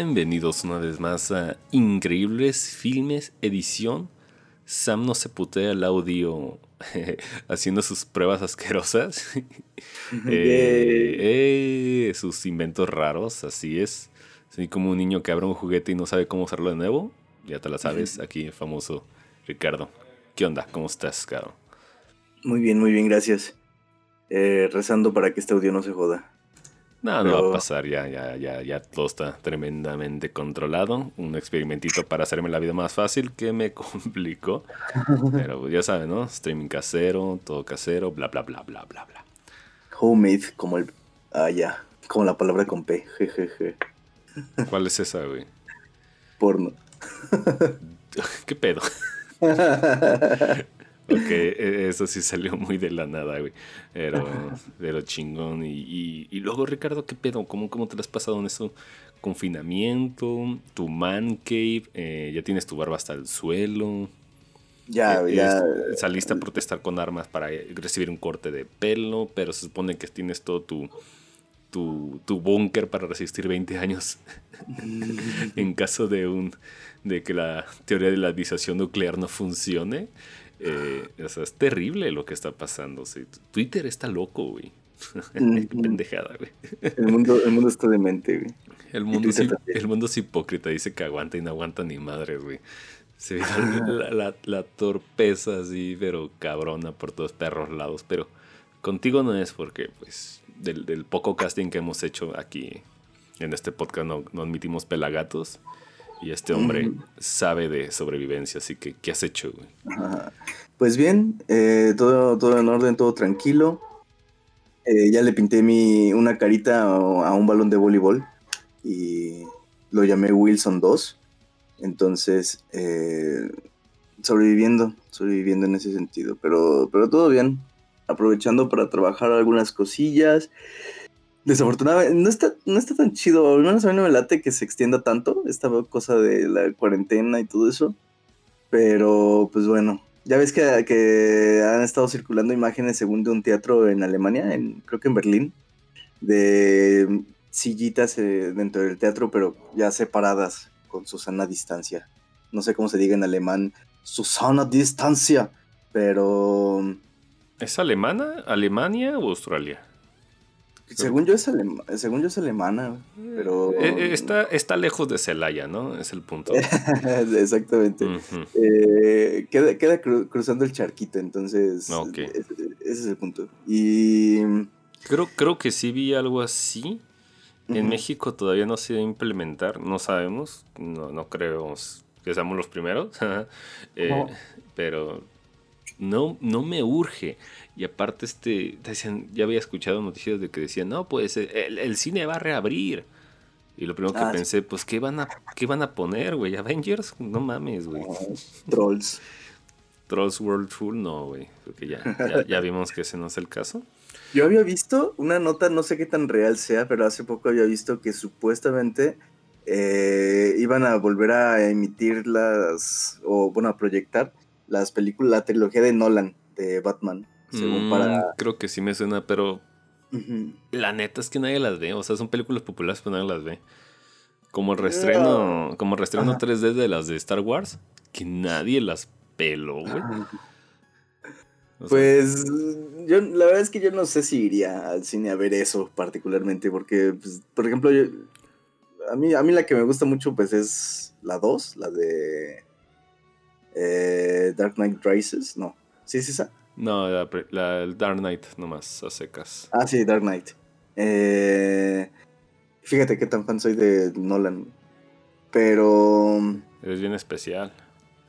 Bienvenidos una vez más a Increíbles Filmes Edición. Sam no se putea el audio haciendo sus pruebas asquerosas. Eh, eh, sus inventos raros, así es. Así como un niño que abre un juguete y no sabe cómo usarlo de nuevo. Ya te la sabes, aquí el famoso Ricardo. ¿Qué onda? ¿Cómo estás, caro? Muy bien, muy bien, gracias. Eh, rezando para que este audio no se joda. No, no va a pasar, ya, ya, ya, ya todo está tremendamente controlado. Un experimentito para hacerme la vida más fácil que me complicó. Pero pues, ya saben, ¿no? Streaming casero, todo casero, bla, bla, bla, bla, bla, bla. Homemade, como el. Ah, ya. Como la palabra con P. Jejeje. ¿Cuál es esa, güey? Porno. ¿Qué pedo? Ok, e, eso sí salió muy de la nada, güey. Pero, pero chingón. Y, y, luego, Ricardo, ¿qué pedo? ¿Cómo, ¿Cómo te lo has pasado en eso? Confinamiento, tu man cave, eh, ya tienes tu barba hasta el suelo. Ya, eh, ya. Saliste a protestar con armas para recibir un corte de pelo, pero se supone que tienes todo tu, tu, tu búnker para resistir 20 años en caso de un de que la teoría de la disuasión nuclear no funcione. Eh, o sea, es terrible lo que está pasando. Twitter está loco, güey. Qué pendejada, güey. El mundo, el mundo está demente, güey. El mundo, es, el mundo es hipócrita, dice que aguanta y no aguanta ni madres, güey. Se ve la, la, torpeza así, pero cabrona por todos perros lados. Pero contigo no es porque, pues, del, del poco casting que hemos hecho aquí en este podcast no, no admitimos pelagatos. Y este hombre sabe de sobrevivencia, así que, ¿qué has hecho, güey? Pues bien, eh, todo, todo en orden, todo tranquilo. Eh, ya le pinté mi, una carita a, un balón de voleibol y lo llamé Wilson 2. Entonces, eh, sobreviviendo, sobreviviendo en ese sentido, pero, pero todo bien. Aprovechando para trabajar algunas cosillas Desafortunadamente, no está, no está tan chido. Al menos a mí no me late que se extienda tanto esta cosa de la cuarentena y todo eso. Pero, pues bueno, ya ves que, que han estado circulando imágenes según de un teatro en Alemania, creo que en Berlín, de sillitas eh, dentro del teatro, pero ya separadas con Susana distancia. No sé cómo se diga en alemán, Susana distancia, pero... ¿Es alemana, Alemania o Australia? Según yo, es según yo es alemana, pero... Eh, eh, está, está lejos de Celaya, ¿no? Es el punto. Exactamente. Eh, queda, cruzando el charquito, entonces... Ese, es el punto. Y... Creo, creo que sí vi algo así. En México todavía no se va a implementar, no sabemos, no, no creo que seamos los primeros, pero no, no me urge. Y aparte, este, decían, ya había escuchado noticias de que decían, no, pues el, cine va a reabrir. Y lo primero que ah, pensé, pues, ¿qué van a, qué van a poner, güey? ¿Avengers? No mames, güey. trolls. Trolls World Tour, no, güey. Porque ya, ya, vimos que ese no es el caso. Yo había visto una nota, no sé qué tan real sea, pero hace poco había visto que supuestamente eh, iban a volver a emitir las, o bueno, a proyectar las películas, la trilogía de Nolan, de Batman. Según para... Mm, creo que sí me suena, pero la neta es que nadie las ve. O sea, son películas populares, pero nadie las ve. Como el restreno, como el restreno 3D de las de Star Wars, que nadie las peló, güey. pues yo la verdad es que yo no sé si iría al cine a ver eso particularmente, porque, pues, por ejemplo, a, mí, a mí la que me gusta mucho pues es la 2, la de eh, Dark Knight Rises, no, ¿sí es esa? No, la, el Dark Knight nomás, a secas. Ah, sí, Dark Knight. Eh, fíjate qué tan fan soy de Nolan. Pero. Es bien especial.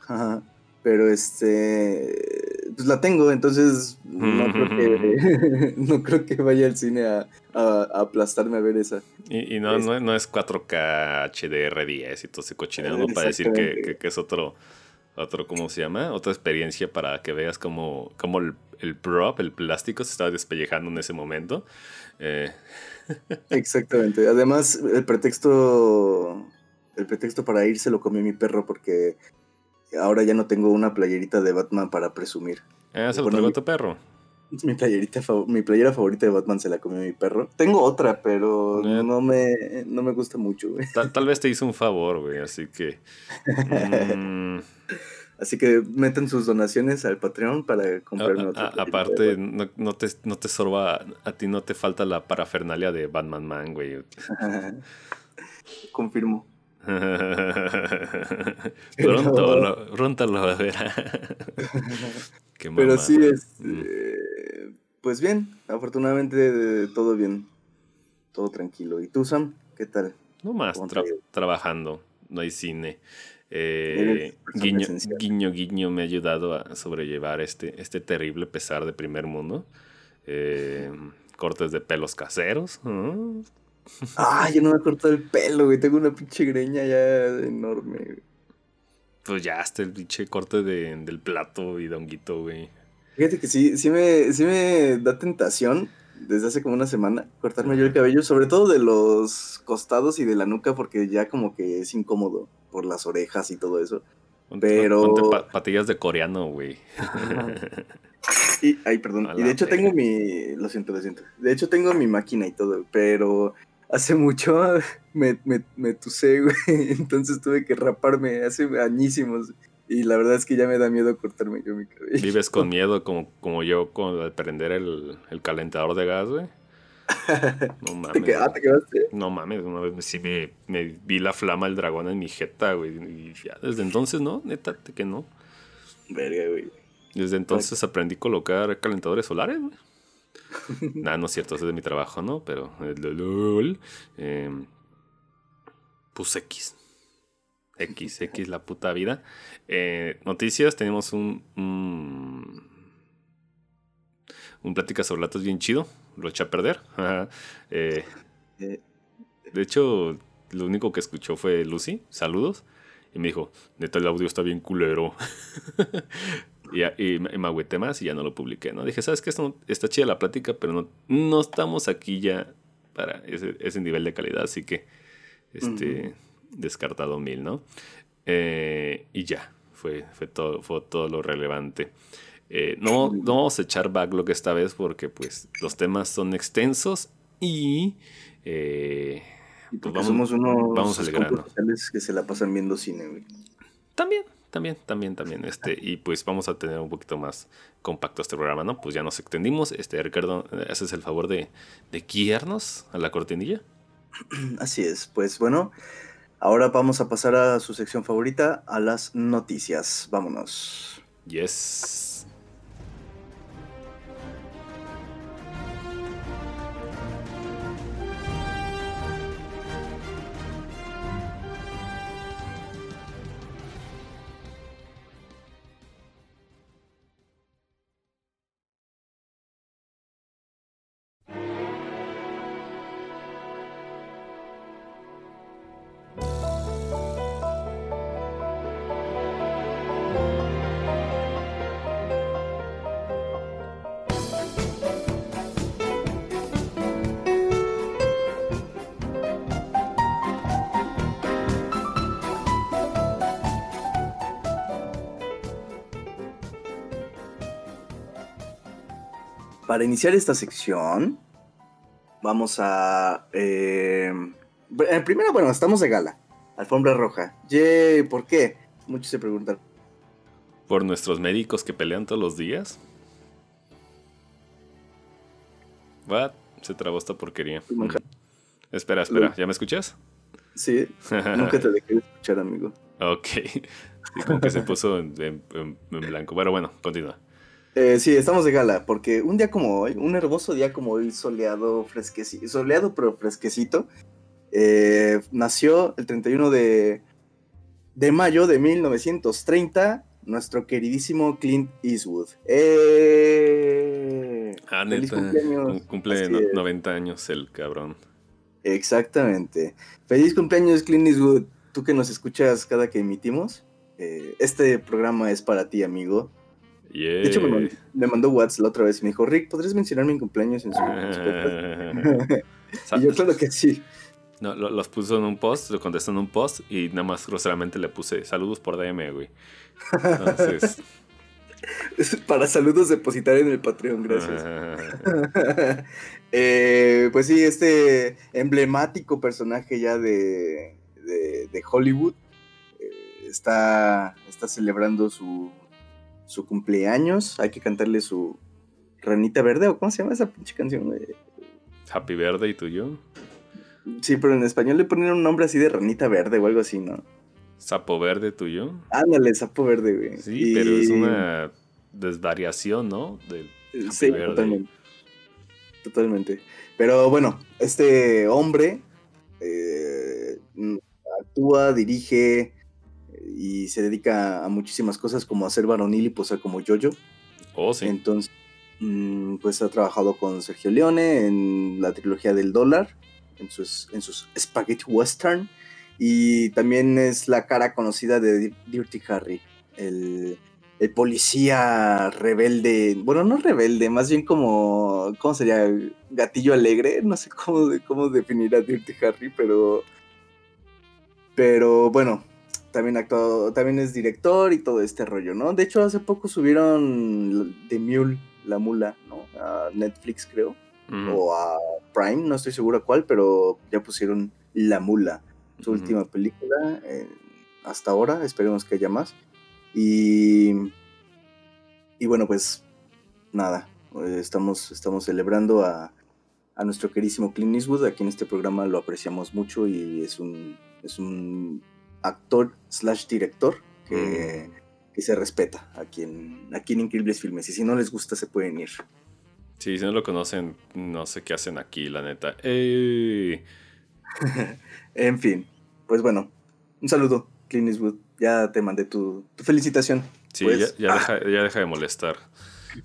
Ajá. Pero este. Pues la tengo, entonces no, creo, que, no creo que vaya al cine a, aplastarme a ver esa. Y, no, no, no, es 4K HDR10 y todo ese cochinero, Para decir que, que es otro otro, ¿cómo se llama? Otra experiencia para que veas cómo, cómo el, el, prop, el plástico, se estaba despellejando en ese momento. Eh, Exactamente. Además, el pretexto, el pretexto para ir se lo comió mi perro porque ahora ya no tengo una playerita de Batman para presumir. Ah, se lo trajo tu perro. Mi, playerita mi playera favorita de Batman se la comió mi perro. Tengo otra, pero no me, no me gusta mucho, güey. Tal, vez te hizo un favor, güey, así que... Mm. Así que meten sus donaciones al Patreon para comprarme otra. aparte, no, no, te, no te sorba, a ti no te falta la parafernalia de Batman Man, güey. Confirmo. pronto, lo, pronto lo verá. Pero sí, es, mm. eh, pues bien, afortunadamente todo bien, todo tranquilo. ¿Y tú, Sam? ¿Qué tal? No más, trabajando, no hay cine. Eh, guiño, guiño, guiño, me ha ayudado a sobrellevar este, este terrible pesar de primer mundo. Eh, cortes de pelos caseros. Ah, yo no me corto el pelo, güey. Tengo una pinche greña ya enorme, Pues ya hasta el pinche corte de, del plato y donguito, güey. Fíjate que sí, sí me, sí me da tentación desde hace como una semana cortarme yo el cabello, sobre todo de los costados y de la nuca, porque ya como que es incómodo por las orejas y todo eso. Pero. patillas de coreano, güey. y, ay, perdón. y de hecho tengo mi. Lo siento, lo siento. De hecho tengo mi máquina y todo, pero hace mucho me, me, me tusé, güey. Entonces tuve que raparme hace añísimos. Y la verdad es que ya me da miedo cortarme yo mi cabello. ¿Vives con miedo como, como yo con prender el, el calentador de gas, güey? No mames. ¿Te, quedaste? No mames, una vez sí me, me, vi la flama del dragón en mi jeta, güey. Y ya desde entonces, ¿no? Neta, que no. Verga, güey. Desde entonces aprendí a colocar calentadores solares, güey. Nada, no es cierto, eso es de mi trabajo, ¿no? Pero el eh, pues X. X, X la puta vida. Eh, noticias, tenemos un, un, un plática sobre latos bien chido. Lo eché a perder. Eh, de hecho, lo único que escuchó fue Lucy. Saludos. Y me dijo, neta, el audio está bien culero. Y, y, me agüité más y ya no lo publiqué. ¿no? Dije, ¿sabes qué? Esto está chida la plática, pero no, no estamos aquí ya para ese, ese nivel de calidad. Así que, este, descartado mil, ¿no? Eh, y ya, fue, fue, todo, fue todo lo relevante. Eh, no, no, vamos a echar backlog esta vez porque pues los temas son extensos y eh, pues vamos, somos unos vamos que se la pasan viendo cine. También, también, también, también. Este, y pues vamos a tener un poquito más compacto este programa, ¿no? Pues ya nos extendimos. Este, Ricardo, ¿haces el favor de, de guiarnos a la cortinilla? Así es, pues bueno, Ahora vamos a pasar a su sección favorita, a las noticias. Vámonos. Yes. Para iniciar esta sección, vamos a... Eh, primero, bueno, estamos de gala. Alfombra roja. Yay, ¿por qué? Muchos se preguntan. ¿Por nuestros médicos que pelean todos los días? What? Se trabó esta porquería. Espera, espera, ¿ya me escuchas? Sí, nunca te dejé de escuchar, amigo. Ok. Y como que se puso en blanco. Bueno, bueno, continúa. Eh, sí, estamos de gala, porque un día como hoy, un hermoso día como hoy, soleado, fresquecito, soleado pero fresquecito, eh, nació el 31 de, de mayo de 1930 nuestro queridísimo Clint Eastwood. ¡Eh! Ah, Feliz cumpleaños. Cumple 90 años el cabrón. Exactamente. Feliz cumpleaños, Clint Eastwood. Tú que nos escuchas cada que emitimos. Eh, este programa es para ti, amigo. De hecho, me mandó, WhatsApp la otra vez y me dijo, Rick, ¿podrías mencionar mi cumpleaños en su Y yo, claro que sí. No, los puso en un post, lo contestó en un post y nada más groseramente le puse saludos por DM, güey. Entonces. Para saludos depositar en el Patreon, gracias. Eh, pues sí, este emblemático personaje ya de, de, Hollywood eh, está, está celebrando su, su cumpleaños. Hay que cantarle su ranita verde, o cómo se llama esa pinche canción. Happy Verde y tuyo. Sí, pero en español le ponen un nombre así de ranita verde o algo así, ¿no? Sapo verde tuyo. Ándale, sapo verde, güey. Sí, pero es una desvariación, ¿no? Del sí, totalmente. Totalmente. Pero bueno, este hombre eh, actúa, dirige y se dedica a muchísimas cosas como hacer varonil y posar como yo-yo. Oh, sí. Entonces, mm, pues ha trabajado con Sergio Leone en la trilogía del dólar, en sus, en sus spaghetti western. Y también es la cara conocida de Dirty Harry, el, el policía rebelde, bueno, no rebelde, más bien como, ¿cómo sería? Gatillo alegre, no sé cómo, cómo definir a Dirty Harry, pero, pero bueno, también actuado, también es director y todo este rollo, ¿no? De hecho, hace poco subieron The Mule, la mula, ¿no? A Netflix, creo, o a Prime, no estoy seguro cuál, pero ya pusieron La Mula, su última película, eh, hasta ahora, esperemos que haya más. Y, y bueno, pues nada, estamos, estamos celebrando a, a, nuestro querísimo Clint Eastwood. Aquí en este programa lo apreciamos mucho y es un, es un actor slash director que, que se respeta aquí en, aquí en Increíbles Filmes. Y si no les gusta, se pueden ir. Sí, si no lo conocen, no sé qué hacen aquí, la neta. en fin, pues bueno, un saludo, Clint Eastwood ya te mandé tu, felicitación. Sí, ya, ah. deja, de molestar.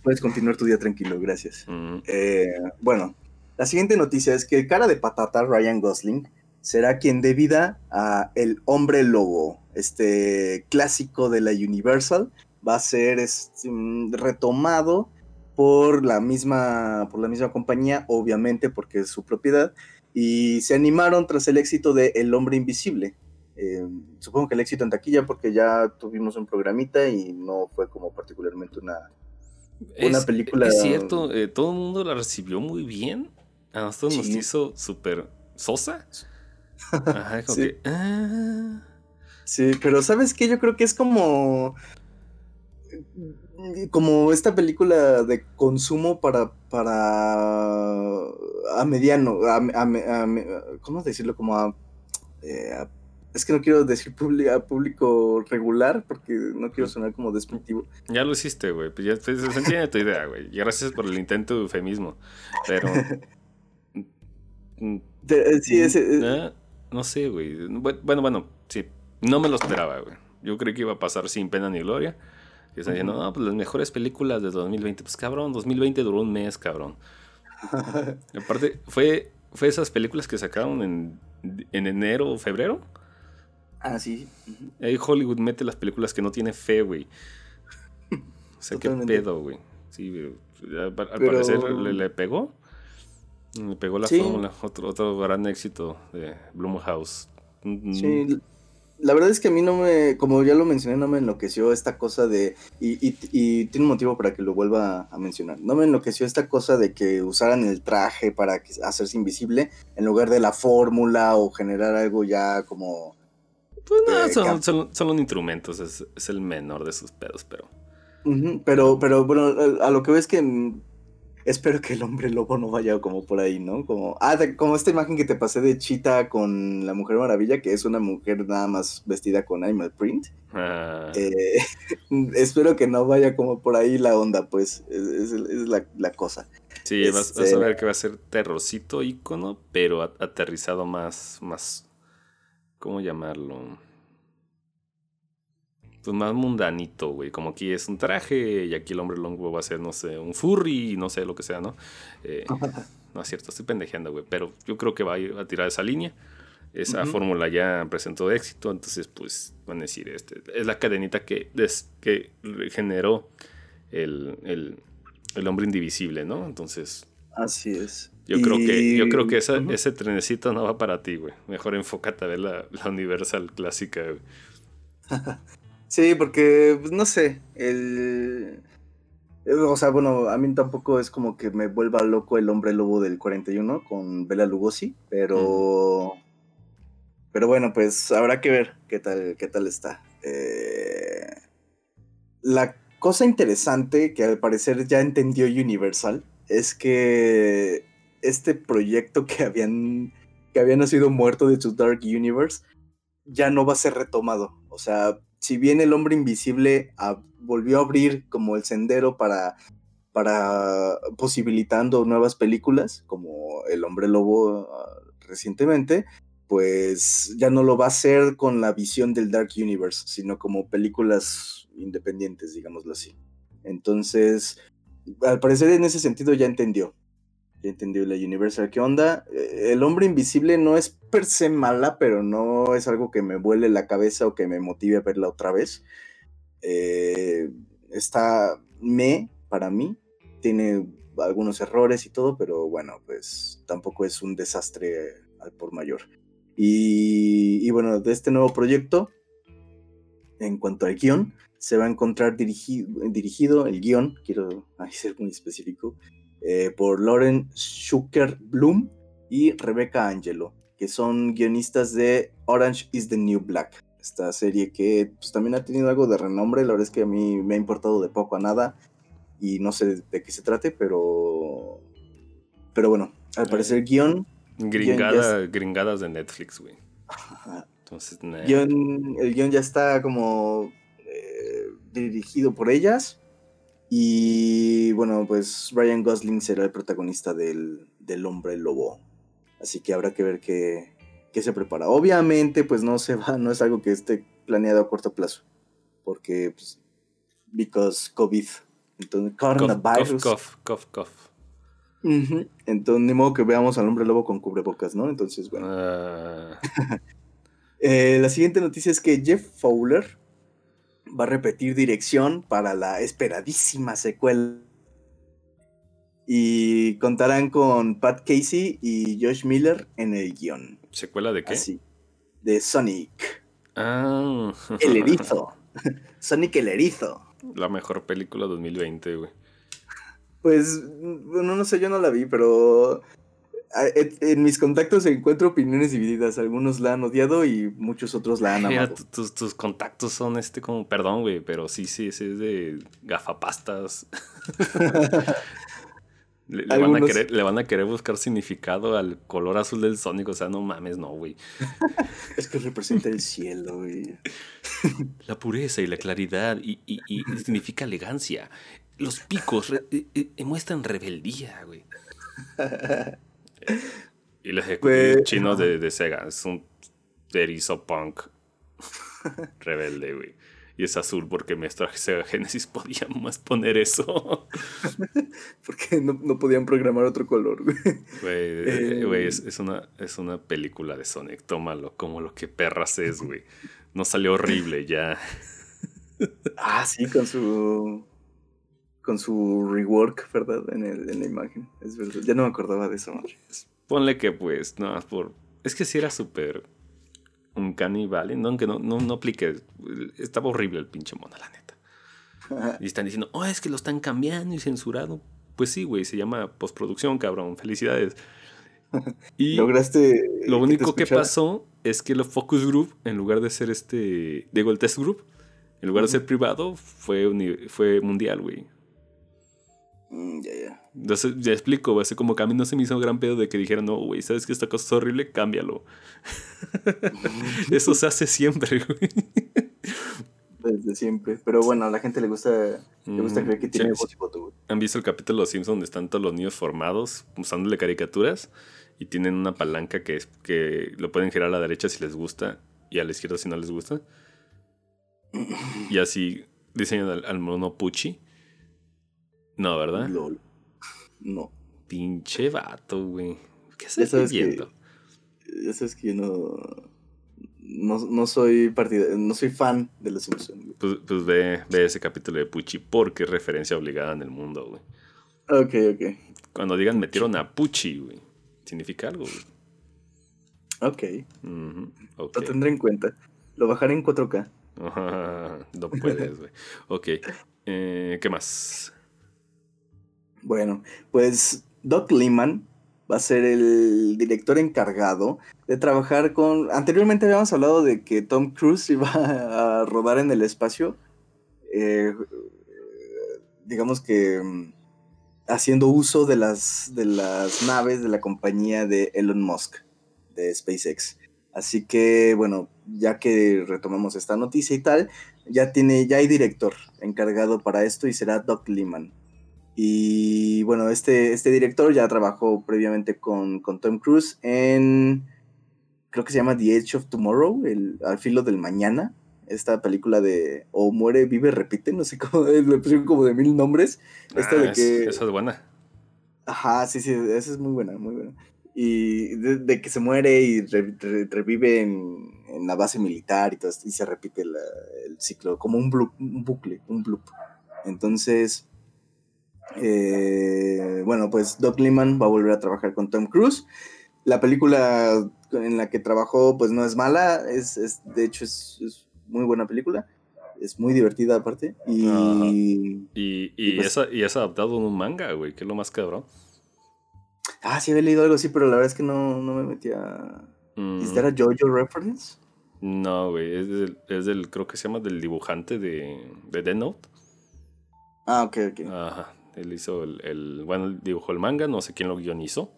Puedes continuar tu día tranquilo, gracias. Eh, bueno, la siguiente noticia es que el cara de patata, Ryan Gosling, será quien dé vida a El Hombre Lobo, este clásico de la Universal. Va a ser este, retomado por la misma por la misma compañía, obviamente porque es su propiedad, y se animaron tras el éxito de El Hombre Invisible, eh, supongo que el éxito en taquilla porque ya tuvimos un programita y no fue como particularmente una, una película. Es cierto, eh, todo el mundo la recibió muy bien. A nosotros nos hizo súper sosa. Ajá, como sí. Ah. sí, pero ¿sabes qué? Yo creo que es como como esta película de consumo para para a mediano a, cómo decirlo como a, eh, a es que no quiero decir a público regular porque no quiero sonar como despectivo. Ya lo hiciste, güey. Pues ya se entiende tu idea, güey. Y gracias por el intento de eufemismo. Pero. Eh, sí, ese. Eh, no sé, güey. Bueno, bueno, sí. No me lo esperaba, güey. Yo creí que iba a pasar sin pena ni gloria. Y están diciendo, no, pues las mejores películas de 2020. Pues cabrón, 2020 duró un mes, cabrón. Aparte, fue, fue esas películas que sacaron en, en enero o febrero. Ah, sí. Ahí Hollywood mete las películas que no tiene fe, güey. O sea, qué pedo, güey. Sí, al, parecer le, pegó. Le pegó la fórmula. Otro, otro gran éxito de Blumhouse. Sí, la verdad es que a mí no me, como ya lo mencioné, no me enloqueció esta cosa de, y, y, tiene un motivo para que lo vuelva a mencionar, no me enloqueció esta cosa de que usaran el traje para hacerse invisible en lugar de la fórmula o generar algo ya como pues no, son, son, instrumentos, es, el menor de sus pedos, pero. pero, pero bueno, a lo que ves que mm, espero que el hombre lobo no vaya como por ahí, ¿no? Como, ah, como esta imagen que te pasé de Chita con la Mujer Maravilla, que es una mujer nada más vestida con animal print. Ah. Eh, espero que no vaya como por ahí la onda, pues, es, la, cosa. Sí, vas, a este ver que va a ser terrorcito ícono, pero aterrizado más, más ¿Cómo llamarlo? Pues más mundanito, güey. Como aquí es un traje y aquí el hombre longo va a ser, no sé, un furry, no sé lo que sea, ¿no? Eh, no es cierto, estoy pendejeando, güey. Pero yo creo que va a tirar esa línea. Esa fórmula ya presentó éxito, entonces, pues van a decir, este, es la cadenita que, que generó el, el, el hombre indivisible, ¿no? Entonces. Así es. Yo creo que, yo creo que ese trenecito no va para ti, güey. Mejor enfócate a ver la, Universal clásica, güey. Sí, porque, pues, no sé, el... O sea, bueno, a mí tampoco es como que me vuelva loco el hombre lobo del 41 con Bela Lugosi, pero... Pero bueno, pues habrá que ver qué tal, qué tal está. Eh, la cosa interesante que al parecer ya entendió Universal es que este proyecto que habían, que había nacido muerto de su Dark Universe ya no va a ser retomado. O sea, si bien el hombre invisible volvió a abrir como el sendero para, posibilitando nuevas películas, como El hombre lobo ah, recientemente, pues ya no lo va a hacer con la visión del Dark Universe, sino como películas independientes, digámoslo así. Entonces, al parecer en ese sentido ya entendió. La Universal. ¿Qué onda? Eh, el hombre invisible no es per se mala, pero no es algo que me vuele la cabeza o que me motive a verla otra vez. Eh, está me, para mí, tiene algunos errores y todo, pero bueno, pues tampoco es un desastre al por mayor. Y, bueno, de este nuevo proyecto, en cuanto al guion, se va a encontrar dirigido, el guion, quiero ser muy específico, eh, por Lauren Schuker Bloom y Rebecca Angelo, que son guionistas de Orange is the New Black. Esta serie que pues, también ha tenido algo de renombre, la verdad es que a mí me ha importado de poco a nada y no sé de qué se trate, pero, pero bueno, al parecer el guion gringadas de Netflix, güey. Entonces, el guion ya está como eh, dirigido por ellas. Y bueno, pues Ryan Gosling será el protagonista del, del hombre lobo. Así que habrá que ver qué, qué, se prepara. Obviamente, pues no se va, no es algo que esté planeado a corto plazo. Porque, pues, because COVID. Entonces, coronavirus. Cough, cough, cough, entonces, ni modo que veamos al hombre lobo con cubrebocas, ¿no? Entonces, bueno. Ah. Eh, la siguiente noticia es que Jeff Fowler va a repetir dirección para la esperadísima secuela. Y contarán con Pat Casey y Josh Miller en el guion. ¿Secuela de qué? Así. De Sonic. Ah. El erizo. Sonic el erizo. La mejor película 2020, güey. Pues, bueno, no sé, yo no la vi, pero en mis contactos encuentro opiniones divididas. Algunos la han odiado y muchos otros la han amado. tus, contactos son este como, perdón, güey, pero sí, sí, ese es de gafapastas. le, van a querer, le, van a querer, buscar significado al color azul del Sonic. O sea, no mames, no, güey. es que representa el cielo, güey. La pureza y la claridad y, y, y significa elegancia los picos eh, eh, muestran rebeldía, güey. Y los ejecutivos chinos de, de, Sega. Es un erizo punk rebelde, güey. Y es azul porque mi Sega Genesis podía más poner eso. porque no, no, podían programar otro color, güey. Güey, eh, es, es, una, es una película de Sonic. Tómalo como lo que perras es, güey. No salió horrible ya. ah, sí, con su con su rework, ¿verdad? En, el, en la imagen. Es verdad. Ya no me acordaba de eso. Ponle que pues, no, por... Es que sí era súper un caníbal, ¿no? Aunque no, no, no aplique. Estaba horrible el pinche mono, la neta. y están diciendo, oh, es que lo están cambiando y censurado. Pues sí, güey, se llama postproducción, cabrón. Felicidades. Y Lograste. Lo único que, pasó es que el Focus Group, en lugar de ser este. Digo, el Test Group, en lugar de ser privado, fue, fue mundial, güey. Mm, ya, ya. Entonces, ya explico, así como que a mí no se me hizo un gran pedo de que dijeran, no, güey, ¿sabes que esta cosa es horrible? Cámbialo. Eso se hace siempre, güey. Desde siempre. Pero bueno, a la gente le gusta, le gusta creer que tiene voz y voto, güey. ¿Han visto el capítulo de Los Simpsons donde están todos los niños formados usándole caricaturas? Y tienen una palanca que, que lo pueden girar a la derecha si les gusta y a la izquierda si no les gusta. y así diseñan al, al mono Pucci no, ¿verdad? LOL. No. Pinche vato, güey. ¿Qué estás viendo? Ya sabes que yo no, no, soy partida, no soy fan de los Simpsons. Pues, pues ve, ve, ese capítulo de Pucci porque es referencia obligada en el mundo, güey. Ok, ok. Cuando digan metieron a Pucci, güey, significa algo, güey. Ok. Lo tendré en cuenta. Lo bajaré en 4K. no puedes, güey. Ok. Eh, ¿Qué más? Bueno, pues Doc Liman va a ser el director encargado de trabajar con... Anteriormente habíamos hablado de que Tom Cruise iba a rodar en el espacio. Eh, digamos que mm, haciendo uso de las, de las naves de la compañía de Elon Musk, de SpaceX. Así que, bueno, ya que retomamos esta noticia y tal, ya tiene, ya hay director encargado para esto y será Doc Liman. Y bueno, este, este director ya trabajó previamente con, con Tom Cruise en, creo que se llama The Edge of Tomorrow, el, al filo del mañana, esta película de O muere, vive, repite, no sé cómo, le pusieron como de mil nombres. esta de Ah, que... Esa es buena. Ajá, sí, sí, esa es muy buena, muy buena. Y de, de que se muere y re- re- revive en, en la base militar y todo y se repite la- el ciclo, como un, blu- un bucle, un loop. Entonces, eh, bueno, pues Doc Liman va a volver a trabajar con Tom Cruise. La película en la que trabajó, pues no es mala, es, es de hecho es, es muy buena película, es muy divertida aparte. Y, Y, y, Y pues- es, y es adaptado en un manga, güey, que es lo más cabrón. Ah, sí había leído algo así, pero la verdad es que no, no me metía. Mm, ¿Is that a JoJo reference? No, güey, es del, es del, creo que se llama del dibujante de, de Death Note. Ah, ok, ok. Ajá, él hizo el, el- bueno, él dibujó el manga, no sé quién lo guionizó,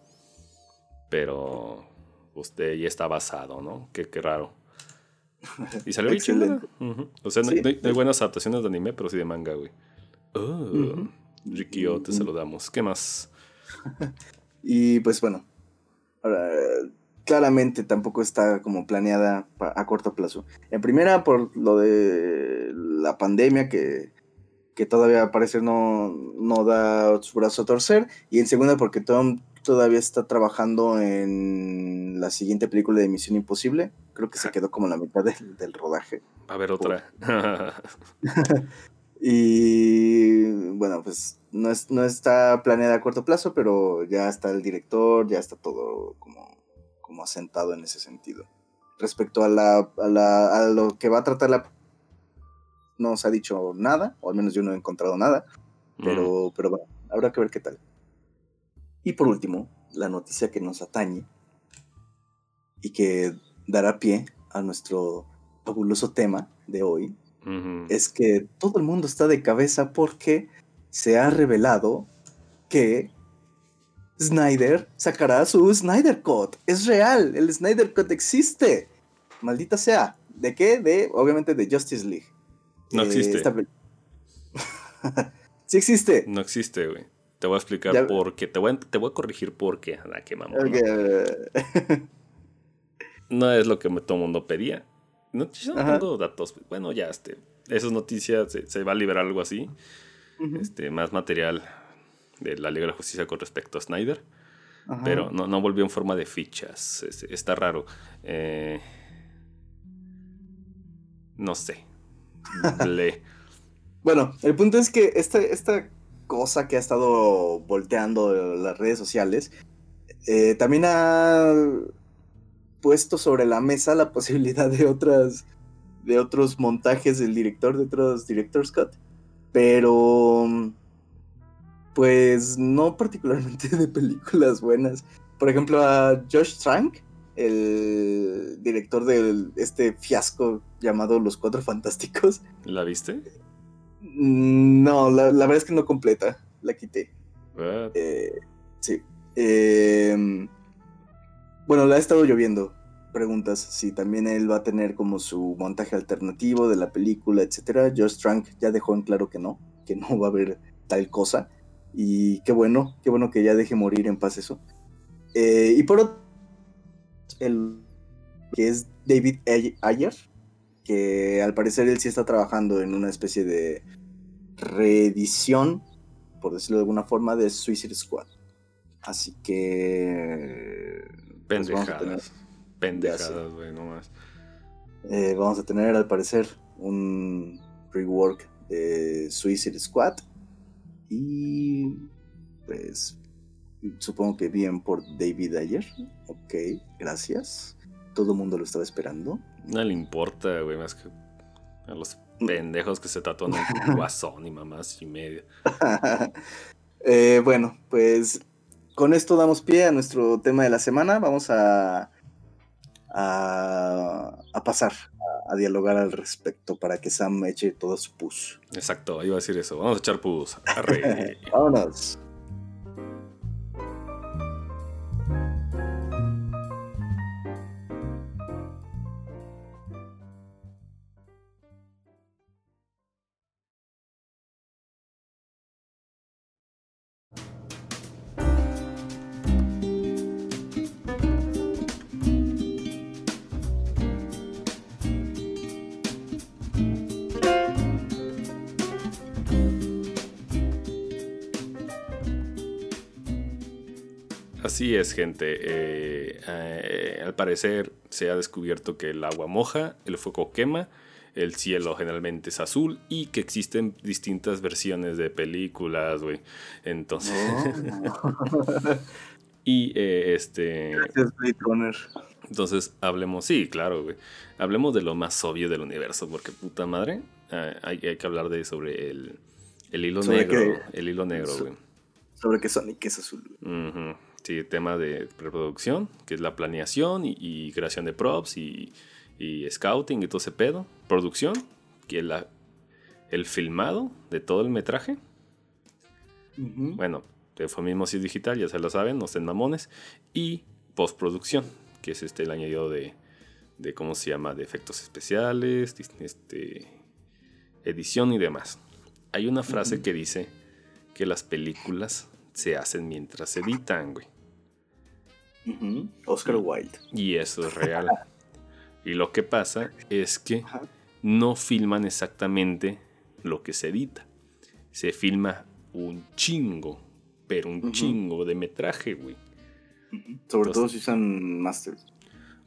pero usted ya está basado, ¿no? Qué, qué raro. Y salió bien. Ujú. O sea, no, Sí. no hay, no hay buenas adaptaciones de anime, pero sí de manga, güey. Oh, Ujú. Rikio, te saludamos. ¿Qué más? Y pues bueno, ahora, claramente tampoco está como planeada a corto plazo. En primera, por lo de la pandemia que, que todavía al parecer no, no da su brazo a torcer. Y en segunda, porque Tom todavía está trabajando en la siguiente película de Misión Imposible. Creo que se quedó como la mitad del, del rodaje. A ver, otra. Y bueno, pues no, es, no está planeada a corto plazo, pero ya está el director, ya está todo como, como asentado en ese sentido. Respecto a, la, a, la- a lo que va a tratar la... No se ha dicho nada, o al menos yo no he encontrado nada, Mm. pero, pero bueno, habrá que ver qué tal. Y por último, la noticia que nos atañe y que dará pie a nuestro fabuloso tema de hoy, es que todo el mundo está de cabeza porque se ha revelado que Snyder sacará su Snyder Cut. Es real, el Snyder Cut existe. Maldita sea. ¿De qué? De, obviamente, de Justice League. No Eh, existe. esta sí existe. No existe, güey. Te voy a explicar Ya- por qué. Te voy a, te voy a corregir por qué. Ah, qué mamón. No es lo que todo el mundo pedía. No, yo no tengo datos. Bueno, ya, este. Esas noticias, se, se va a liberar algo así. Este, más material de la Liga de la Justicia con respecto a Snyder. ajá. Pero no, no volvió en forma de fichas. Es- está raro. Eh, no sé. Bueno, el punto es que esta, esta cosa que ha estado volteando las redes sociales eh, también ha puesto sobre la mesa la posibilidad de otras de otros montajes del director, de otros director's cut, pero pues no particularmente de películas buenas. Por ejemplo, a Josh Trank, el director de este fiasco llamado Los Cuatro Fantásticos, ¿La viste? No, la, la verdad es que no completa. La quité. Eh, sí. Eh, bueno, la ha estado lloviendo. Preguntas si también él va a tener como su montaje alternativo de la película, etcétera. Josh Trank ya dejó en claro que no, que no va a haber tal cosa. Y qué bueno, qué bueno que ya deje morir en paz eso. Eh, y por otro, el que es David Ay- Ayer, que al parecer él sí está trabajando en una especie de reedición, por decirlo de alguna forma, de Suicide Squad. Así que pues vamos a tener- Pendejadas. Pendejadas, güey, no más. eh, vamos a tener al parecer un rework de Suicide Squad. Y pues supongo que bien por David Ayer. Ok, gracias. Todo el mundo lo estaba esperando. No le importa, güey, más que. A los pendejos que se tatúan el guasón y mamás y media. Eh, bueno, pues con esto damos pie a nuestro tema de la semana. Vamos a, a, pasar a, dialogar al respecto para que Sam eche todo su pus. Exacto, iba a decir eso. Vamos a echar pus. Vámonos. Así es, gente. Eh, eh, al parecer se ha descubierto que el agua moja, el fuego quema, el cielo generalmente es azul y que existen distintas versiones de películas, güey. Entonces. y eh, este. Gracias, Blade Entonces, hablemos, sí, claro, güey. Hablemos de lo más obvio del universo, porque puta madre, hay, que hablar de sobre el, hilo negro. el hilo negro, güey. Sobre que Sonic es azul. Sí, tema de preproducción, que es la planeación y, creación de props y, scouting y todo ese pedo. Producción, que es la, el filmado de todo el metraje. Bueno, de mismo si es digital, ya se lo saben, no estén mamones. Y postproducción, que es este el añadido de, de cómo se llama, de efectos especiales, este, edición y demás. Hay una frase que dice que las películas se hacen mientras se editan, güey. Oscar Wilde. Y eso es real. y lo que pasa es que no filman exactamente lo que se edita. Se filma un chingo, pero un chingo de metraje, güey. Sobre todo si usan masters.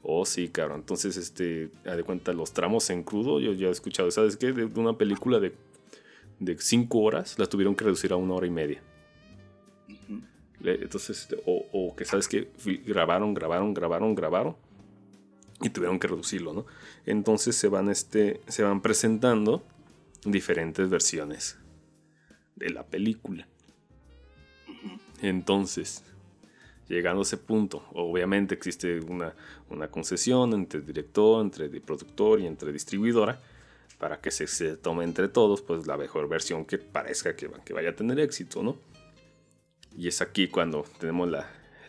Oh, sí, cabrón. Entonces, este, a de cuenta, los tramos en crudo, yo ya he escuchado, ¿sabes qué? De una película de, de cinco horas, la tuvieron que reducir a una hora y media. Entonces, este, o, que sabes que grabaron, grabaron, grabaron, grabaron y tuvieron que reducirlo, ¿no? Entonces se van, este, se van presentando diferentes versiones de la película. Entonces, llegando a ese punto, obviamente existe una, una concesión entre director, entre productor y entre distribuidora para que se, se, tome entre todos pues la mejor versión que parezca que, que vaya a tener éxito, ¿no? Y es aquí cuando tenemos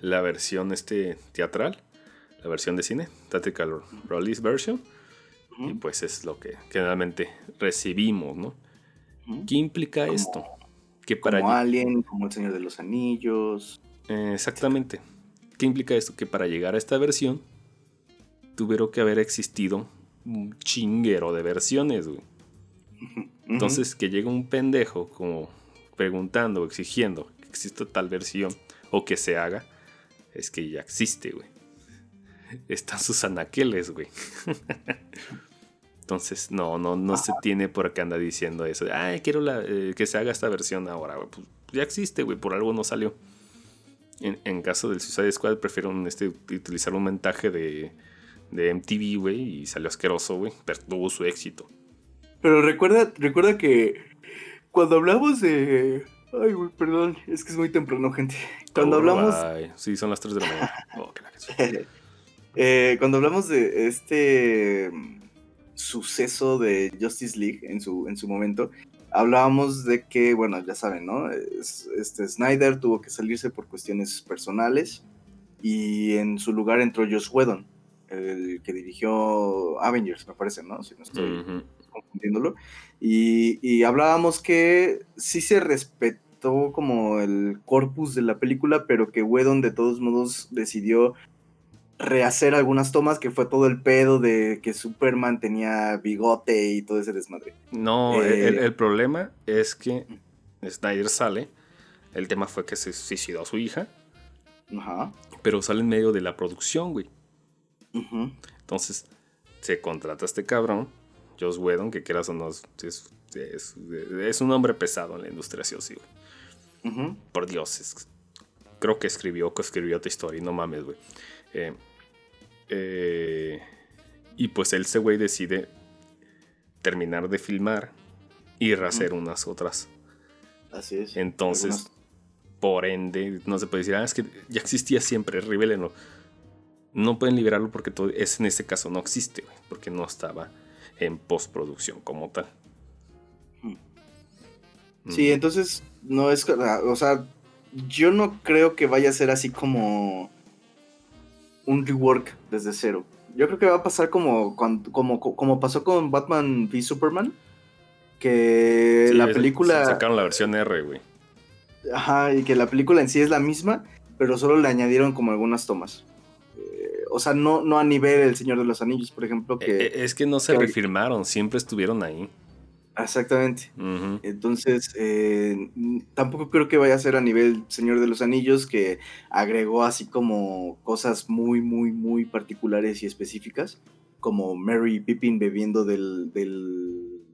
la, versión este teatral, la versión de cine, Theatrical Release Version. Y pues es lo que generalmente recibimos, ¿no? ¿Qué implica esto? Que para como Alien, como El Señor de los Anillos. exactamente. ¿Qué implica esto? Que para llegar a esta versión tuvieron que haber existido un chinguero de versiones, güey. Entonces, que llega un pendejo como preguntando, exigiendo existe tal versión o que se haga, es que ya existe, güey. Están sus anaqueles, güey. Entonces, no, no, no se tiene por qué anda diciendo eso. Ay, quiero eh, que se haga esta versión ahora, güey. Pues ya existe, güey, por algo no salió. En, caso del Suicide Squad, prefiero este, utilizar un montaje de, de MTV, güey, y salió asqueroso, güey, pero tuvo su éxito. Pero recuerda, recuerda que cuando hablamos de Ay, güey, perdón, es que es muy temprano, gente. Cuando hablamos. Sí, son las 3 de la mañana. Oh, eh, cuando hablamos de este mm, suceso de Justice League en su, en su momento, hablábamos de que, bueno, ya saben, ¿no? Este Snyder tuvo que salirse por cuestiones personales y en su lugar entró Josh Whedon, el que dirigió Avengers, me parece, ¿no? Si no estoy confundiéndolo. Y, hablábamos que sí se respetó como el corpus de la película, pero que Whedon de todos modos decidió rehacer algunas tomas, que fue todo el pedo de que Superman tenía bigote y todo ese desmadre. No, el, eh, problema es que Snyder sale, el tema fue que se suicidó a su hija, Ajá. pero sale en medio de la producción, güey. Entonces, se contrata a este cabrón Joss Whedon, que quieras o no, es, un hombre pesado en la industria, sí o sí, Por Dios, creo que escribió o escribió otra historia, y no mames, güey. Eh, eh, y pues él, ese güey, decide terminar de filmar y rehacer unas otras. Así es. Entonces, por ende, no se puede decir, ah, es que ya existía siempre, revelenlo. No pueden liberarlo porque todo es, en este caso no existe, porque no estaba en postproducción como tal. Sí, entonces no es, o sea, yo no creo que vaya a ser así como un rework desde cero. Yo creo que va a pasar como, como, como pasó con Batman v Superman. Que la película. Sacaron la versión R, güey. Ajá, y que la película en sí es la misma, pero solo le añadieron como algunas tomas. O sea, no, no a nivel El Señor de los Anillos, por ejemplo. que eh, eh, Es que no se refirmaron, siempre estuvieron ahí. Exactamente. Entonces, eh, tampoco creo que vaya a ser a nivel Señor de los Anillos, que agregó así como cosas muy, muy, muy particulares y específicas, como Mary Pippin bebiendo del,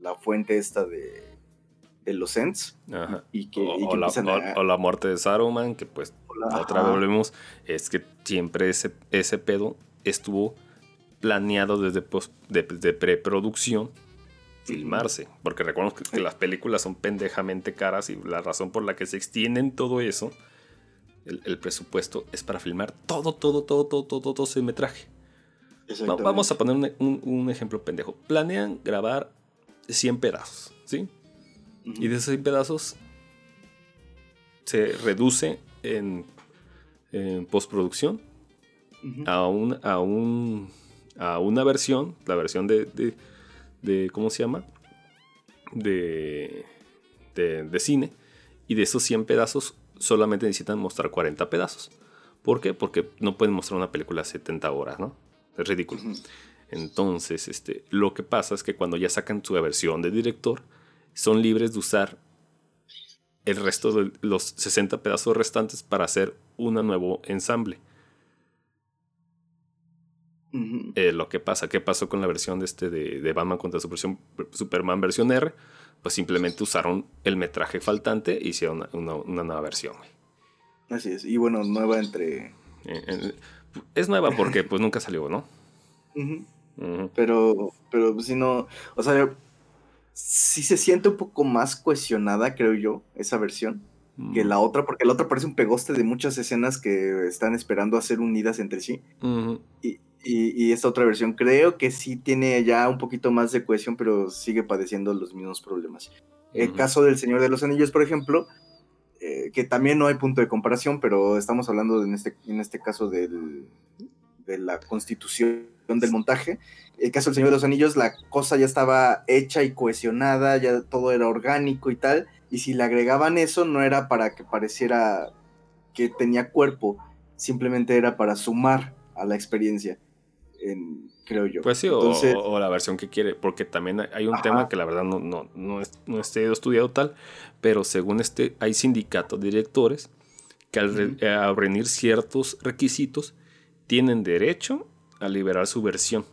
la fuente esta de, de los Ents. Y que, o, la, muerte de Saruman, que pues otra vez volvemos, es que siempre ese, ese pedo estuvo planeado desde, de preproducción filmarse. Porque recuerdo que, las películas son pendejamente caras y la razón por la que se extienden todo eso, el, presupuesto es para filmar todo, todo, todo, todo, todo, todo ese metraje. vamos a poner un, ejemplo pendejo. Planean grabar 100 pedazos, ¿sí? Y de esos 100 pedazos se reduce en, postproducción a, un, a, un, a una versión, la versión de de ¿cómo se llama? De, de, cine. Y de esos 100 pedazos solamente necesitan mostrar 40 pedazos. ¿Por qué? Porque no pueden mostrar una película 70 horas, ¿no? Es ridículo. Entonces, este, lo que pasa es que cuando ya sacan su versión de director, son libres de usar el resto de los 60 pedazos restantes para hacer un nuevo ensamble. Eh, lo que pasa, ¿qué pasó con la versión de, este de, Batman contra Superman versión R? Pues simplemente usaron el metraje faltante e hicieron una, nueva versión. Así es, y bueno, nueva entre... Eh, es nueva porque pues nunca salió, ¿no? Pero, pero si no, o sea, sí se siente un poco más cohesionada, creo yo, esa versión que la otra, porque la otra parece un pegoste de muchas escenas que están esperando a ser unidas entre sí. y, y, esta otra versión creo que sí tiene ya un poquito más de cohesión, pero sigue padeciendo los mismos problemas. El caso del Señor de los Anillos, por ejemplo, eh, que también no hay punto de comparación, pero estamos hablando en, este, en este caso del, de la constitución del montaje. El caso del Señor de los Anillos, la cosa ya estaba hecha y cohesionada, ya todo era orgánico y tal, y si le agregaban eso no era para que pareciera que tenía cuerpo, simplemente era para sumar a la experiencia creo yo. Pues sí, o, la versión que quiere, porque también hay un tema que la verdad no, no, no, no esté estudiado tal, pero según este, hay sindicatos de directores que al, reunir ciertos requisitos tienen derecho a liberar su versión.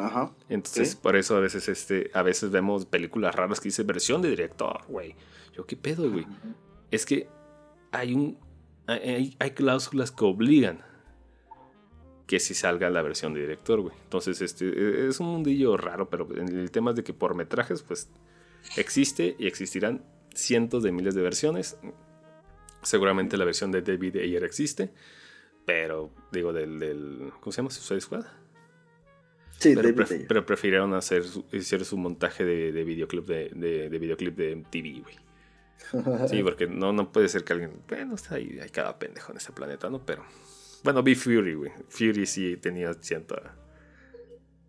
Ajá. Entonces, por eso a veces, este, a veces vemos películas raras que dice versión de director, güey. Yo, ¿qué pedo, güey? Es que hay un. Hay, hay cláusulas que obligan que si salga la versión de director, güey. Entonces, este e, es un mundillo raro, pero el tema es de que por metrajes, pues existe y existirán cientos de miles de versiones. Seguramente la versión de David Ayer existe, pero digo, del, del ¿cómo se llama? Suicide Squad. Sí, pero, David pero prefirieron hacer su, hicieron su montaje de, de videoclip de, de, videoclip de MTV, güey. Sí, porque no, no puede ser que alguien. Bueno, está ahí, hay cada pendejo en este planeta, ¿no? Pero bueno, vi Fury, güey. Fury sí tenía cierta,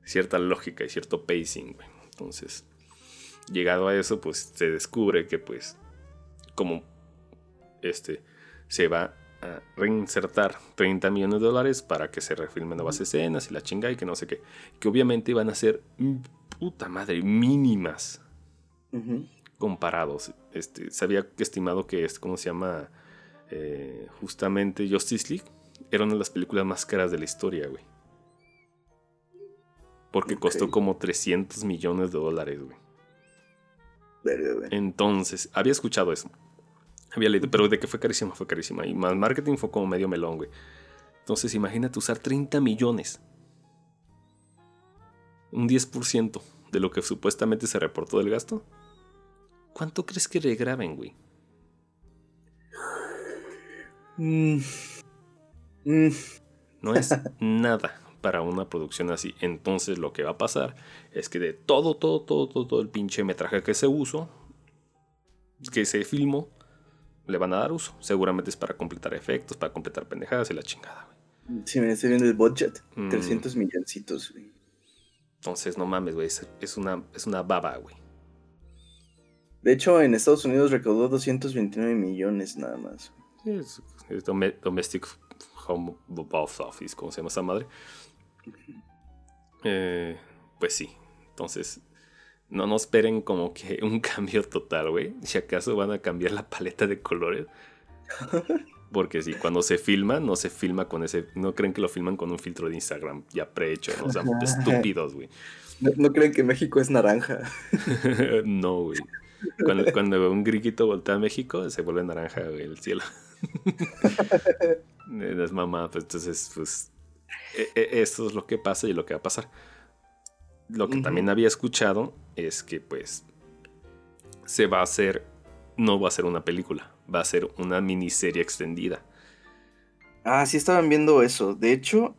cierta lógica y cierto pacing, güey. Entonces, llegado a eso, pues se descubre que, pues, como este, se va a reinsertar 30 millones de dólares para que se refilmen nuevas escenas y la chinga y que no sé qué. Que obviamente van a ser, puta madre, mínimas. Comparados. Este, se había estimado que es, ¿cómo se llama? Eh, justamente Justice League era una de las películas más caras de la historia, güey. Porque costó como 300 millones de dólares, güey. Entonces, había escuchado eso. Había leído, pero de que fue carísima, fue carísima. Y más marketing fue como medio melón, güey. Entonces, imagínate usar 30 millones. Un 10% de lo que supuestamente se reportó del gasto, ¿cuánto crees que regraben, güey? Mm. Mm. No es nada para una producción así. Entonces lo que va a pasar es que de todo, todo, todo, todo, todo el pinche metraje que se usó, que se filmó, le van a dar uso. Seguramente es para completar efectos, para completar pendejadas y la chingada, güey. Sí, me estoy viendo el budget. Mm. 300 milloncitos, güey. Entonces, no mames, güey. Es, una, es una baba, güey. De hecho, en Estados Unidos recaudó 229 millones nada más. Sí, Es, es dome- Domestic Home Box Office, ¿cómo se llama esa madre? Eh, pues sí. Entonces, no nos esperen como que un cambio total, güey. Si acaso van a cambiar la paleta de colores. Porque si cuando se filma, no se filma con ese. No creen que lo filman con un filtro de Instagram ya prehecho, ¿no? O sea, estúpidos, güey. No, no creen que México es naranja. no, güey. Cuando, cuando un griguito voltea a México, se vuelve naranja, güey, el cielo. es mamá, pues entonces, pues. e- e- Esto es lo que pasa y lo que va a pasar. Lo que Ujú. también había escuchado es que, pues. Se va a hacer. No va a ser una película, va a ser una miniserie extendida. Ah, sí estaban viendo eso. De hecho.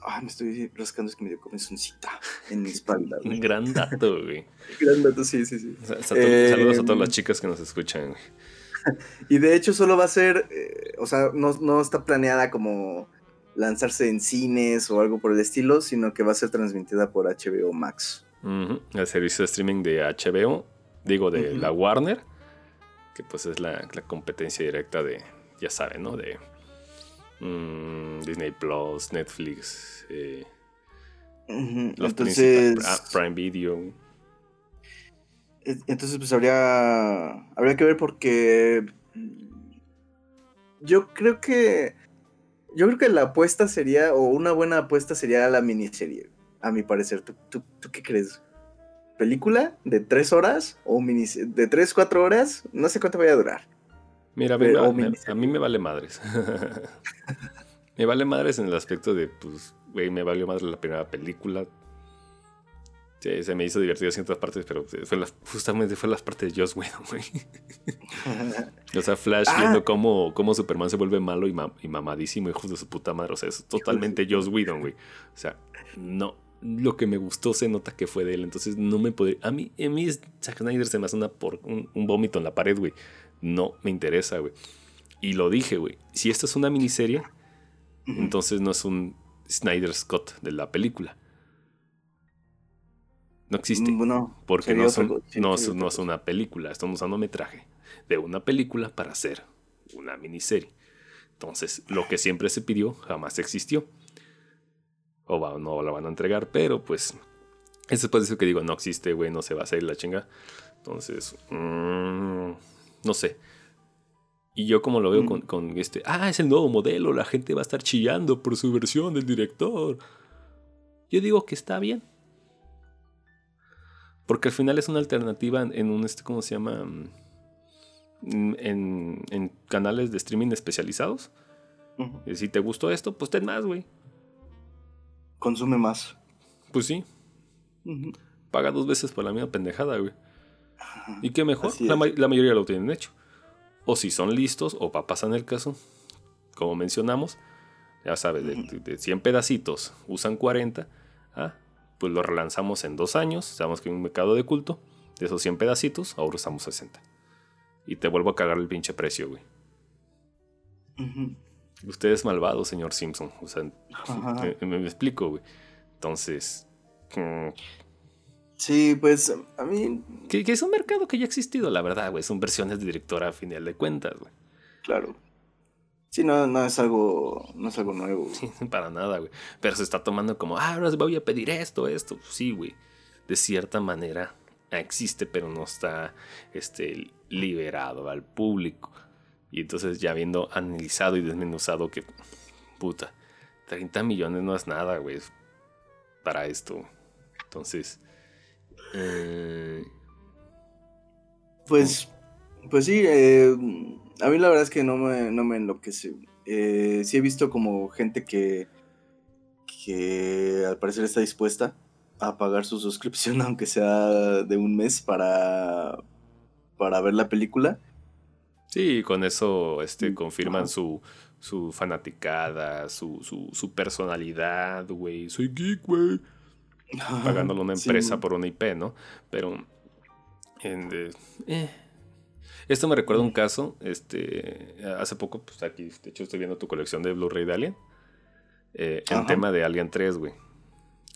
Ah, me estoy rascando, es que me dio comezoncita en mi espalda. Un gran dato, güey. Gran dato, sí, sí, sí. Sa- sa- Eh, Saludos a todas las chicas que nos escuchan. Y de hecho solo va a ser, eh, o sea, no, no está planeada como lanzarse en cines o algo por el estilo, sino que va a ser transmitida por HBO Max. El servicio de streaming de HBO, digo, de la Warner, que pues es la, la competencia directa de, ya saben, ¿no? De mm, Disney Plus, Netflix, eh, los Entonces, ah, Prime Video. entonces pues habría, habría que ver porque yo creo que, yo creo que la apuesta sería, o una buena apuesta sería la miniserie, a mi parecer. ¿Tú, tú, tú qué crees? ¿Película de tres horas o de tres, cuatro horas? No sé cuánto vaya a durar. Mira, a mí, Pero- me- a mí vale madres. me vale madres en el aspecto de, pues, güey, me valió madre la primera película. Sí, se me hizo divertido en ciertas partes, pero fue la- justamente fue las partes de Joss Whedon, güey. O sea, Flash Ah. viendo cómo, cómo Superman se vuelve malo y, ma- y mamadísimo, hijo de su puta madre. O sea, es totalmente Joss Whedon, güey. O sea, no. Lo que me gustó se nota que fue de él. Entonces no me podría. A mí, a mí es- Zack Snyder se me hace una por, un, un vómito en la pared, güey. No me interesa, güey. Y lo dije, güey. Si esto es una miniserie, entonces no es un Snyder Scott de la película. No existe. Porque sería no, son- sí, no, no es una película, estamos usando metraje de una película para hacer una miniserie. Entonces, lo que siempre se pidió jamás existió. O va- no la van a entregar, pero pues. Eso es por eso que digo, no existe, güey, no se va a hacer la chinga. Entonces, mm, no sé. Y yo como lo veo Mm. con, con este, ah, es el nuevo modelo, la gente va a estar chillando por su versión del director. Yo digo que está bien. Porque al final es una alternativa en, un, este, ¿cómo se llama? Mm, En, en canales de streaming especializados. Y si te gustó esto, pues ten más, güey. Consume más. Pues sí, paga dos veces por la misma pendejada, güey. Y qué mejor, la, es. ma- la mayoría lo tienen hecho. O si son listos, o papas en el caso, como mencionamos, ya sabes, de, de- de 100 pedacitos usan 40, ah, pues lo relanzamos en dos años, sabemos que hay un mercado de culto, de esos 100 pedacitos, ahora usamos 60. Y te vuelvo a cagar el pinche precio, güey. Ujú. Usted es malvado, señor Simpson. O sea, me, me- me explico, güey. Entonces, mm, Sí, pues a mí, que, que es un mercado que ya ha existido, la verdad, güey. Son versiones de directora a final de cuentas, güey. claro. Sí, no, no es algo, no es algo nuevo. güey. Sí, para nada, güey. Pero se está tomando como, ah, ahora voy a pedir esto, esto. Sí, güey. De cierta manera existe, pero no está este, liberado al público. Y entonces ya habiendo analizado y desmenuzado que, puta, 30 millones no es nada, güey, para esto. Entonces, eh, Pues, pues sí, eh, a mí la verdad es que no me, no me enloquece. Eh, sí he visto como gente que, que al parecer está dispuesta a pagar su suscripción, aunque sea de un mes, para, para ver la película. Sí, con eso este, confirman su, su fanaticada, su, su, su personalidad, güey. Soy geek, güey. Pagándole una empresa por una IP, ¿no? Pero. En, eh. Esto me recuerda un caso. Este. Hace poco, pues aquí, de hecho, estoy viendo tu colección de Blu-ray de Alien. Eh, en tema de Alien 3, güey.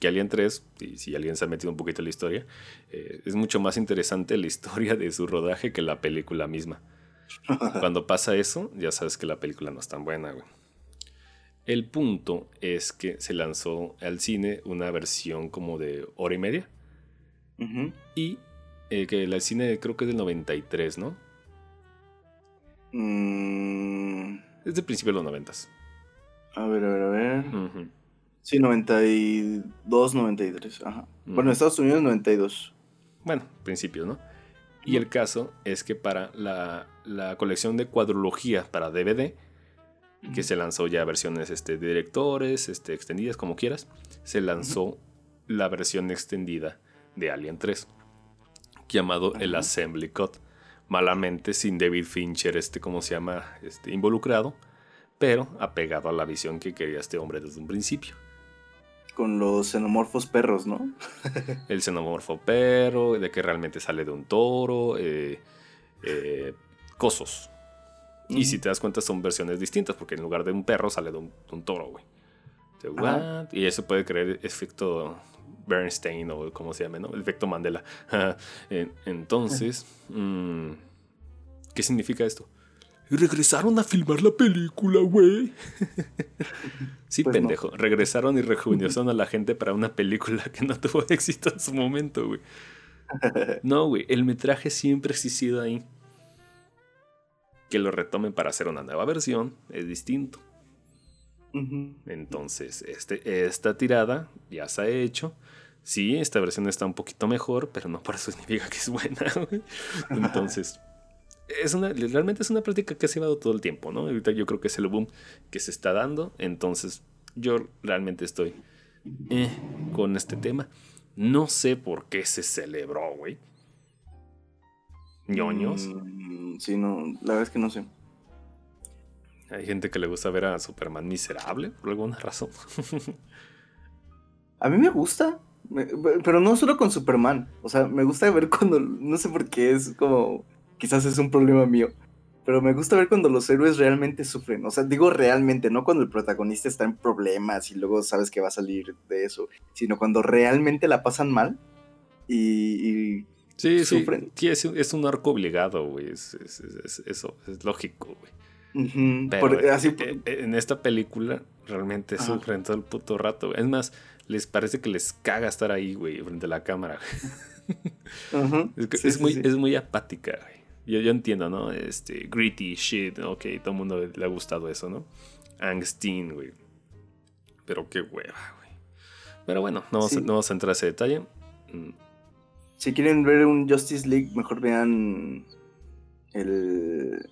Que Alien 3, y si alguien se ha metido un poquito en la historia, eh, es mucho más interesante la historia de su rodaje que la película misma. Cuando pasa eso, ya sabes que la película no es tan buena, güey. El punto es que se lanzó al cine una versión como de hora y media. Y eh, que el cine creo que es del 93, ¿no? Mm. Es de principio de los 90. A ver, a ver, a ver. Sí, 92, 93. Ajá. Bueno, en Estados Unidos 92. Bueno, principios, ¿no? Y el caso es que para la, colección de cuadrología para DVD, que se lanzó ya versiones este, de directores, este, extendidas, como quieras, se lanzó la versión extendida de Alien 3, llamado el Assembly Cut. Malamente sin David Fincher, este, como se llama, este, involucrado, pero apegado a la visión que quería este hombre desde un principio con los xenomorfos perros, ¿no? el xenomorfo perro, de que realmente sale de un toro, eh, eh, cosos. Y si te das cuenta son versiones distintas, porque en lugar de un perro sale de un, toro, güey. Y eso puede creer efecto Bernstein o como se llame, ¿no? El efecto Mandela. Entonces, mm, ¿qué significa esto? Y regresaron a filmar la película, güey. sí, pues pendejo. Regresaron y rejuvenecieron a la gente para una película que no tuvo éxito en su momento, güey. No, güey. El metraje siempre ha existido ahí. Que lo retomen para hacer una nueva versión es distinto. Entonces, este, esta tirada ya se ha hecho. Sí, esta versión está un poquito mejor, pero no por eso significa que es buena. Güey. Entonces, es una, realmente es una práctica que se ha llevado todo el tiempo, ¿no? Ahorita yo creo que es el boom que se está dando, entonces yo realmente estoy eh, con este tema. No sé por qué se celebró, güey. ñoños. Mm, sí, no, la verdad es que no sé. Hay gente que le gusta ver a Superman miserable por alguna razón. a mí me gusta, pero no solo con Superman. O sea, me gusta ver cuando, no sé por qué, es como quizás es un problema mío. Pero me gusta ver cuando los héroes realmente sufren. O sea, digo realmente, no cuando el protagonista está en problemas y luego sabes que va a salir de eso, sino cuando realmente la pasan mal y, sí, sufren. Sí, es, un arco obligado, güey. Es, eso, es lógico, güey. Pero así, eh, eh, en esta película realmente sufren todo el puto rato. Es más, les parece que les caga estar ahí, güey, frente a la cámara. es, muy, es muy apática, güey. Yo, yo entiendo, ¿no? Este, gritty shit, ok, todo el mundo le ha gustado eso, ¿no? Angstin, güey. Pero qué hueva, güey. Pero bueno, no vamos, a, no vamos a entrar a ese detalle. Mm. Si quieren ver un Justice League, mejor vean el...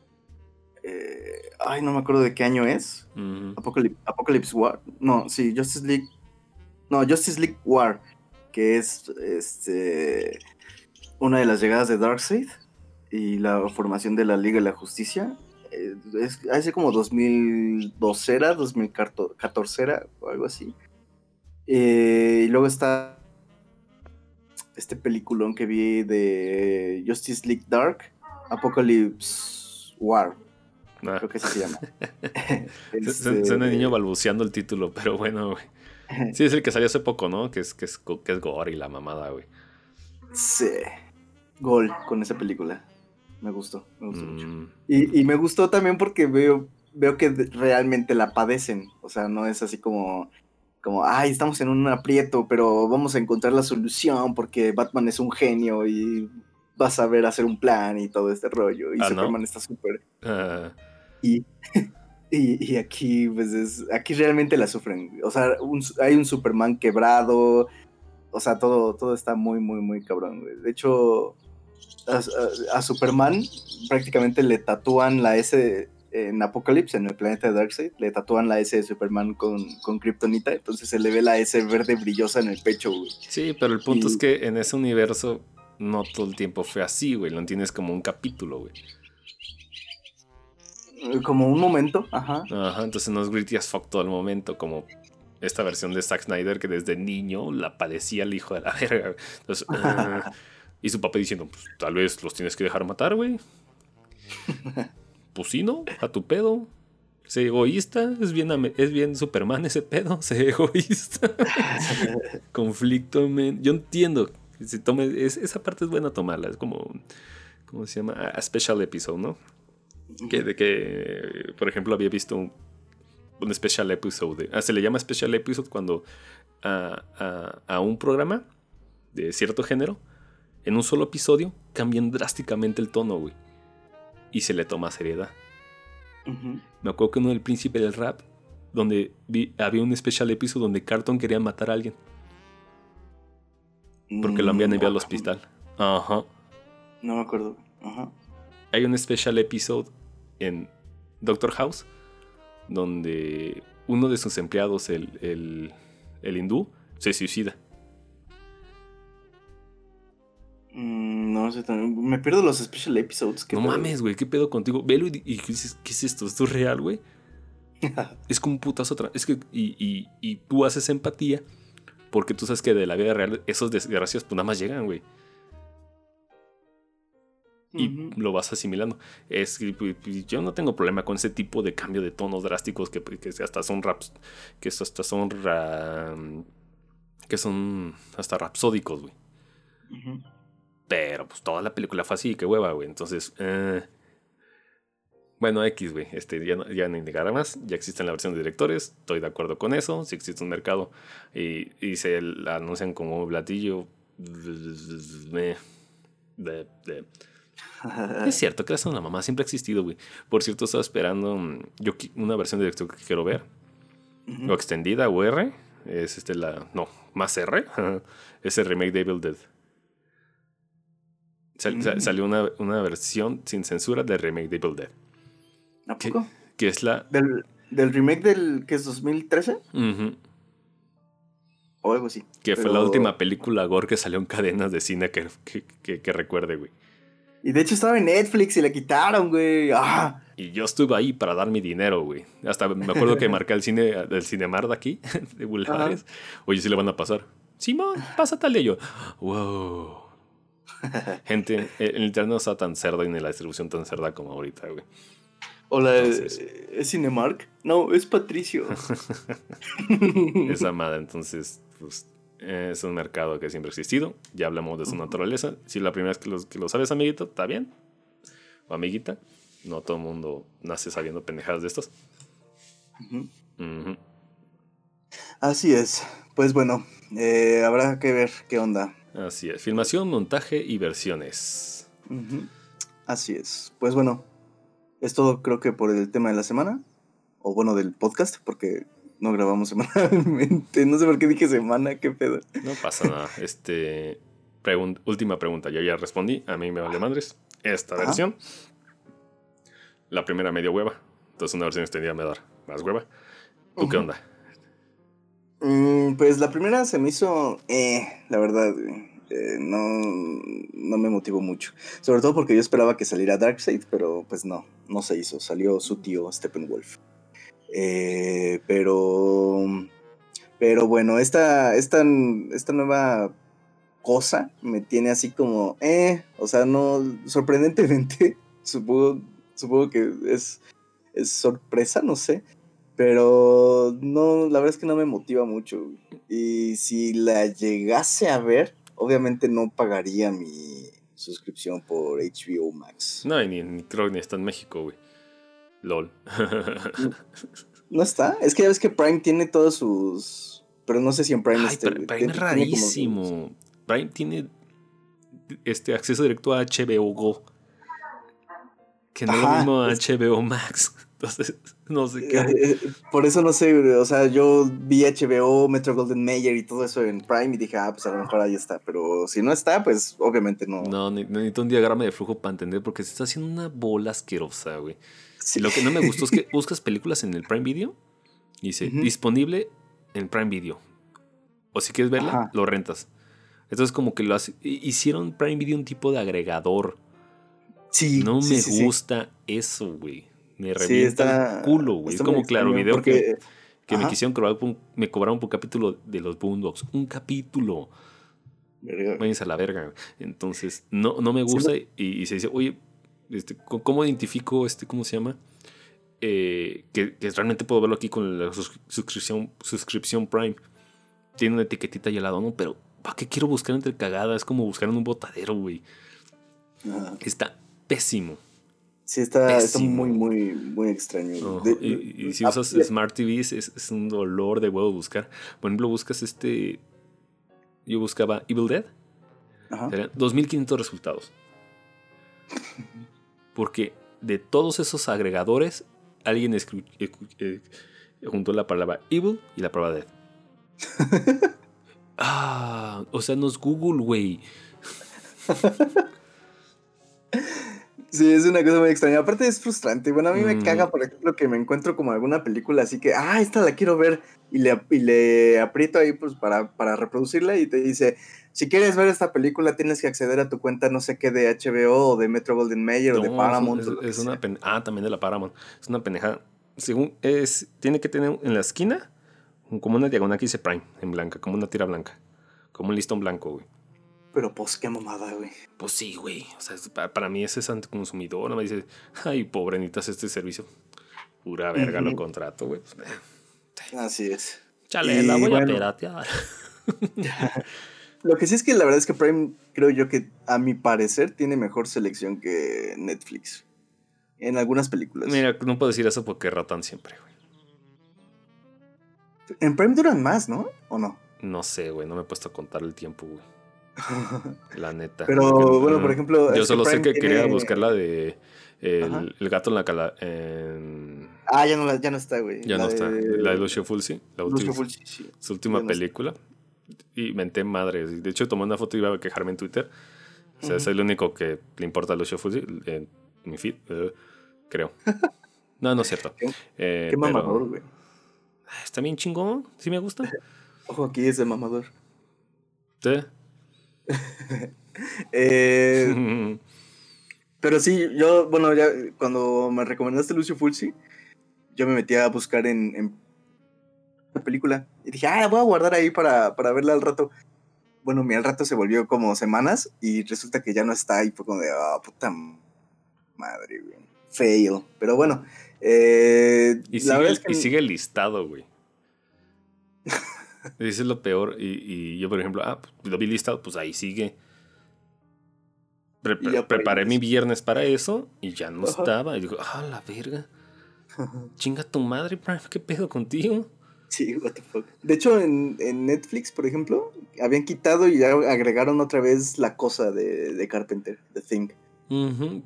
Eh, ay, no me acuerdo de qué año es. Apocalypse, War. No, sí, Justice League. No, Justice League War. Que es este, una de las llegadas de Darkseid y la formación de la Liga de la Justicia. Eh, es, hace como 2012 era, 2014 era, o algo así. Eh, y luego está este peliculón que vi de Justice League Dark, Apocalypse War. Ah. Creo que así se llama. este... Suena niño balbuceando el título, pero bueno, güey. Sí, es el que salió hace poco, ¿no? Que es, que es, que es gore y la mamada, güey. Sí. Gol con esa película. Me gustó, me gustó mucho. Mm. Y, me gustó también porque veo, veo que realmente la padecen. O sea, no es así como, como, ay, estamos en un aprieto, pero vamos a encontrar la solución porque Batman es un genio y va a saber hacer un plan y todo este rollo. Y ah, Superman está súper. Ah. Y, y, aquí, pues es, aquí realmente la sufren. O sea, hay un Superman quebrado. O sea, todo, todo está muy, muy, muy cabrón, De hecho, a, Superman prácticamente le tatúan la S en Apocalypse, en el planeta de Darkseid, le tatúan la S de Superman con, con Kryptonita, entonces se le ve la S verde brillosa en el pecho, güey. Sí, pero el punto es que en ese universo no todo el tiempo fue así, güey. Lo entiendes como un capítulo, güey. Como un momento, ajá. Ajá, entonces no es gritty as fuck todo el momento, como esta versión de Zack Snyder que desde niño la padecía el hijo de la verga. Entonces, uh, y su papá diciendo, pues tal vez los tienes que dejar matar, güey. pues sí, ¿no? A tu pedo. Sé egoísta, es bien, es bien Superman ese pedo, sé egoísta. Conflicto, men. Yo entiendo. Si tome, esa parte es buena tomarla, es como, ¿cómo se llama? A special episode, ¿no? Que, de que, por ejemplo, había visto un, un special episode. ah, se le llama special episode cuando a, a, a, un programa de cierto género, en un solo episodio, cambian drásticamente el tono, güey. Y se le toma seriedad. Me acuerdo que uno del príncipe del rap, donde vi, había un special episode donde Carton quería matar a alguien. Porque lo habían enviado al hospital. Ajá. No me acuerdo. Ajá. Hay un special episode en Doctor House donde uno de sus empleados, el, el, el hindú, se suicida. Mm, no sé, me pierdo los special episodes. No mames, güey, ¿qué pedo contigo? Velo y, y dices, ¿qué es esto? ¿Esto es real, güey? es como un putazo. Es que, y, y, y, tú haces empatía porque tú sabes que de la vida real esos desgracias pues nada más llegan, güey. Y uh -huh. lo vas asimilando. Es, yo no tengo problema con ese tipo de cambio de tonos drásticos que, que hasta son raps. Que hasta son. Ra, que son hasta rapsódicos, güey. Uh -huh. Pero pues toda la película fue así, qué hueva, güey. Entonces. Eh, bueno, X, güey. Este, ya, no, ya no indicará más. Ya existen la versión de directores. Estoy de acuerdo con eso. Si existe un mercado y, y se la anuncian como un platillo. De, de, de, es cierto que la mamá siempre ha existido, güey. Por cierto, estaba esperando yo una versión de director que quiero ver. Uh -huh. O extendida o R. Es este la. No, más R. es el remake de Evil Dead. Sal, -huh. Salió una, una, versión sin censura del remake de Evil Dead. ¿A poco? Que, que es la. ¿Del, del remake del que es 2013? Uh -huh. O algo así. Que pero... fue la última película gore que salió en cadenas de cine que, que, que, que recuerde, güey. Y de hecho estaba en Netflix y la quitaron, güey. ¡Ah! Y yo estuve ahí para dar mi dinero, güey. Hasta me acuerdo que marqué el cine del Cinemar de aquí, de Bulevares. Oye, sí le van a pasar. Simón, pásatale. Y yo, wow. Gente, el internet no está tan cerdo y ni la distribución tan cerda como ahorita, güey. Hola, entonces, ¿es Cinemark? No, es Patricio. Esa madre, entonces, pues es un mercado que siempre ha existido. Ya hablamos de su naturaleza. Si la primera vez que lo, que lo sabes, amiguito, está bien. O amiguita. No todo el mundo nace sabiendo pendejadas de estas. Uh -huh. Uh -huh. Así es. Pues bueno, eh, habrá que ver qué onda. Así es. Filmación, montaje y versiones. Uh -huh. Así es. Pues bueno, es todo creo que por el tema de la semana. O bueno, del podcast, porque no grabamos semanalmente. No sé por qué dije semana, qué pedo. No pasa nada. Este. Pregun última pregunta. Yo ya respondí. A mí me vale madres. Esta Ajá. versión. La primera medio hueva. Entonces una versión extendida me da más hueva. ¿Tú uh -huh. qué onda? Mm, pues la primera se me hizo. Eh, la verdad. No, no me motivó mucho. Sobre todo porque yo esperaba que saliera Darkseid, pero pues no, no se hizo. Salió su tío Steppenwolf. Eh, pero. Pero bueno, esta, esta, esta nueva cosa me tiene así como. Eh, o sea, no. Sorprendentemente, supongo, supongo que es, es sorpresa, no sé. Pero no, la verdad es que no me motiva mucho. Y si la llegase a ver, obviamente no pagaría mi suscripción por HBO Max. No, ni, ni creo ni está en México, güey. LOL. ¿No está? Es que ya ves que Prime tiene todos sus. Pero no sé si en Prime Ay, este, Prime tiene, es rarísimo. Tiene como... Prime tiene este acceso directo a HBO Go. Que no es lo mismo a HBO Max. Entonces, no sé qué. Eh, eh, por eso no sé, o sea, yo vi HBO, Metro Golden Mayer y todo eso en Prime y dije, ah, pues a lo mejor ahí está. Pero si no está, pues obviamente no. No, necesito un diagrama de flujo para entender porque se está haciendo una bola asquerosa, güey. Lo que no me gustó es que buscas películas en el Prime Video y dice disponible en Prime Video. O si quieres verla, lo rentas. Entonces, como que lo hicieron Prime Video un tipo de agregador. Sí. No me gusta eso, güey. Me revienta el culo, güey. Es como claro video que, que me quisieron cobrar, me cobraron por capítulo de los Boondocks. Un capítulo. Váyanse a la verga. Entonces, no, no me gusta y, se dice, oye, este, ¿cómo identifico este, cómo se llama? Eh, que, realmente puedo verlo aquí con la suscripción, suscripción Prime. Tiene una etiquetita ahí al lado, ¿no? Pero, ¿para qué quiero buscar entre cagadas? Es como buscar en un botadero, güey. Está pésimo. Sí, está, muy, muy, muy extraño. y, si usas Smart TV es, es, un dolor de huevo buscar. Por ejemplo, buscas este yo buscaba Evil Dead, Ajá. 2500 resultados. Porque de todos esos agregadores, alguien eh, juntó la palabra Evil y la palabra Dead. ah, o sea, no es Google, güey. Sí, es una cosa muy extraña. Aparte es frustrante. Bueno, a mí me mm. caga, por ejemplo, que me encuentro como alguna película así que, ah, esta la quiero ver. Y le, y le aprieto ahí pues para, para reproducirla y te dice, si quieres ver esta película tienes que acceder a tu cuenta no sé qué de HBO o de Metro Golden Mayer o de Paramount. Es, una ah, también de la Paramount. Es una pendeja. Según es, tiene que tener en la esquina como una diagonal que dice Prime en blanca, como una tira blanca. Como un listón blanco, güey. Pero pues qué mamada, güey. Pues sí, güey. O sea, para, mí ese es anticonsumidor. No me dice, ay, pobre, necesitas este servicio. Pura verga lo contrato, güey. Pues, Así es. Chale, la voy a piratear. lo que sí es que la verdad es que Prime, creo yo que a mi parecer, tiene mejor selección que Netflix. En algunas películas. Mira, no puedo decir eso porque ratan siempre, güey. En Prime duran más, ¿no? ¿O no? No sé, güey. No me he puesto a contar el tiempo, güey. La neta. Pero bueno, por ejemplo. Yo solo sé que quería buscar la de. El, gato en la cala. Ah, ya no, ya no está, güey. Ya no está. La de Lucio Fulci. La última, sí. Su última película. Y menté madre. De hecho, tomé una foto y iba a quejarme en Twitter. O sea, soy el único que le importa a Lucio Fulci en mi feed. Eh, creo. No, no es cierto. Qué, eh, mamador, güey. Está bien chingón. Sí me gusta. Ojo, aquí es de mamador. ¿Sí? Eh, pero sí, yo, bueno, ya cuando me recomendaste Lucio Fulci, yo me metí a buscar en, en la película y dije, ah, voy a guardar ahí para, para verla al rato. Bueno, mi al rato se volvió como semanas y resulta que ya no está y fue como de, ah, puta madre, güey. Fail. Pero bueno. Eh, y, sigue, y sigue listado, güey. Eso es lo peor. Y, yo, por ejemplo, ah, pues, lo vi listado, pues ahí sigue. preparé mi viernes para eso y ya no estaba. Y digo, ah, la verga. Chinga tu madre, Prime, ¿qué pedo contigo? Sí, what the fuck. De hecho, en, Netflix, por ejemplo, habían quitado y ya agregaron otra vez la cosa de, Carpenter, The Thing.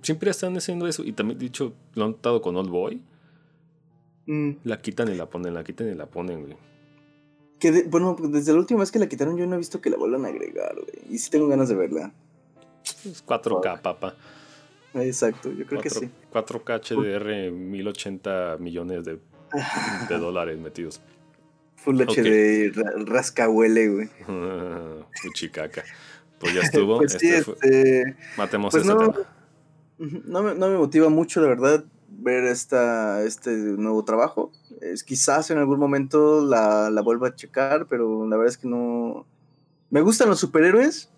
Siempre están haciendo eso. Y también, dicho, lo han notado con Old Boy. Mm. La quitan y la ponen, la quitan y la ponen, güey bueno, desde la última vez que la quitaron yo no he visto que la vuelvan a agregar, güey. Y sí tengo ganas de verla. Es 4K, papá. Exacto, yo creo que sí. 4K HDR, 1080 millones de, de dólares metidos. Full HD rascahuele, güey. Fuchicaca. Pues ya estuvo. pues este, este Matemos pues ese no, tema. No me, no me motiva mucho, la verdad, ver esta, este nuevo trabajo. Es, quizás en algún momento la, la vuelva a checar, pero la verdad es que no... Me gustan los superhéroes,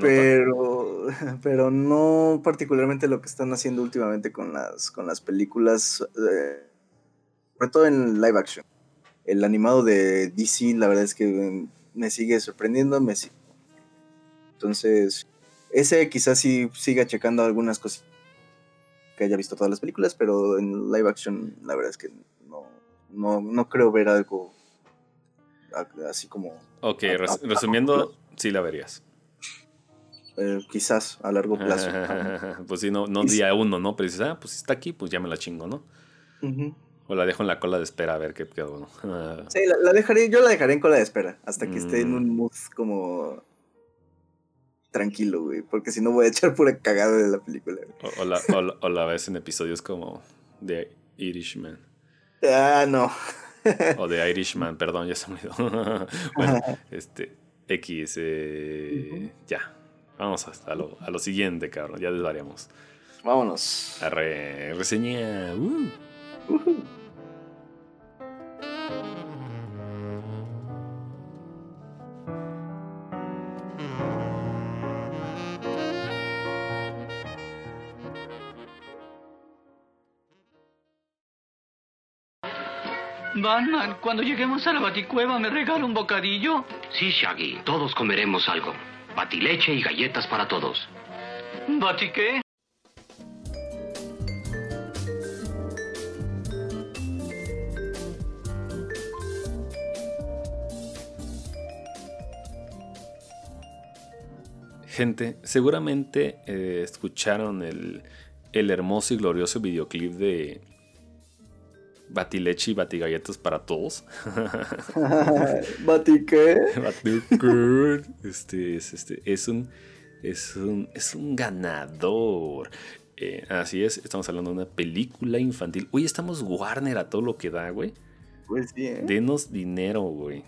pero, pero no particularmente lo que están haciendo últimamente con las, con las películas, eh, sobre todo en live action. El animado de DC, la verdad es que me sigue sorprendiendo, me Entonces, ese quizás sí siga checando algunas cosas que haya visto todas las películas, pero en live action la verdad es que no, no, creo ver algo así como... Ok, resumiendo, sí la verías. Eh, quizás a largo plazo. pues sí, no, no día uno, ¿no? Pero dices, ah, pues está aquí, pues ya me la chingo, ¿no? O la dejo en la cola de espera a ver qué quedó, ¿no? sí, la, dejaré, yo la dejaré en cola de espera hasta que esté en un mm. mood como tranquilo, güey, porque si no voy a echar pura cagada de la película. O, la, o, la, ves en episodios como de Irishman. Ah, no. o de Irishman, perdón, ya se me olvidó. bueno, este, X, eh, ya. Vamos hasta lo, a lo siguiente, cabrón, ya desvariamos. Vámonos. A re, reseña. Uh. Batman, cuando lleguemos a la baticueva, ¿me regala un bocadillo? Sí, Shaggy, todos comeremos algo. Batileche y galletas para todos. ¿Bati qué? Gente, seguramente eh, escucharon el, el hermoso y glorioso videoclip de Batileche y Batigalletas para todos. ¿Bati qué? Este es, este, es un. Es un, es un ganador. Eh, así es, estamos hablando de una película infantil. Hoy estamos Warner a todo lo que da, güey. Pues sí, ¿eh? Denos dinero, güey.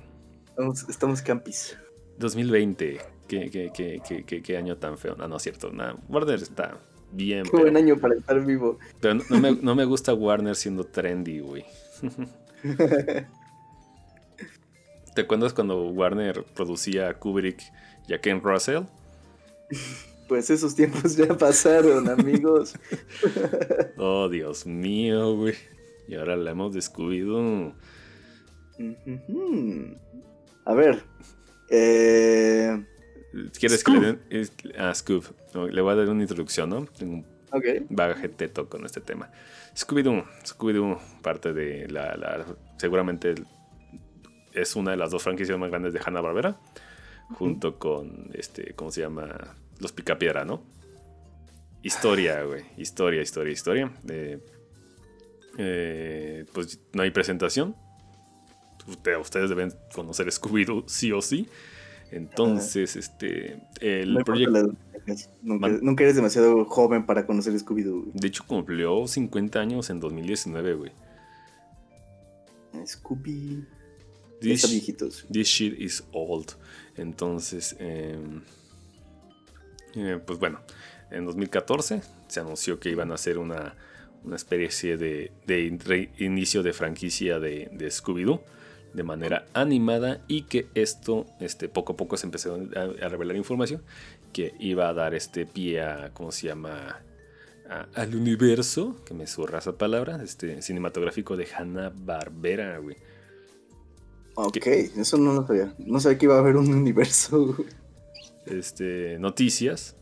Estamos, estamos campis. 2020. ¿Qué, qué, qué, qué, qué año tan feo. No, no es cierto. Nada. Warner está bien. Qué buen año para estar vivo. Pero no, me, no me gusta Warner siendo trendy, güey. ¿Te acuerdas cuando Warner producía a Kubrick y a Ken Russell? Pues esos tiempos ya pasaron, amigos. oh, Dios mío, güey. Y ahora la hemos descubierto. A ver. Eh... ¿Quieres que le den a ah, Scoob? le voy a dar una introducción, ¿no? Tengo un okay. bagaje teto con este tema. Scooby-Doo. Scooby-Doo, parte de la, la, Seguramente es una de las dos franquicias más grandes de Hanna-Barbera. Junto con, este, ¿cómo se llama? Los Picapiedra, ¿no? Historia, güey. Historia, historia, historia. Eh, pues no hay presentación. Ustedes deben conocer Scooby-Doo sí o sí. Entonces, este. El proyecto. Nunca, eres demasiado joven para conocer Scooby-Doo. De hecho, cumplió 50 años en 2019, güey. Scooby. This, viejitos. This shit is old. Entonces, em, eh, pues bueno, en 2014 se anunció que iban a hacer una, una especie de, de inicio de franquicia de, de Scooby-Doo de manera animada y que esto este, poco a poco se empezó a, revelar información que iba a dar este pie a, ¿cómo se llama? al universo, que me zurra esa palabra, este cinematográfico de Hanna Barbera, güey. Ok, eso no lo sabía. No sabía que iba a haber un universo. Este, noticias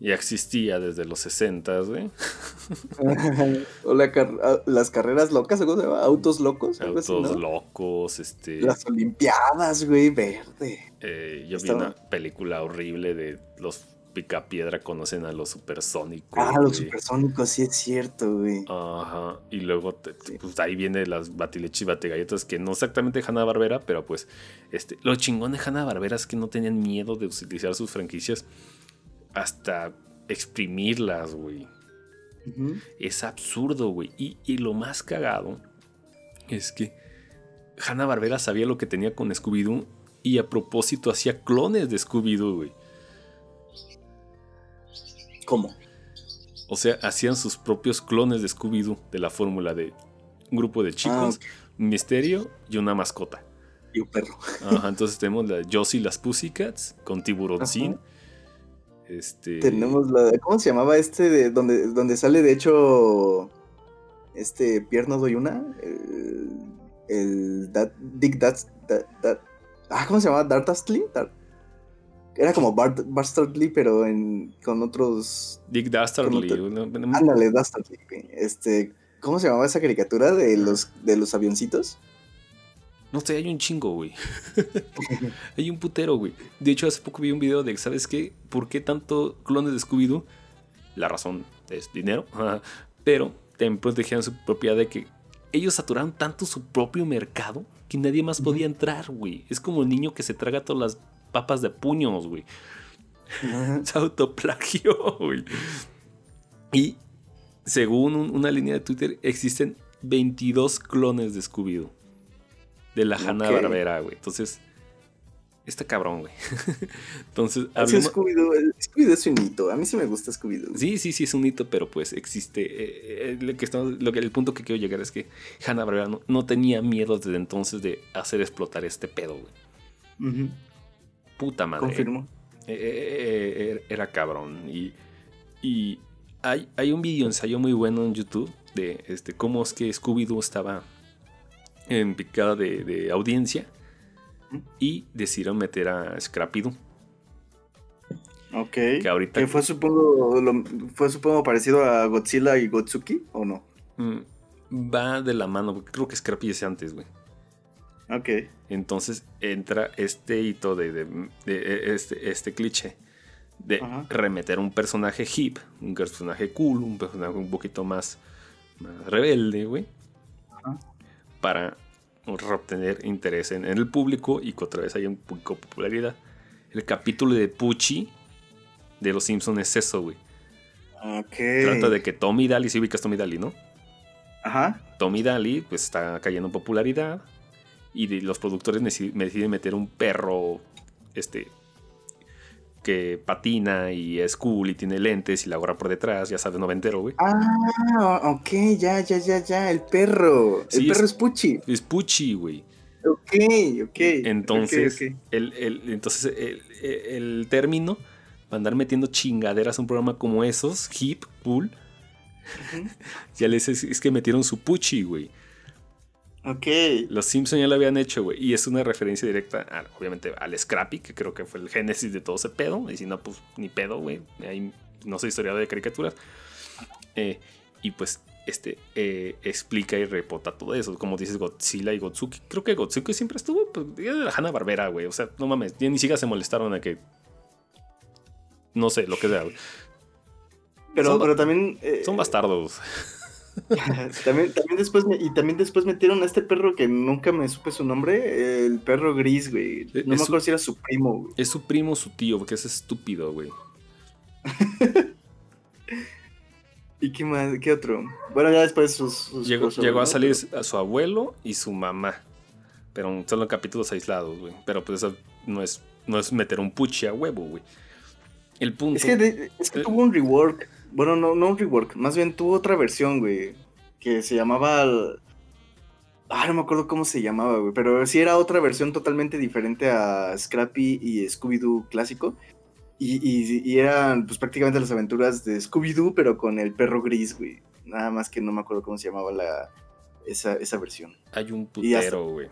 ya existía desde los 60, güey. o ah, las carreras locas, ¿cómo se llama? Autos locos. Autos locos, este. Las Olimpiadas, güey, verde. Eh, yo vi una película horrible de los Picapiedra conocen a los supersónicos. Ah, los supersónicos, sí es cierto, güey. Ajá. Y luego, pues ahí viene las batileche y batigalletas, que no exactamente Hanna Barbera, pero pues, este, lo chingón de Hanna Barbera es que no tenían miedo de utilizar sus franquicias hasta exprimirlas, güey. Es absurdo, güey. Y, lo más cagado es que Hanna Barbera sabía lo que tenía con Scooby-Doo y a propósito hacía clones de Scooby-Doo, güey. ¿Cómo? O sea, hacían sus propios clones de Scooby-Doo de la fórmula de un grupo de chicos, ah, un misterio y una mascota. Y un perro. Ajá, entonces tenemos la Josie las Pussycats con Tiburoncín. Este... Tenemos la. ¿Cómo se llamaba este? De donde, donde sale, de hecho. Este Pierno doy una. El. el Dick That's. ah, ¿cómo se llamaba? Dartastly. era como Bart, Bastardly, pero en, con otros. Dick Dastardly. Ándale, Dastardly. Este. ¿Cómo se llamaba esa caricatura de los, de los avioncitos? No sé, hay un chingo, güey. hay un putero, güey. De hecho, hace poco vi un video de, ¿sabes qué? ¿Por qué tanto clones de Scooby-Doo? La razón es dinero. Pero también protegían su propiedad de que ellos saturaron tanto su propio mercado que nadie más podía entrar, güey. Es como el niño que se traga todas las papas de puños, güey. Se autoplagio, güey. Y según un- una línea de Twitter, existen 22 clones de Scooby-Doo. De la Hanna Barbera, güey. Entonces, está cabrón, güey. Entonces, Es había Scooby-Doo Scooby-Doo es un hito. A mí sí me gusta Scooby-Doo. Sí, sí, sí, es un hito, pero pues existe. eh, eh, lo que estamos- lo que, el punto que quiero llegar es que Hanna Barbera no, no tenía miedo desde entonces de hacer explotar este pedo, güey. Puta madre. Confirmo. Eh, eh, eh, era cabrón. Y, y hay, hay un video ensayo muy bueno en YouTube de este, cómo es que Scooby-Doo estaba en picada de, de audiencia y decidieron meter a Scrappy-Doo. Ok. Que ahorita- Que fue supongo, lo- fue supongo parecido a Godzilla y Gotsuki, ¿o no? Mm, Va de la mano, porque creo que Scrappy es antes, güey. Ok. Entonces entra este hito de, de- de este, este cliché de Ajá. remeter un personaje hip, un personaje cool, un personaje un poquito más, más rebelde, güey. Para obtener interés en, en el público y que otra vez haya un poco de popularidad. El capítulo de Pucci de Los Simpsons es eso, güey. Ok. Trata de que Tommy Daly, si ubicas Tommy Daly, ¿no? Ajá. Tommy Daly pues está cayendo en popularidad y de- los productores deciden meter un perro este que patina y es cool y tiene lentes y la gorra por detrás, ya sabes, noventero, güey. Ah, ok, ya, ya, ya, ya. El perro. Sí, el perro es- es Puchi. Es Pucci, güey. Ok, ok. Entonces, ok, ok. El, el- entonces el, el- término para andar metiendo chingaderas a un programa como esos, hip, cool, ya les es, es que metieron su Pucci, güey. Ok. Los Simpsons ya lo habían hecho, güey. Y es una referencia directa, a- obviamente, al Scrappy, que creo que fue el génesis de todo ese pedo. Y si no, pues ni pedo, güey. Ahí no soy historiador de caricaturas. Eh, y pues, este, eh, explica y repota todo eso. Como dices, Godzilla y Gotsuki. Creo que Gotsuki siempre estuvo, pues, de la Hanna Barbera, güey. O sea, no mames, ya ni siquiera se molestaron a que. No sé, lo que sea, güey. Pero, Son- pero también. eh, Son bastardos. también, también después me- y también después metieron a este perro que nunca me supe su nombre, el perro gris, güey. Eh, No es me su- acuerdo si era su primo, güey. Es su primo, su tío, porque es estúpido, güey. ¿Y qué más? ¿Qué otro? Bueno, ya después sus. sus Llegó, llegó a salir a su abuelo y su mamá. Pero solo en capítulos aislados, güey. Pero pues eso no es, no es meter un puchi a huevo, güey. El punto. Es que, de- es que Eh. tuvo un rework. Bueno, no, no un rework. Más bien tuvo otra versión, güey. Que se llamaba. Ah, no me acuerdo cómo se llamaba, güey. Pero sí era otra versión totalmente diferente a Scrappy y Scooby-Doo clásico. Y, y- y eran, pues, prácticamente las aventuras de Scooby-Doo, pero con el perro gris, güey. Nada más que no me acuerdo cómo se llamaba la, esa, esa versión. Hay un putero, güey.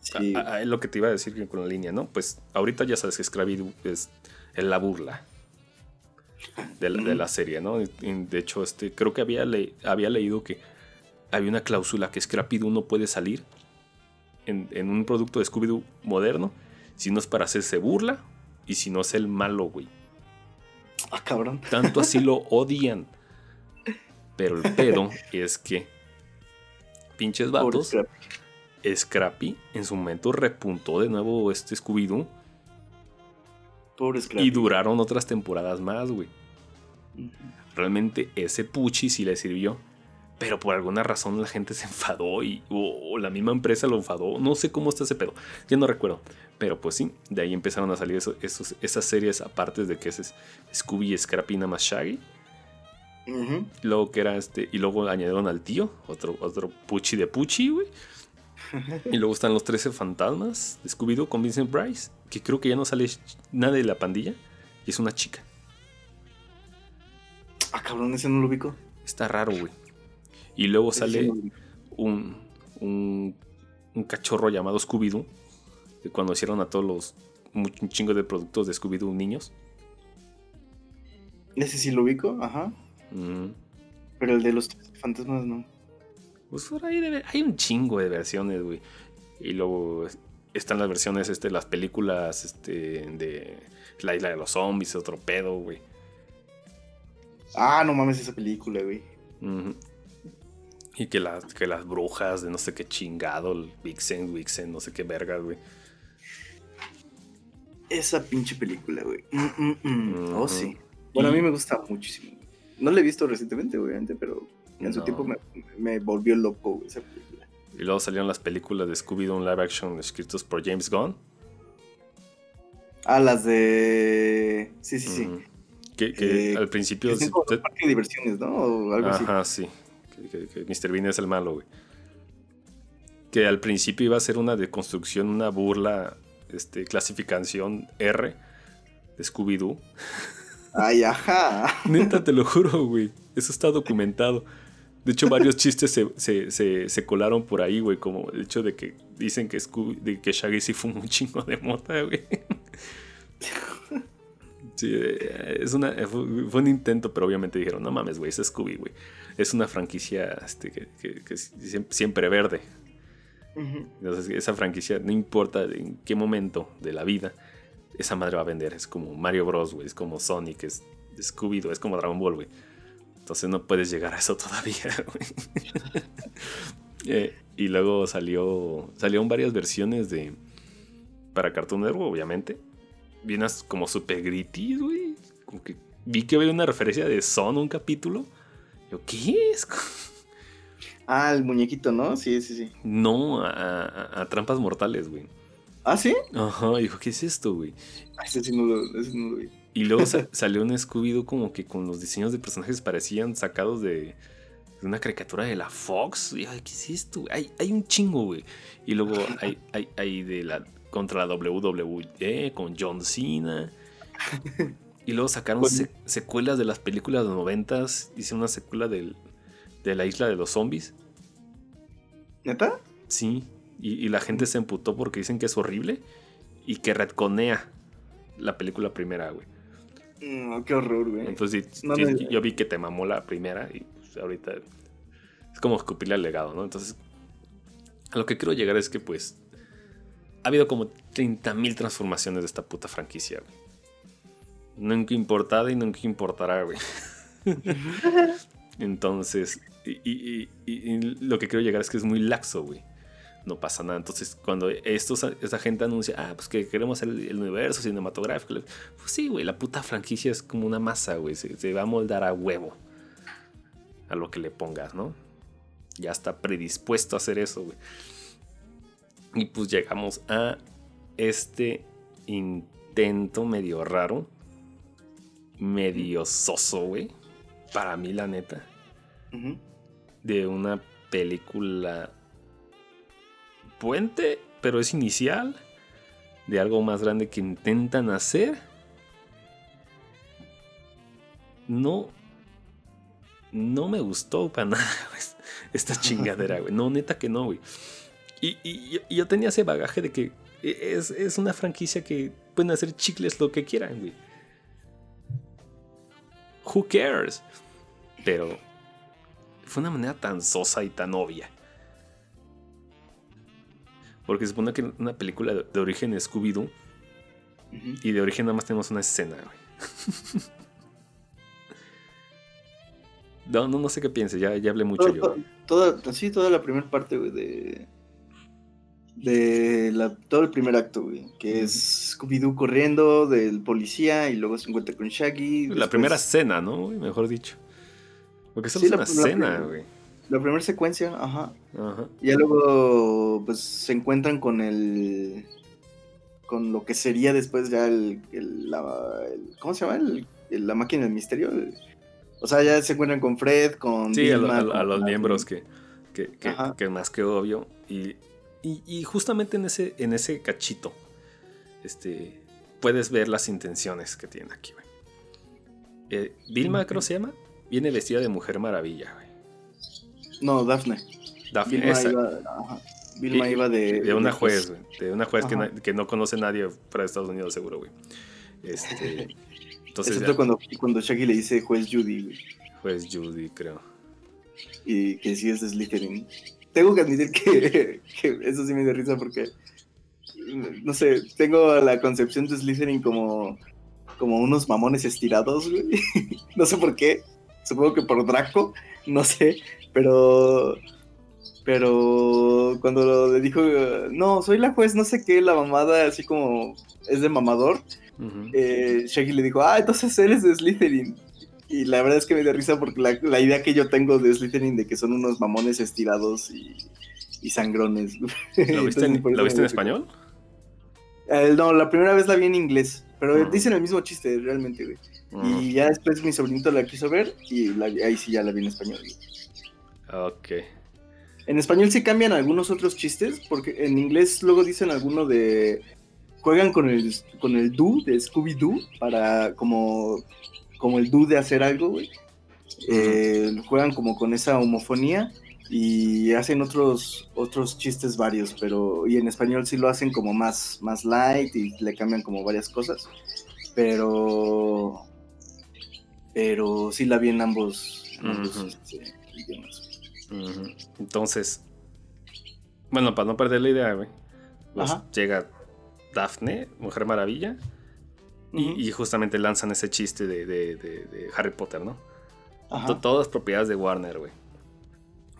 Sí. Ah, ah, Es lo que te iba a decir con la línea, ¿no? Pues ahorita ya sabes que Scrappy es, es la burla de la, de la serie, ¿no? De hecho, este, creo que había, le- había leído que había una cláusula que Scrappy-Doo no puede salir en, en un producto de Scooby-Doo moderno si no es para hacerse burla y si no es el malo, güey. Ah, cabrón. Tanto así lo odian. Pero el pedo es que pinches vatos, Scrappy. Scrappy en su momento repuntó de nuevo este Scooby-Doo Y duraron otras temporadas más, güey. Realmente ese Puchi sí le sirvió. Pero por alguna razón la gente se enfadó y o, la misma empresa lo enfadó. No sé cómo está ese pedo. Ya no recuerdo. Pero pues sí, de ahí empezaron a salir esos- esas series aparte de que es Scooby y Scrappy nada más Shaggy. Luego que era este. Y luego añadieron al tío. Otro, otro Puchi de Puchi, güey. Y luego están los 13 fantasmas de Scooby-Doo con Vincent Price. Que creo que ya no sale nada de la pandilla. Y es una chica. Ah, cabrón, ese no lo ubico. Está raro, güey. Y luego sí sale un, un, un cachorro llamado Scooby-Doo. Cuando hicieron a todos los. Un un chingo de productos de Scooby-Doo niños. Ese sí lo ubico, ajá. Mm. Pero el de los tres fantasmas no. Pues por ahí debe- hay un chingo de versiones, güey. Y luego están las versiones, este, las películas este, de La Isla de los Zombies, otro pedo, güey. Ah, no mames esa película, güey. Y que, las que las brujas de no sé qué chingado, el Vixen, Vixen, no sé qué vergas, güey. Esa pinche película, güey. Mm, mm, mm. Oh, sí. Bueno, a mí me gusta muchísimo. No la he visto recientemente, obviamente, pero En su tiempo me, me volvió loco esa película. Y luego salieron las películas de Scooby-Doo en live action escritos por James Gunn. Ah, las de. Sí, sí, sí. Ujú. Que, que Eh, al principio... Como un parque de diversiones, ¿no? O algo así. Ajá, sí. Que, que- que Mr. Bean es el malo, güey. Que al principio iba a ser una deconstrucción, una burla, este, clasificación R de Scooby-Doo. Ay, ajá. Neta, te lo juro, güey. Eso está documentado. De hecho, varios chistes se, se- se- se colaron por ahí, güey. Como el hecho de que dicen que, Scooby, de que Shaggy sí fue un chingo de mota, güey. Sí, eh, es una, fue, fue un intento, pero obviamente dijeron, no mames, güey, es Scooby, güey. Es una franquicia este, que, que- que siempre, verde. Entonces, esa franquicia, no importa en qué momento de la vida, esa madre va a vender. Es como Mario Bros, güey. Es como Sonic, es Scooby-Doo, es como Dragon Ball, güey. Entonces no puedes llegar a eso todavía. Eh, y luego salió, salieron varias versiones de... Para Cartoon Network, obviamente. Vienes como super gritty, güey. Como que vi que había una referencia de Son un capítulo. Yo, ¿qué es? Ah, el muñequito, ¿no? Sí, sí, sí. No, a, a- a trampas mortales, güey. ¿Ah, sí? Ajá, dijo, ¿qué es esto, güey? Ah, Ese sí no lo, ese no lo vi. Y luego sa- salió un Scooby-Doo como que con los diseños de personajes parecían sacados de, una caricatura de la Fox. Y, ay, ¿qué es esto? Hay, hay un chingo, güey. Y luego hay, hay, hay de la contra la WWE con John Cena. Y luego sacaron se- secuelas de las películas de los noventas. Hicieron una secuela del- de la isla de los zombies. ¿Neta? Sí. Y, y la gente se emputó porque dicen que es horrible. Y que retconea la película primera, güey. No, qué horror, güey. Entonces sí, No sí, me- yo vi que te mamó la primera y pues, ahorita es como escupirle al legado, ¿no? Entonces, a lo que quiero llegar es que pues ha habido como 30.000 transformaciones de esta puta franquicia, güey. Nunca importada y nunca importará, güey. Entonces, y, y- y- y lo que quiero llegar es que es muy laxo, güey. No pasa nada. Entonces, cuando estos, esta gente anuncia, ah, pues que queremos el, el universo cinematográfico, pues sí, güey, la puta franquicia es como una masa, güey. Se, se va a moldar a huevo. A lo que le pongas, ¿no? Ya está predispuesto a hacer eso, güey. Y pues llegamos a este intento medio raro, medio soso, güey. Para mí, la neta de una película puente, pero es inicial de algo más grande que intentan hacer. No, no me gustó para nada esta chingadera, güey. No, neta que no, güey. Y, y yo- y yo tenía ese bagaje de que es, es una franquicia que pueden hacer chicles lo que quieran, güey. Who cares? Pero fue una manera tan sosa y tan obvia. Porque se supone que una película de, origen Scooby-Doo y de origen nada más tenemos una escena, güey. No, no, no sé qué piense, ya, ya hablé mucho Todo- yo. to- Toda, sí, toda la primera parte, güey, de. De la, todo el primer acto, güey. Que es Scooby-Doo corriendo del policía y luego se encuentra con Shaggy. La después- primera escena, ¿no? güey? Mejor dicho. Porque solo Sí, es una escena, güey. La primera secuencia, ajá. Ajá. Y ya luego, pues se encuentran con el. Con lo que sería después ya el. el- la- el- ¿Cómo se llama? El- la máquina del misterio. O sea, ya se encuentran con Fred, con. Sí, a, lo- Vilma, a a los miembros que, que, que, más que obvio. Y, y, y justamente en ese, en ese cachito, este, puedes ver las intenciones que tienen aquí, güey. Eh, Vilma, creo que se llama, viene vestida de Mujer Maravilla, güey. No, Daphne. Daphne, Vilma esa, iba, ajá. Vilma Y- iba de. de una juez, güey. De una juez que, Ajá. na- que no conoce a nadie de Estados Unidos, seguro, güey. Este, entonces, Excepto ya, cuando, cuando Shaggy le dice juez Judy, güey, juez Judy, creo. y que sí es de Slytherin. Tengo que admitir que, que eso sí me dio risa porque, no sé, tengo la concepción de Slytherin como, como unos mamones estirados, güey. No sé por qué, supongo que por Draco, no sé, pero... Pero cuando le dijo, no, soy la juez, no sé qué, la mamada, así como es de mamador, eh, Shaggy le dijo, ah, entonces eres de Slytherin. Y la verdad es que me da risa porque la, la idea que yo tengo de Slytherin de que son unos mamones estirados y, y sangrones. ¿Lo viste, Entonces, en, por eso ¿lo viste en me- español? Eh, no, la primera vez la vi en inglés, pero Ah. dicen el mismo chiste realmente, güey. Mm, Y ya después mi sobrinito la quiso ver y la- ahí sí ya la vi en español. güey. Ok. En español sí cambian algunos otros chistes, porque en inglés luego dicen alguno de... Juegan con el, con el do de Scooby-Doo para como, como el do de hacer algo, güey. Eh, juegan como con esa homofonía y hacen otros, otros chistes varios, pero y en español sí lo hacen como más, más light y le cambian como varias cosas, pero pero sí la vi en ambos, en ambos, Ujú. este, idiomas. Entonces, bueno, para no perder la idea, güey. pues, llega Daphne, Mujer Maravilla, y, justamente lanzan ese chiste de, de- de- de Harry Potter, ¿no? Ajá. Todas propiedades de Warner, güey.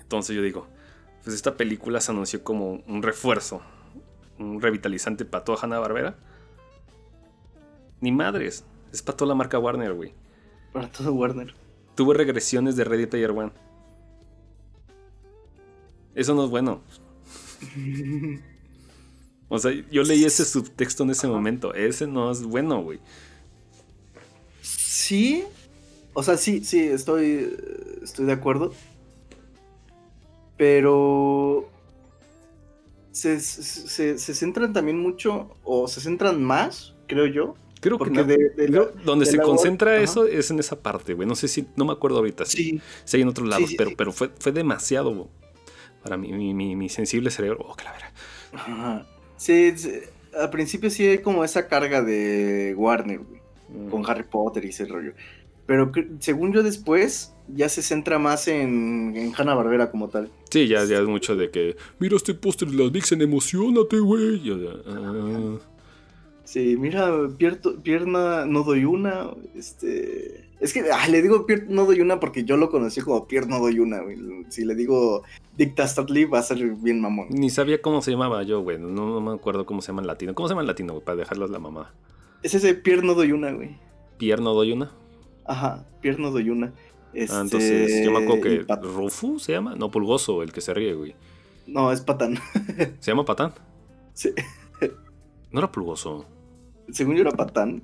Entonces yo digo, pues esta película se anunció como un refuerzo, un revitalizante para toda Hanna Barbera. Ni madres, es para toda la marca Warner, güey. Para todo Warner. Tuvo regresiones de Ready Player One. Eso no es bueno. O sea, yo leí ese subtexto en ese momento. Ese no es bueno, güey. Sí, o sea, sí, sí, estoy, estoy de acuerdo. Pero se, se- se centran también mucho, o se centran más, creo yo. Creo que no. de, de lo- Donde de se la- concentra eso es en esa parte, güey. No sé si, no me acuerdo ahorita. Si, Sí, si hay en otros lados, sí, pero, sí. pero fue, fue demasiado para mi, mi, mi- mi sensible cerebro. Oh, que la vera. ajá. sí, sí, al principio sí hay como esa carga de Warner, güey. Mm. con Harry Potter y ese rollo. Pero según yo después, ya se centra más en, en Hanna Barbera como tal. Sí, ya, ya es mucho de que. Mira este póster de las Vixen, emocionate, güey. Ah. Sí, mira, pierto- pierna no doy una. Este. Es que ah, le digo pier no doy una porque yo lo conocí como Pier no doy una. güey. Si le digo Dick Dastardly va a ser bien mamón. Ni sabía cómo se llamaba yo, güey. No, no me acuerdo cómo se llama en latino. ¿Cómo se llama en latino, güey? Para dejarlas la mamá. Es ese Pier no doy una, güey. Pierre no doy una. Ajá, Pier no doy una. Este, Ah, entonces yo me acuerdo y que Rufu se llama. No, Pulgoso, el que se ríe, güey. No, es Patán. ¿Se llama Patán? Sí. No era Pulgoso. Según yo era Patán.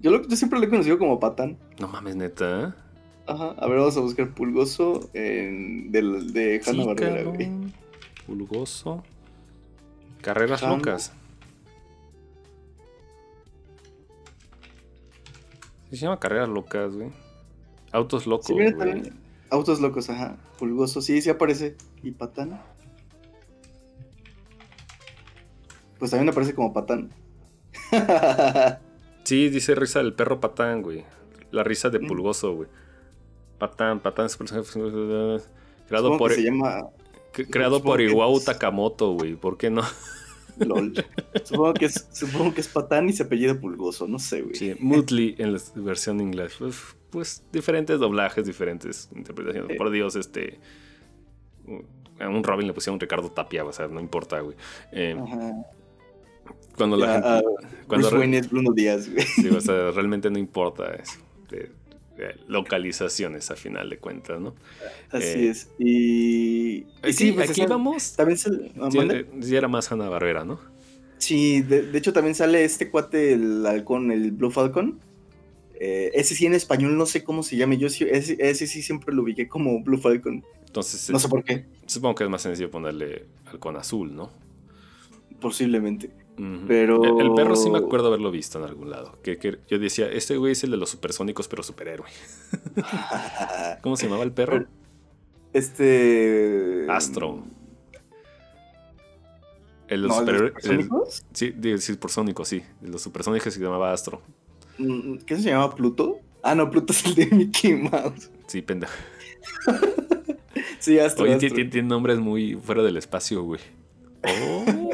Yo, lo- yo siempre lo he conocido como Patán. No mames, neta. Ajá, a ver, vamos a buscar Pulgoso en, del- de Hanna Sí, Barbera, güey. Pulgoso. Carreras Hanna- locas. Se llama Carreras locas, güey. Autos locos, Sí, mira, güey. también. Autos locos, ajá. Pulgoso, sí, sí aparece. ¿Y Patán? Pues también aparece como Patán. Sí, dice risa del perro patán, güey. La risa de pulgoso, güey. Patán, patán creado Supongo por, que se llama creado supongo por es- Takamoto, güey. ¿Por qué no? LOL. supongo, que es, supongo que es Patán y se apellida Pulgoso, no sé, güey. Sí, Moodley en la versión inglés. Pues, pues, diferentes doblajes, diferentes interpretaciones. Por Dios, este. A un Robin le pusieron Ricardo Tapia, o sea, no importa, güey. Eh, Ajá. Cuando la Ya, gente. ah, cuando Bruce Wayne es Bruno Díaz, güey. Sí, o sea, realmente no importa eso. de- de localizaciones a final de cuentas, ¿no? Así Eh, es. Y, y Aquí, sí, pues aquí esa- vamos. También se, ah, eh, sí era más Hanna Barbera, ¿no? Sí, de, de hecho también sale este cuate, el halcón, el Blue Falcon. Eh, ese sí en español no sé cómo se llame. Yo sí, ese, ese sí siempre lo ubiqué como Blue Falcon. Entonces, No sé por qué, supongo que es más sencillo ponerle halcón azul, ¿no? posiblemente. Pero- El, el perro sí me acuerdo haberlo visto en algún lado. Que, que yo decía, este güey es el de los supersónicos, pero superhéroe. ¿Cómo se llamaba el perro? Este. Astro. El de los No, ¿el de superhéroes. los el- supersónicos? Sí, de supersónicos, sí. De los supersónicos se llamaba Astro. Mm, ¿Qué se llama Pluto? Ah, no, Pluto es el de Mickey Mouse. Sí, pendejo. Sí, Astro. Oye, Astro. tiene- tiene nombres muy fuera del espacio, güey. Oh.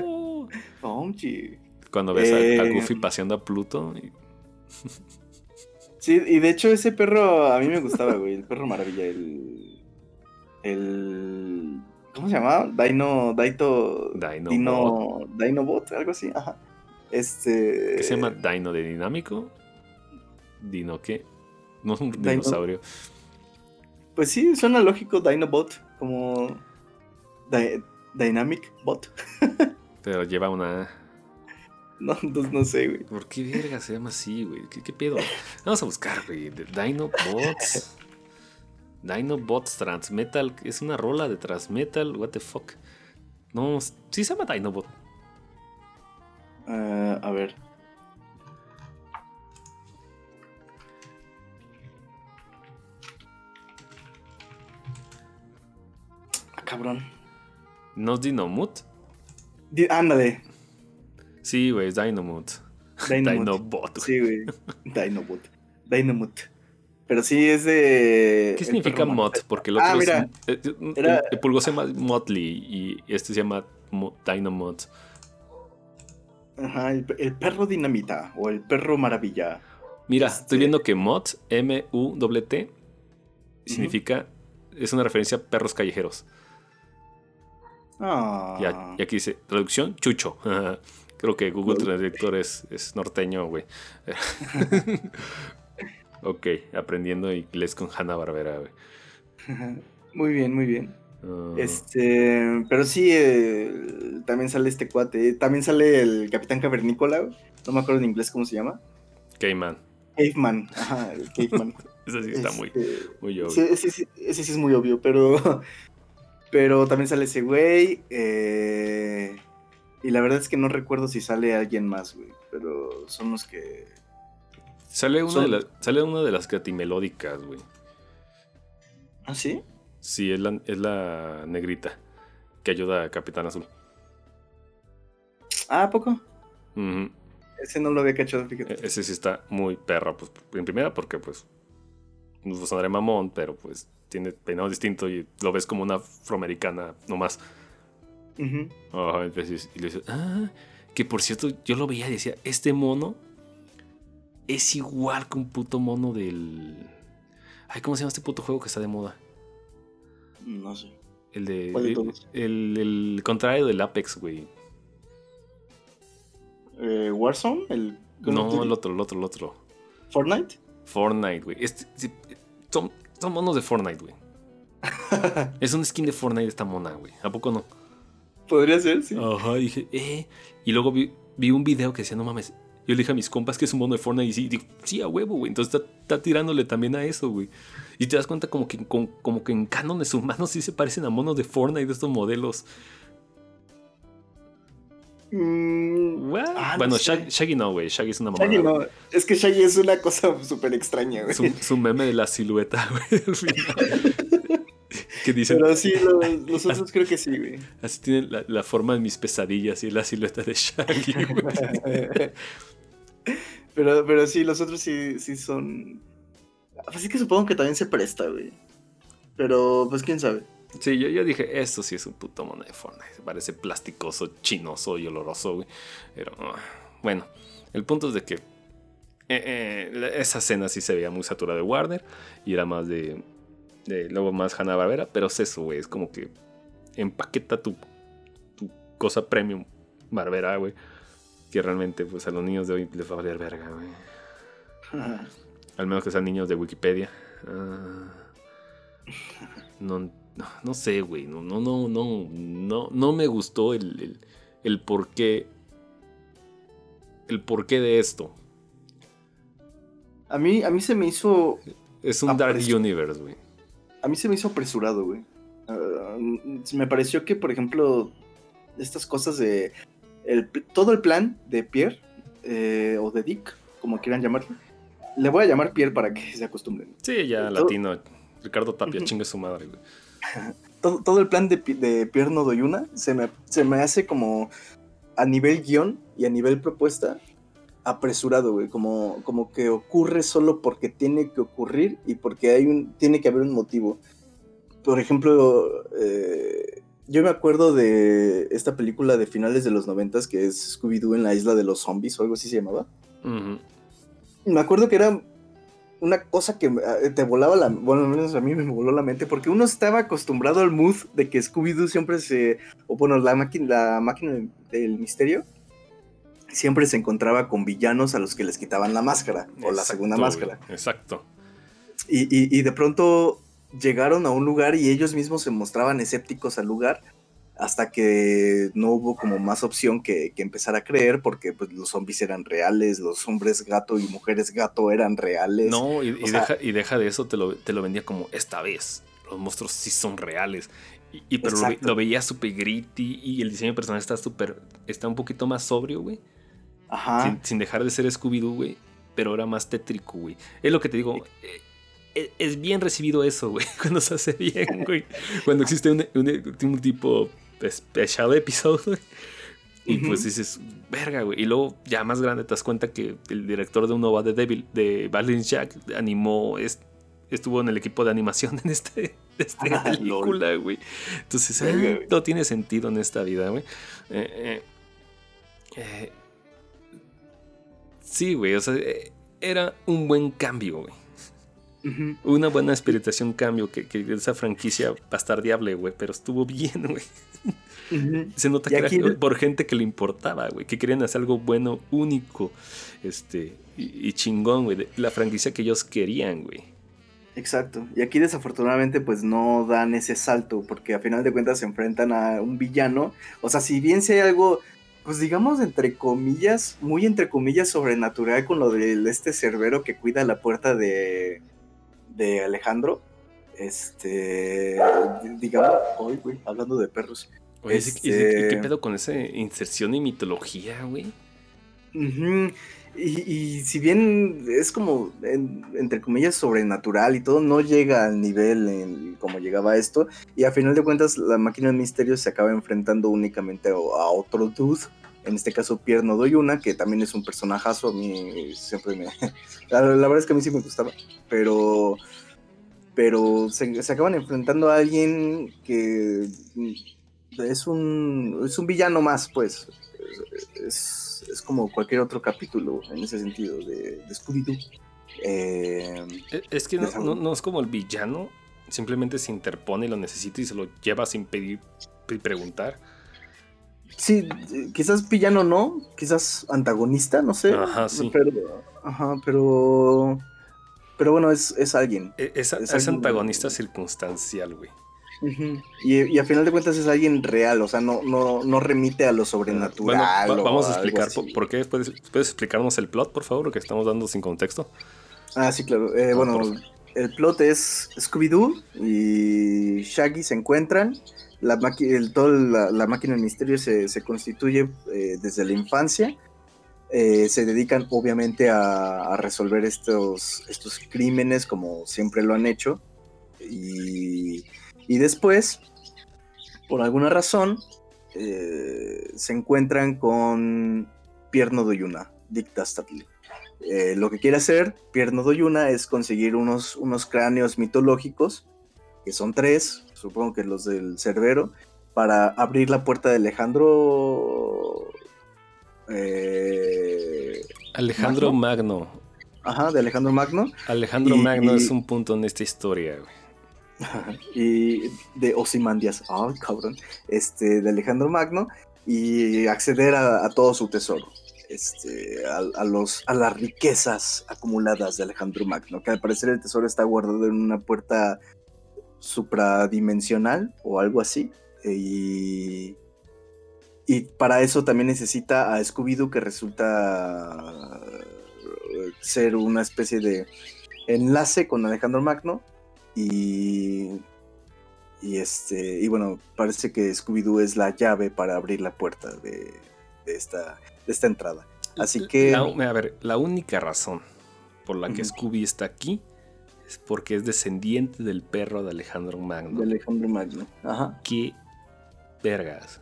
Cuando ves a- a, Eh. Goofy paseando a Pluto. y- Sí, y de hecho ese perro a mí me gustaba, güey. El perro maravilla, el. El. ¿Cómo se llamaba? Dino. Daito. Dino Dino. Dinobot, algo así, ajá. Este. ¿Qué se llama? ¿Dino de dinámico? ¿Dino qué? no un Dino- dinosaurio. Pues sí, suena lógico Dinobot, como Dy- Dynamic Bot. Pero lleva una. No, entonces no sé, güey. ¿Por qué verga se llama así, güey? ¿Qué, qué pedo? Vamos a buscar, güey. Dinobots. Dinobots Transmetal. Es una rola de Transmetal. What the fuck. No, sí se llama Dinobot. Ah, a ver. Ah, cabrón. ¿No es Dinomut? Di- ándale. Sí, güey, es Dinomut. Dynamot. Dinobot. Sí, güey. Dynamot. Dynamot. Pero sí es de. ¿Qué el significa mod? Porque el Ah, otro mira. es. eh, el- Era- El, pulgo se llama Motley y este se llama Mo- Dynamod. Ajá, el, el perro dinamita o el perro maravilla. Mira, Este- estoy viendo que mod, M-U-T, significa. Es una referencia a perros callejeros. Ah. Y aquí dice, traducción, chucho. Creo que Google. Traductor es, es norteño, güey. ok, aprendiendo inglés con Hanna Barbera, güey. Muy bien, muy bien. Ah, Este, pero sí, eh, también sale este cuate. También sale el Capitán Cavernícola. güey. No me acuerdo en inglés cómo se llama. Caveman. Caveman. Ajá, el Caveman. Ese sí está muy, Este, muy obvio. sí, ese, sí- ese sí es muy obvio, pero. Pero también sale ese güey. eh, y la verdad es que no recuerdo si sale alguien más, güey. Pero son los que. Sale una, Son- de las, sale una de las gratimelódicas, güey. ¿Ah, sí? Sí, es la, es la negrita que ayuda a Capitán Azul. Ah, ¿a poco? Ese no lo había cachado, fíjate. E- Ese sí está muy perra, pues en primera porque pues no sonaré mamón, pero pues tiene peinado distinto y lo ves como una afroamericana nomás. Entonces, y le dices, ah, que por cierto yo lo veía y decía, este mono es igual que un puto mono del... Ay, ¿cómo se llama este puto juego que está de moda? No sé. El de... ¿Cuál de el, el- el contrario del Apex, güey. Eh, ¿Warzone? ¿El No, el otro, el otro, el otro. ¿Fortnite? Fortnite, güey. Este- son, son monos de Fortnite, güey. es un skin de Fortnite esta mona, güey. ¿A poco no? Podría ser, sí. Ajá, dije, eh. Y luego vi, vi un video que decía, no mames. Yo le dije a mis compas que es un mono de Fortnite y sí, digo, sí, a huevo, güey. Entonces está, está tirándole también a eso, güey. Y te das cuenta como que, con- como que en cánones humanos sí se parecen a monos de Fortnite de estos modelos. Mm? Ah, no bueno, sé. Shaggy, no, güey. Shaggy es una mamada. Shaggy no. Es que Shaggy es una cosa súper extraña, güey. Su, su meme de la silueta, güey. que dice, Pero sí, los, los otros creo que sí, güey. así tiene la, la forma de mis pesadillas y la silueta de Shaggy, güey. pero, pero sí, los otros sí, sí son. Así que supongo que también se presta, güey. Pero, pues quién sabe. Sí, yo, yo dije, esto sí es un puto mono de Fortnite. Parece plasticoso, chinoso y oloroso, güey. Pero, ah, bueno, el punto es de que eh, eh, esa escena sí se veía muy saturada de Warner y era más de, de luego más Hanna Barbera, pero es eso, güey, es como que empaqueta tu, tu cosa premium Barbera, güey, que realmente pues a los niños de hoy les va a valer verga, güey. Al menos que sean niños de Wikipedia. Ah, no, no, no sé, güey. No, no, no, no, no, no me gustó el, el, el porqué. El porqué de esto. A mí, a mí se me hizo. Es un Dark. Universe, güey. A mí se me hizo apresurado, güey. Ah, me pareció que, por ejemplo, estas cosas de. el todo el plan de Pierre, eh, o de Dick, como quieran llamarlo. Le voy a llamar Pierre para que se acostumbren. Sí, ya Todo- latino. Ricardo Tapia, chingue su madre, güey. Todo, todo el plan de, de Pierre Nodoyuna se me, se me hace como a nivel guion y a nivel propuesta apresurado, güey. Como, como que ocurre solo porque tiene que ocurrir y porque hay un, tiene que haber un motivo. Por ejemplo, eh, yo me acuerdo de esta película de finales de los noventas que es Scooby-Doo en la isla de los zombies o algo así se llamaba. Me acuerdo que era una cosa que eh, te volaba la... Bueno, al menos a mí me voló la mente porque uno estaba acostumbrado al mood de que Scooby-Doo siempre se... O bueno, la, máquina la máquina del misterio siempre se encontraba con villanos a los que les quitaban la máscara o la Exacto, segunda máscara. Exacto. y, y, y de pronto llegaron a un lugar y ellos mismos se mostraban escépticos al lugar hasta que no hubo como más opción que, que, empezar a creer porque pues, los zombies eran reales, los hombres gato y mujeres gato eran reales. No, y, y deja, y deja de eso, te lo, te lo vendía como esta vez, los monstruos sí son reales. Y, y pero lo, lo, veía súper gritty y el diseño personal está súper, está un poquito más sobrio, güey. Ajá. Sin, sin, dejar de ser Scooby-Doo, güey, pero era más tétrico, güey. Es lo que te digo. Eh, es bien recibido eso, güey, cuando se hace bien, güey. Cuando existe un, un, un tipo special episode, güey. Y uh -huh. pues dices, verga, güey. Y luego, ya más grande, te das cuenta que el director de Uno va de Devil, de Balance Jack, animó, es, estuvo en el equipo de animación en este, esta ah, película, güey. Entonces, eh, todo tiene sentido en esta vida, güey. Eh, eh, sí, güey, o sea, era un buen cambio, güey. Uh -huh. Una buena espiritación cambio que, que, esa franquicia bastardeable, güey, pero estuvo bien, güey. Uh -huh. Se nota que era por gente que le importaba, güey, que querían hacer algo bueno, único, este, y, y chingón, güey, la franquicia que ellos querían, güey. Exacto. Y aquí desafortunadamente pues no dan ese salto porque a final de cuentas se enfrentan a un villano. O sea, si bien si hay algo, pues digamos entre comillas, muy entre comillas sobrenatural con lo de este cerbero que cuida la puerta de, de Alejandro. Este, digamos, hoy, güey, hablando de perros. Oye, este... ¿y, qué pedo con esa inserción y mitología, güey? Uh -huh. Y, y, si bien es como, en, entre comillas, sobrenatural y todo, no llega al nivel en, como llegaba esto. Y a final de cuentas, la máquina del misterio se acaba enfrentando únicamente a, otro dude. En este caso, Pierre Nodoyuna, que también es un personajazo. A mí siempre me. La, verdad es que a mí sí me gustaba. Pero pero se, se, acaban enfrentando a alguien que es un, es un villano más, pues. Es, es como cualquier otro capítulo en ese sentido de, de Scooby-Doo. Eh, es que no, no, no, es como el villano, simplemente se interpone y lo necesita y se lo lleva sin pedir y preguntar. Sí, quizás villano no, quizás antagonista, no sé. Ajá, sí. Pero, ajá, pero pero bueno, es, es alguien. Es, es, es antagonista de... circunstancial, güey. Uh -huh. y, y, a final de cuentas es alguien real, o sea, no, no, no remite a lo sobrenatural. Bueno, vamos a explicar por, por, qué. ¿Puedes, ¿Puedes, explicarnos el plot, por favor, lo que estamos dando sin contexto? Ah, sí, claro. Eh, no, bueno, el plot es Scooby-Doo y Shaggy se encuentran. La, el, toda la, la máquina del misterio se, se constituye eh, desde la infancia eh, se dedican obviamente a, a, resolver estos, estos crímenes como siempre lo han hecho. Y, y después, por alguna razón, eh, se encuentran con Pierno Doyuna, Dick Dastardly. Eh, lo que quiere hacer Pierno Doyuna es conseguir unos, unos cráneos mitológicos, que son tres, supongo que los del Cerbero, para abrir la puerta de Alejandro eh, Alejandro Magno. Magno. Ajá, de Alejandro Magno. Alejandro y, Magno y... es un punto en esta historia, güey. y de Osimandias, ay, oh, cabrón. Este, de Alejandro Magno. Y acceder a, todo su tesoro. Este, a, a, los, a las riquezas acumuladas de Alejandro Magno. Que al parecer el tesoro está guardado en una puerta supradimensional o algo así. Y y para eso también necesita a Scooby-Doo, que resulta ser una especie de enlace con Alejandro Magno. Y. Y este. Y bueno, parece que Scooby-Doo es la llave para abrir la puerta de, de, esta, de esta entrada. Así que. La, a ver, la única razón por la que uh -huh. Scooby está aquí es porque es descendiente del perro de Alejandro Magno. De Alejandro Magno. Ajá. Qué vergas.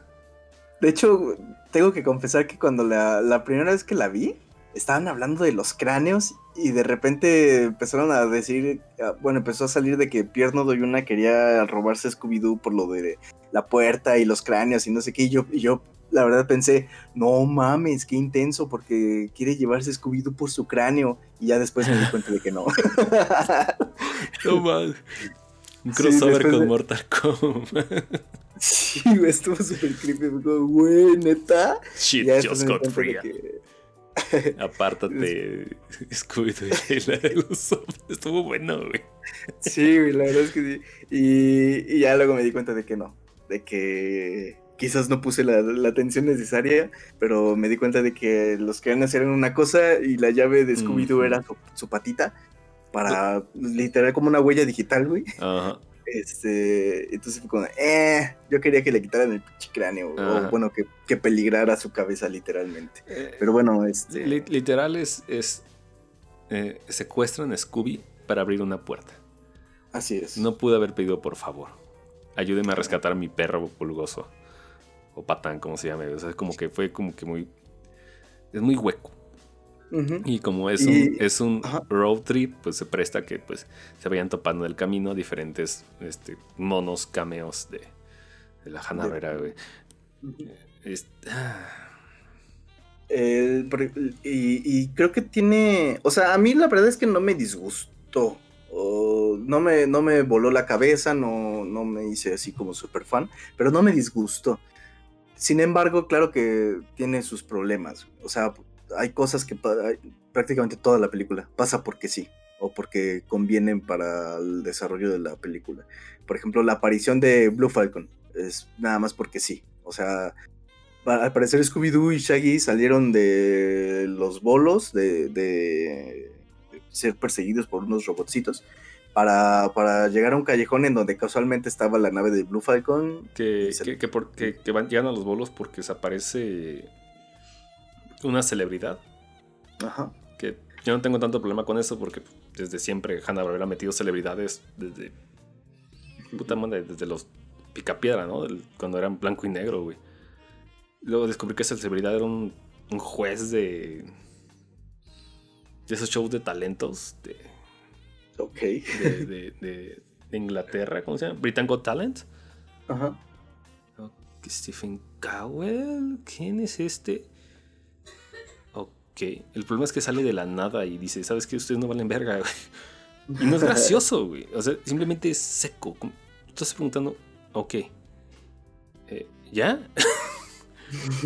De hecho, tengo que confesar que cuando la, la, primera vez que la vi, estaban hablando de los cráneos y de repente empezaron a decir, ah, bueno, empezó a salir de que Pierno Doyuna quería robarse a Scooby-Doo por lo de la puerta y los cráneos y no sé qué. Y yo, y yo la verdad pensé, no mames, qué intenso, porque quiere llevarse Scooby-Doo por su cráneo. Y ya después me di cuenta de que no. no mames. Un crossover sí, con de... Mortal Kombat. Sí, estuvo súper creepy. Güey, neta. Shit just got free. Que... Apártate, Scooby-Doo y la de Usopp. Estuvo bueno, güey. Sí, güey, la verdad es que sí. Y, y ya luego me di cuenta de que no. De que quizás no puse la, la atención necesaria, pero me di cuenta de que los querían hacer una cosa y la llave de Scooby-Doo era su, su patita para literal como una huella digital, güey. Ajá. Este, entonces fue como, eh, yo quería que le quitaran el pinche cráneo, Ajá. o bueno, que, que peligrara su cabeza literalmente. Eh, Pero bueno, este, li- literal es, es eh, secuestran a Scooby para abrir una puerta. así es. No pude haber pedido por favor. Ayúdeme a rescatar a mi perro pulgoso. O patán, como se llame. O sea, como que fue como que muy. Es muy hueco. Y como es Y- un, es un ajá. road trip, pues se presta que pues se vayan topando en el camino diferentes este, monos cameos de, de la Hanna güey. Ujú. Es- ah, Eh, y, y creo que tiene, o sea, a mí la verdad es que no me disgustó, o no me, no me voló la cabeza, no, no me hice así como súper fan, pero no me disgustó. Sin embargo, claro que tiene sus problemas, o sea, hay cosas que prácticamente toda la película pasa porque sí, o porque convienen para el desarrollo de la película. Por ejemplo, la aparición de Blue Falcon es nada más porque sí, o sea, al parecer Scooby-Doo y Shaggy salieron de los bolos de, de- de ser perseguidos por unos robotcitos para, para llegar a un callejón en donde casualmente estaba la nave de Blue Falcon. que, se- que, que por- que- que van, llegan a los bolos porque se aparece una celebridad. Ajá. Que yo no tengo tanto problema con eso porque desde siempre Hanna Barbera ha metido celebridades desde. Puta madre, desde los Picapiedra, ¿no? Cuando eran blanco y negro, güey. Luego descubrí que esa celebridad era un, un juez de. de esos shows de talentos de, Ok. de, de- de- de Inglaterra, ¿cómo se llama? Britain Got Talent. Ajá. Stephen Cowell, ¿quién es este? El problema es que sale de la nada y dice, ¿sabes qué? Ustedes no valen verga, güey. Y no es gracioso, güey. O sea, simplemente es seco. Como- Estás preguntando, ok. eh, ¿Ya?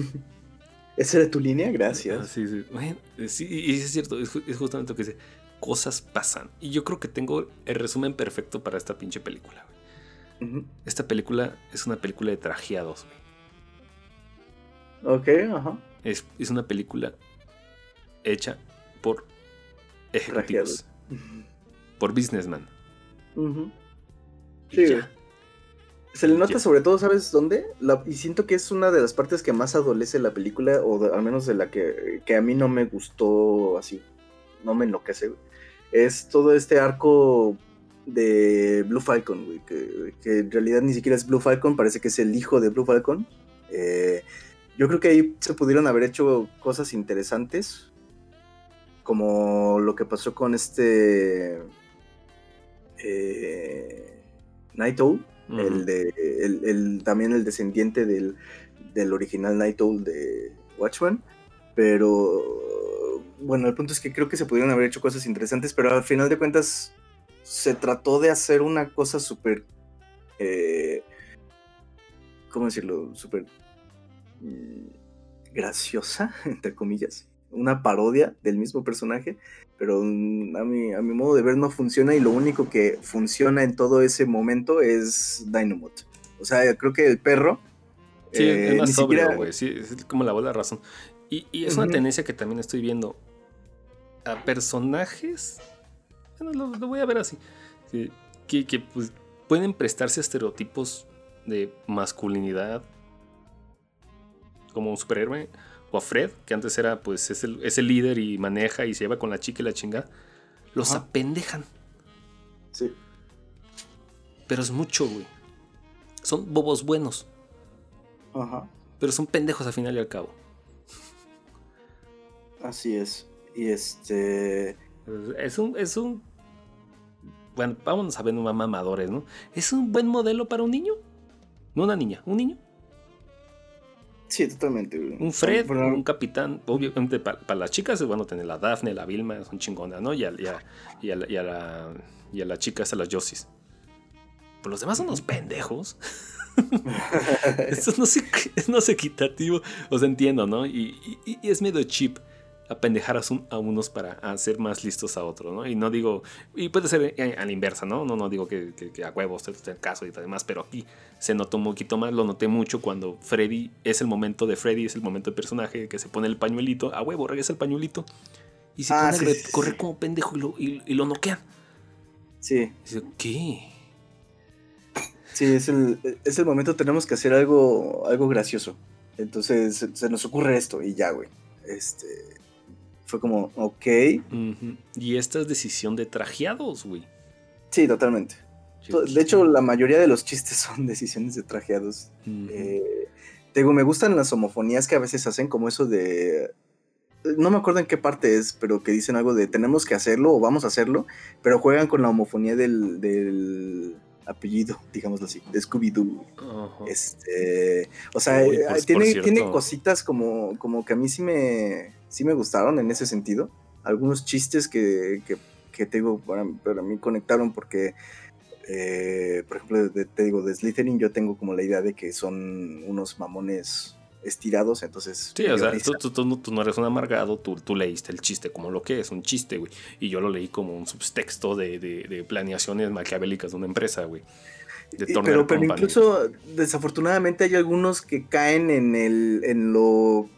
¿Esa era tu línea? Gracias. Ah, sí, sí. Bueno, eh, sí, y es cierto, es, ju- es justamente lo que dice. Cosas pasan. Y yo creo que tengo el resumen perfecto para esta pinche película, güey. Esta película es una película de trajeados, güey. Ok, ajá. Es, es una película hecha por ejecutivos, por businessman. Sí, ya. Se le nota Ya. sobre todo, ¿sabes dónde? La- y siento que es una de las partes que más adolece la película, o de- al menos de la que, que a mí no me gustó así, no me enloquece, güey. Es todo este arco de Blue Falcon, güey, que, que en realidad ni siquiera es Blue Falcon, parece que es el hijo de Blue Falcon. Eh, yo creo que ahí se pudieron haber hecho cosas interesantes, como lo que pasó con este... Eh, Night Owl, el de el, el- también el descendiente del, del original Night Owl de Watchmen pero bueno el punto es que creo que se pudieron haber hecho cosas interesantes pero al final de cuentas se trató de hacer una cosa súper eh, cómo decirlo súper mm, graciosa entre comillas una parodia del mismo personaje pero mm, a mi, a mi modo de ver no funciona y lo único que funciona en todo ese momento es Dynamot. O sea, creo que el perro... Sí, eh, es más ni sobrio, siquiera- güey. Sí, es como la bola de razón. Y, y es una tendencia que también estoy viendo a personajes. Bueno, lo, lo voy a ver así. Que, que, que, pues, pueden prestarse a estereotipos de masculinidad. Como un superhéroe. O a Fred, que antes era, pues, es el, es el líder y maneja y se lleva con la chica y la chingada. Los Ajá. apendejan. Sí. Pero es mucho, güey. Son bobos buenos. Ajá. Pero son pendejos al final y al cabo. Así es. Y este... Es un, es un. Bueno, vámonos a ver más mamadores, ¿no? ¿Es un buen modelo para un niño? No una niña, un niño. Sí, totalmente. güey. Un Fred, un capitán. Obviamente, para las chicas, bueno, tener la Daphne, la Vilma, son chingonas, ¿no? Y a, y a- y a la, y a la, y a la chica, a las Josis. Pero los demás son unos pendejos. Esto no es, no es equitativo. O sea, entiendo, ¿no? Y, y- y es medio cheap. Apendejar a, un- a unos para hacer más listos a otros, ¿no? Y no digo, y puede ser a, a la inversa, ¿no? No, no digo que, que- que a huevos es el caso y demás, pero aquí se notó un poquito más, lo noté mucho cuando Freddy, es el momento de Freddy, es el momento de personaje que se pone el pañuelito, a huevo, regresa el pañuelito y se Ah, pone sí, a sí. correr como pendejo y lo, y- y lo noquean. Sí, dice, ¿qué? sí, es el, es el momento, tenemos que hacer algo, algo gracioso. Entonces se, se nos ocurre esto y ya, güey. Este, fue como, ok. Y esta es decisión de trajeados, güey. sí, totalmente. De hecho, la mayoría de los chistes son decisiones de trajeados. Eh, digo, me gustan las homofonías que a veces hacen como eso de... No me acuerdo en qué parte es, pero que dicen algo de tenemos que hacerlo o vamos a hacerlo, pero juegan con la homofonía del, del apellido, digámoslo así, de Scooby-Doo. Este, o sea, Uy, eh, pues, tiene, tiene cositas como, como que a mí sí me, sí me gustaron en ese sentido. Algunos chistes que, que, que te digo, para, para mí conectaron porque, eh, por ejemplo, de- te digo, de Slytherin yo tengo como la idea de que son unos mamones estirados, entonces... Sí, o sea, tú, tú- tú no- tú no eres un amargado, tú, tú leíste el chiste como lo que es, un chiste, güey. Y yo lo leí como un subtexto de, de, de planeaciones maquiavélicas de una empresa, güey. Pero, pero incluso desafortunadamente hay algunos que caen en el en lo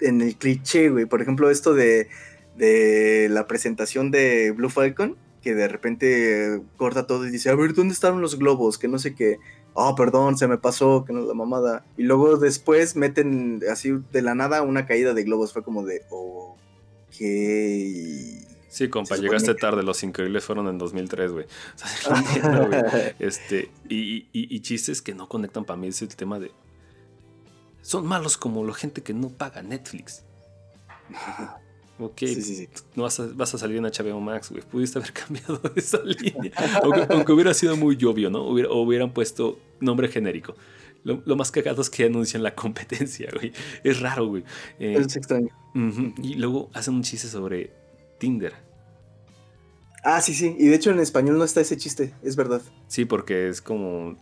en el cliché, güey. Por ejemplo, esto de, de la presentación de Blue Falcon, que de repente corta todo y dice, a ver, ¿dónde estaban los globos? Que no sé qué. Oh, perdón, se me pasó, que no es la mamada. Y luego después meten así de la nada una caída de globos. Fue como de, ok. Sí, compa, llegaste que- tarde. Los increíbles fueron en 2003, güey. O sea, yo entiendo, güey. Este, y, y- y chistes que no conectan para mí es el tema de. Son malos como la gente que no paga Netflix. Ok, Sí, sí, sí. no vas a, vas a salir en HBO Max, güey. Pudiste haber cambiado esa línea. Aunque, aunque hubiera sido muy obvio, ¿no? Hubiera- o hubieran puesto nombre genérico. Lo, lo más cagado es que anuncian la competencia, güey. Es raro, güey. Eh, Es extraño. Y luego hacen un chiste sobre Tinder. Ah, sí, sí. Y de hecho en español no está ese chiste, es verdad. Sí, porque es como.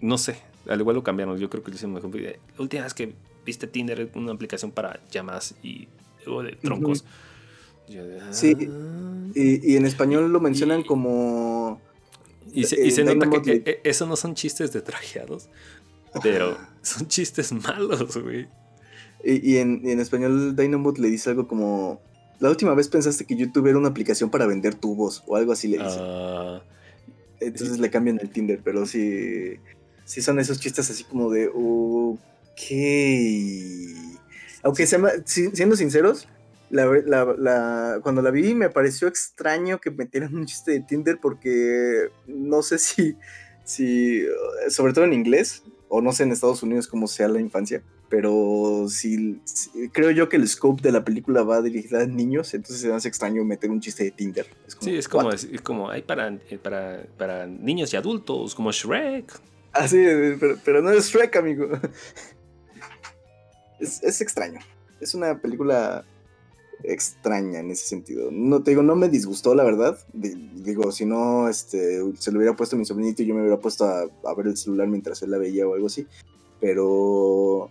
No sé. Al igual lo cambiaron. Yo creo que lo hicieron mejor. La última vez que viste Tinder una aplicación para llamadas y o de troncos. Sí. Y, y en español lo mencionan Y- como... Y se, y eh, se nota que eh, eso no son chistes de trajeados, pero son chistes malos, güey. Y, y en, y en español Dynamite le dice algo como... La última vez pensaste que YouTube era una aplicación para vender tubos o algo así le dice. Ah, Entonces le cambian el Tinder, pero sí... Sí son esos chistes así como de... Ok... Aunque se llama- si- siendo sinceros, la, la- la- cuando la vi me pareció extraño que metieran un chiste de Tinder porque no sé si, si, sobre todo en inglés, o no sé en Estados Unidos cómo sea la infancia, pero si, si- creo yo que el scope de la película va dirigida a niños, entonces se hace extraño meter un chiste de Tinder. sí, es como, es, es como hay para, eh, para, para niños y adultos, como Shrek. Ah, sí, pero, pero no es Shrek, amigo. Es, es extraño. Es una película extraña en ese sentido. No te digo, no me disgustó, la verdad. Di- digo, si no, este, se lo hubiera puesto mi sobrinito y yo me hubiera puesto a, ver el celular mientras él la veía o algo así. Pero,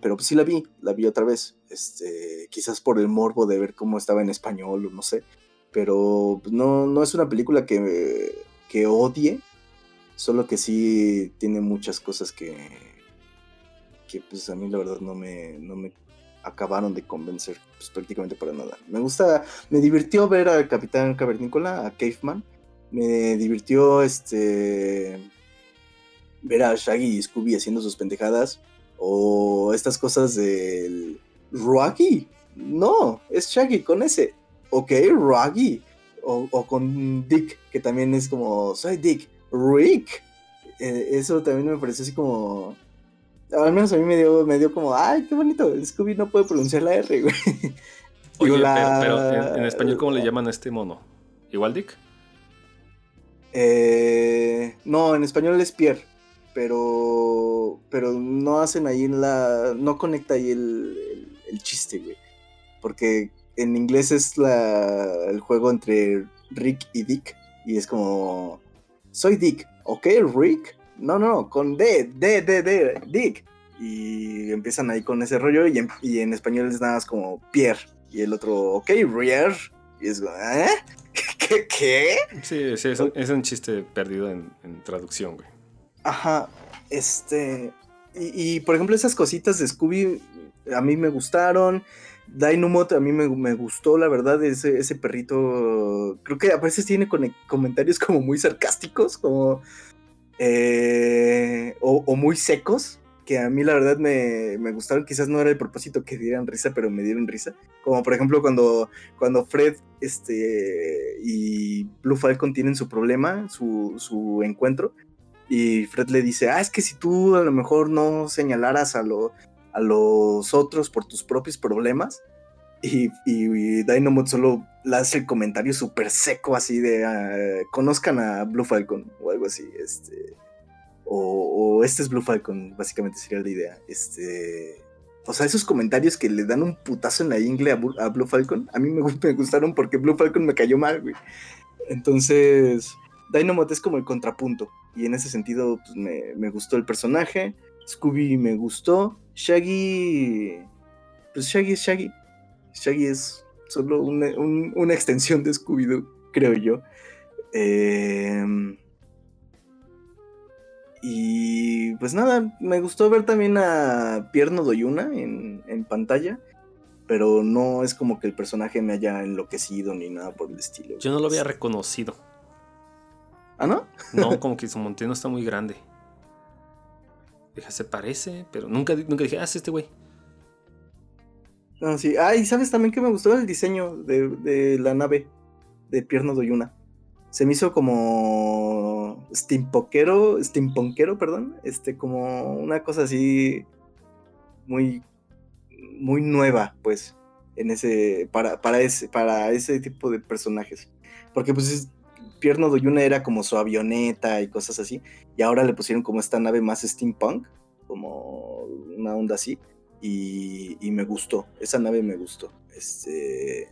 pero pues sí la vi, la vi otra vez. Este, quizás por el morbo de ver cómo estaba en español o no sé. Pero no, no es una película que, que odie. Solo que sí tiene muchas cosas que, que pues a mí la verdad no me, no me acabaron de convencer pues, prácticamente para nada. Me gusta, me divirtió ver al Capitán Cavernícola, a Caveman. Me divirtió este ver a Shaggy y Scooby haciendo sus pendejadas. O estas cosas del Rocky. No, es Shaggy con ese. Ok, Rocky. O, con Dick, que también es como, soy Dick. Rick. Eh, eso también me pareció así como. Al menos a mí me dio, me dio como, ay, qué bonito. Scooby no puede pronunciar la R, güey. Oye, Digo, pero, en, en español, ¿cómo le llaman a este mono? ¿Igual Dick? Eh, no, en español es Pierre. Pero. Pero no hacen ahí la. No conecta ahí el, el, el chiste, güey. Porque en inglés es la, el juego entre Rick y Dick. Y es como. Soy Dick. ¿Ok, Rick? No, no. Con D. D, D, D. Dick. Y empiezan ahí con ese rollo y en, y en español es nada más como Pierre. Y el otro, ok, Rier. Y es, ¿eh? ¿Qué? ¿Qué? Sí, sí, es un, es un chiste perdido en, en traducción, güey. Ajá, este... Y, y, por ejemplo esas cositas de Scooby a mí me gustaron. Dynamot a mí me, me, gustó, la verdad, ese, ese perrito. Creo que a veces tiene con, comentarios como muy sarcásticos, como. Eh, o, o, muy secos, que a mí la verdad me, me, gustaron. Quizás no era el propósito que dieran risa, pero me dieron risa. Como por ejemplo cuando, cuando Fred este, y Blue Falcon tienen su problema, su, su encuentro. Y Fred le dice, ah, es que si tú a lo mejor no señalaras a, lo, a los otros por tus propios problemas. Y, y, solo le hace el comentario súper seco así de uh, conozcan a Blue Falcon o algo así. Este, o, este es Blue Falcon, básicamente sería la idea. Este, o sea, esos comentarios que le dan un putazo en la ingle a, Blue Falcon, a mí me, gustaron porque Blue Falcon me cayó mal, güey. Entonces, Dynamot es como el contrapunto. Y en ese sentido, pues me, me gustó el personaje. Scooby me gustó. Shaggy. Pues Shaggy es Shaggy. Shaggy es solo una, un, una extensión de Scooby-Doo, creo yo. Eh, y pues nada, me gustó ver también a Pierno Doyuna en, en, pantalla. Pero no es como que el personaje me haya enloquecido ni nada por el estilo. Yo no lo había reconocido. ¿Ah, no? No, como que su monteno está muy grande. Deja, se parece, pero nunca, nunca dije, ah, es este güey. No, sí. Ah, y sabes también que me gustó el diseño de, de la nave de Pierno Doyuna. Se me hizo como steampunkero, steampunkero, perdón, este, como una cosa así muy, muy nueva, pues, en ese, para, para ese, para ese tipo de personajes. Porque pues es, Pierno Doyuna era como su avioneta y cosas así. Y ahora le pusieron como esta nave más steampunk, como una onda así. Y, me gustó, esa nave me gustó. Este,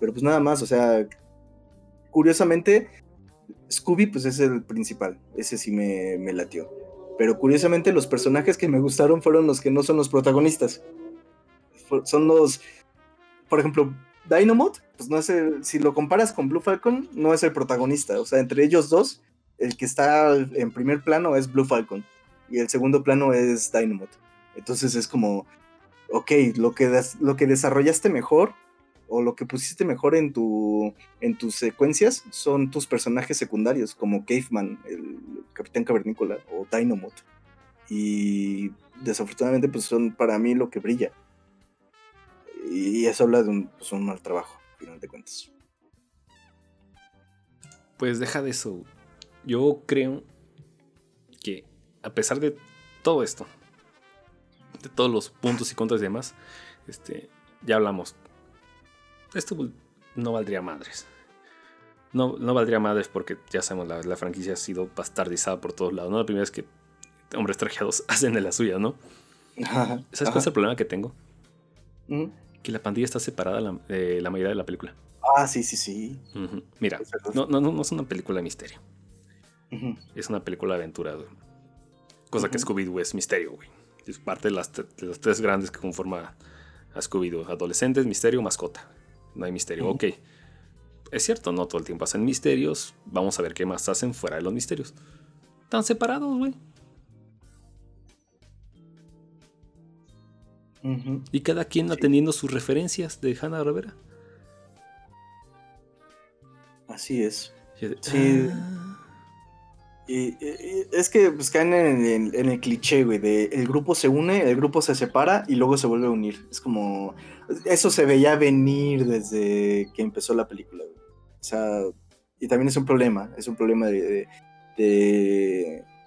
pero pues nada más, o sea, curiosamente, Scooby pues es el principal, ese sí me, me latió. Pero curiosamente los personajes que me gustaron fueron los que no son los protagonistas. Son los, por ejemplo, Dynamot, pues no es el, si lo comparas con Blue Falcon, no es el protagonista. O sea, entre ellos dos, el que está en primer plano es Blue Falcon y el segundo plano es Dynamot. Entonces es como, ok, lo que, lo que desarrollaste mejor o lo que pusiste mejor en, tu, en tus secuencias son tus personajes secundarios, como Caveman, el Capitán Cavernícola o Dynamot. Y desafortunadamente pues son para mí lo que brilla. Y eso habla de un, pues, un mal trabajo, al final de cuentas. Pues deja de eso. Yo creo que a pesar de todo esto, de todos los puntos y contras y demás, este, ya hablamos. Esto no valdría madres. No, no valdría madres porque ya sabemos, la, la, franquicia ha sido bastardizada por todos lados. ¿no? La primera es que hombres trajeados hacen de la suya, ¿no? Ajá, ¿Sabes ajá. cuál es el problema que tengo? ¿Mm? Que la pandilla está separada la, eh, la mayoría de la película. Ah, sí, sí, sí. Uh -huh. Mira, no, no, no, es una película de misterio. Uh -huh. Es una película de aventura, güey. Cosa uh -huh. que Scooby-Doo es misterio, güey. Es parte de las, de las, tres grandes que conforman a Scooby-Doo. Adolescentes, misterio, mascota. No hay misterio. Ok. Es cierto, no todo el tiempo hacen misterios. Vamos a ver qué más hacen fuera de los misterios. Están separados, güey. Uh -huh. Y cada quien sí. atendiendo sus referencias de Hanna Barbera. Así es. Sí. Ah. Y, es que pues, caen en, el cliché, güey, de el grupo se une, el grupo se separa y luego se vuelve a unir. Es como. Eso se veía venir desde que empezó la película, güey. O sea, y también es un problema. Es un problema de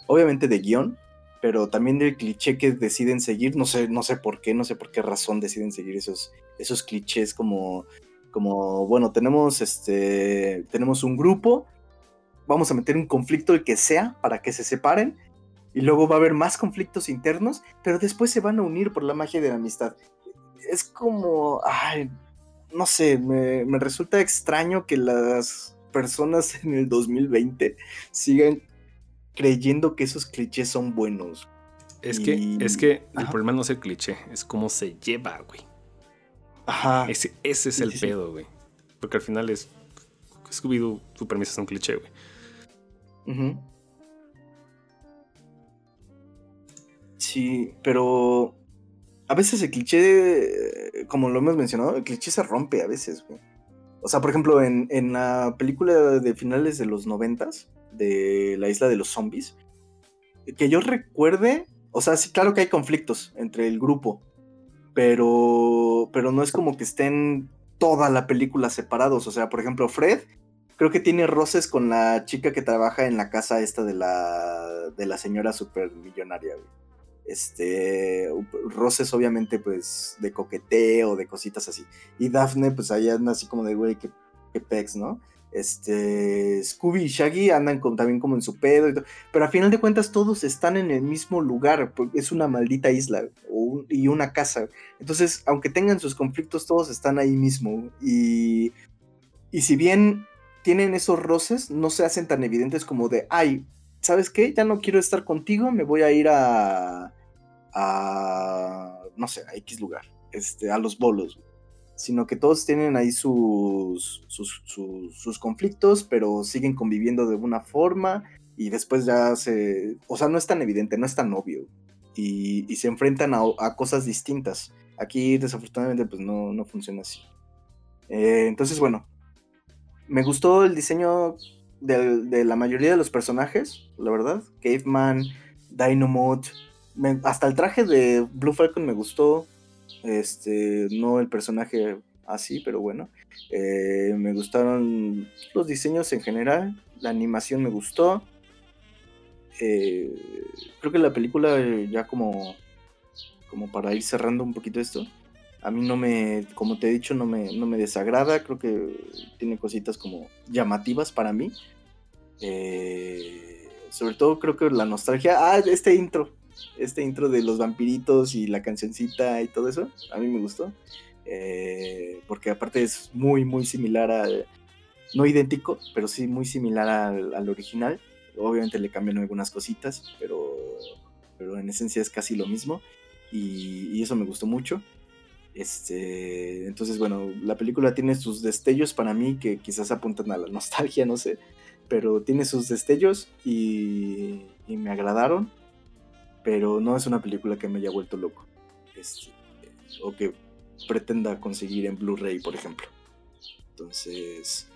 obviamente de guion, pero también del cliché que deciden seguir. No sé, no sé por qué, no sé por qué razón deciden seguir esos, esos clichés como. Como, bueno, tenemos este. Tenemos un grupo vamos a meter un conflicto el que sea para que se separen y luego va a haber más conflictos internos, pero después se van a unir por la magia de la amistad. Es como, ay, no sé, me, me resulta extraño que las personas en el 2020 sigan creyendo que esos clichés son buenos. Es que, es que el problema no es el cliché, es cómo se lleva, güey. Ajá. Ese, ese es el pedo, güey. Porque al final es. Scooby-Doo, su premisa es un cliché, güey. Sí, pero. A veces el cliché, como lo hemos mencionado, el cliché se rompe a veces. O sea, por ejemplo, en, en la película de finales de los noventas, de la isla de los zombies, que yo recuerde, o sea, sí, claro que hay conflictos entre el grupo, pero, pero no es como que estén toda la película separados. O sea, por ejemplo, Fred creo que tiene roces con la chica que trabaja en la casa esta de la, de la señora supermillonaria, Este, roces obviamente pues de coqueteo, de cositas así. Y Daphne pues ahí anda así como de, güey, que, pex, ¿no? este Scooby y Shaggy andan también como en su pedo y todo, pero a final de cuentas todos están en el mismo lugar, es una maldita isla y una casa. Entonces, aunque tengan sus conflictos, todos están ahí mismo y y si bien tienen esos roces, no se hacen tan evidentes como de, ay, ¿sabes qué? Ya no quiero estar contigo, me voy a ir a a no sé, a X lugar, este, a los bolos sino que todos tienen ahí sus, sus, conflictos, pero siguen conviviendo de una forma y después ya se, o sea, no es tan evidente, no es tan obvio y, se enfrentan a, cosas distintas. Aquí desafortunadamente pues no, no funciona así. Eh, entonces, bueno, me gustó el diseño de, la mayoría de los personajes, la verdad. Caveman, Dynamite, hasta el traje de Blue Falcon me gustó. Este, no el personaje así, pero bueno. Eh, me gustaron los diseños en general. La animación me gustó. Eh, creo que la película, ya como, como para ir cerrando un poquito esto, a mí no me, como te he dicho, no me, no me desagrada. Creo que tiene cositas como llamativas para mí. Eh, sobre todo creo que la nostalgia. Ah, este intro este intro de los vampiritos y la cancioncita y todo eso, a mí me gustó. Eh, porque aparte es muy, muy similar al, no idéntico, pero sí muy similar al, original. Obviamente le cambian algunas cositas, pero, pero en esencia es casi lo mismo. Y, eso me gustó mucho. Este, entonces, bueno, la película tiene sus destellos para mí que quizás apuntan a la nostalgia, no sé. Pero tiene sus destellos y, y me agradaron pero no es una película que me haya vuelto loco. Este, o que pretenda conseguir en Blu-ray, por ejemplo. Entonces,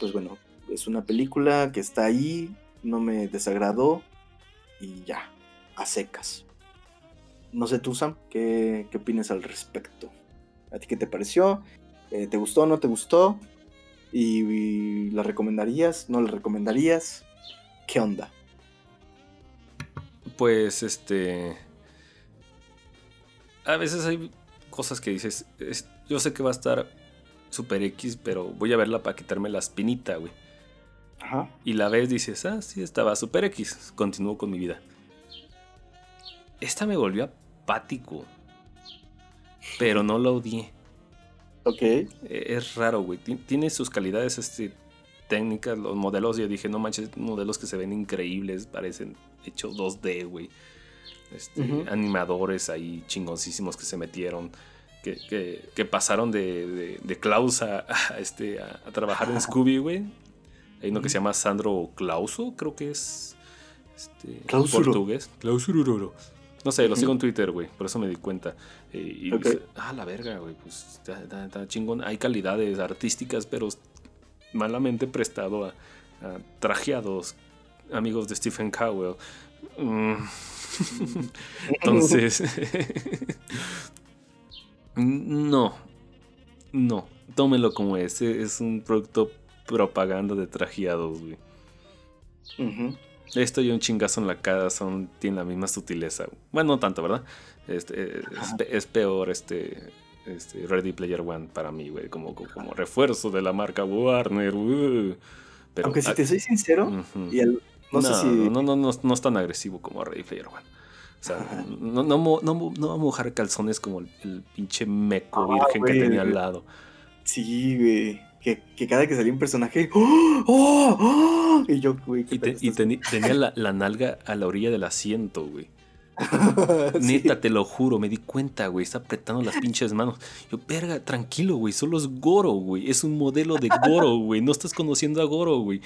pues bueno, es una película que está ahí, no me desagradó y ya, a secas. No sé tú, Sam, ¿qué, qué opinas al respecto? ¿A ti qué te pareció? Eh, ¿Te gustó o no te gustó? ¿Y la recomendarías? ¿No la recomendarías? ¿Qué onda? pues este... A veces hay cosas que dices, yo sé que va a estar super X, pero voy a verla para quitarme la espinita, güey. Ajá. Y la ves, dices, ah, sí, estaba super X, continúo con mi vida. Esta me volvió apático, pero no la odié. Ok. E, es raro, güey. Tiene sus calidades este, técnicas, los modelos. Yo dije, no manches, modelos que se ven increíbles, parecen hecho 2D, güey. Este, animadores ahí chingoncísimos que se metieron. Que, que, pasaron de, de, de Klaus a, este, a, trabajar en Scooby, güey. Hay uno que se llama Sandro Clauso, creo que es este, portugués. Clausururo. No sé, lo sigo en Twitter, güey. Por eso me di cuenta. Eh, y ah, la verga, güey. Pues está, chingón. Hay calidades artísticas, pero malamente prestado a, a trajeados amigos de Stephen Cowell. Mm. Entonces, no, no, tómelo como ese, es un producto propaganda de trajeados, güey. Esto y un chingazo en la cara son, tienen la misma sutileza. Bueno, no tanto, ¿verdad? Este, es, peor este, este, Ready Player One para mí, güey, como, como, refuerzo de la marca Warner. Uh. Pero, Aunque si te soy sincero, y el, no, no, sé si... no, no, no, es tan agresivo como Ready Player One. O sea, no, no, no, no va a mojar calzones como el, pinche meco ah, virgen que tenía al lado. Sí, güey. Que, que, cada que salía un personaje. ¡Oh! ¡Oh! Y yo, güey. Y, tenía la, la, nalga a la orilla del asiento, güey. Neta, te lo juro, me di cuenta, güey. Está apretando las pinches manos. Yo, verga, tranquilo, güey. Solo es Goro, güey. Es un modelo de Goro, güey. No estás conociendo a Goro, güey.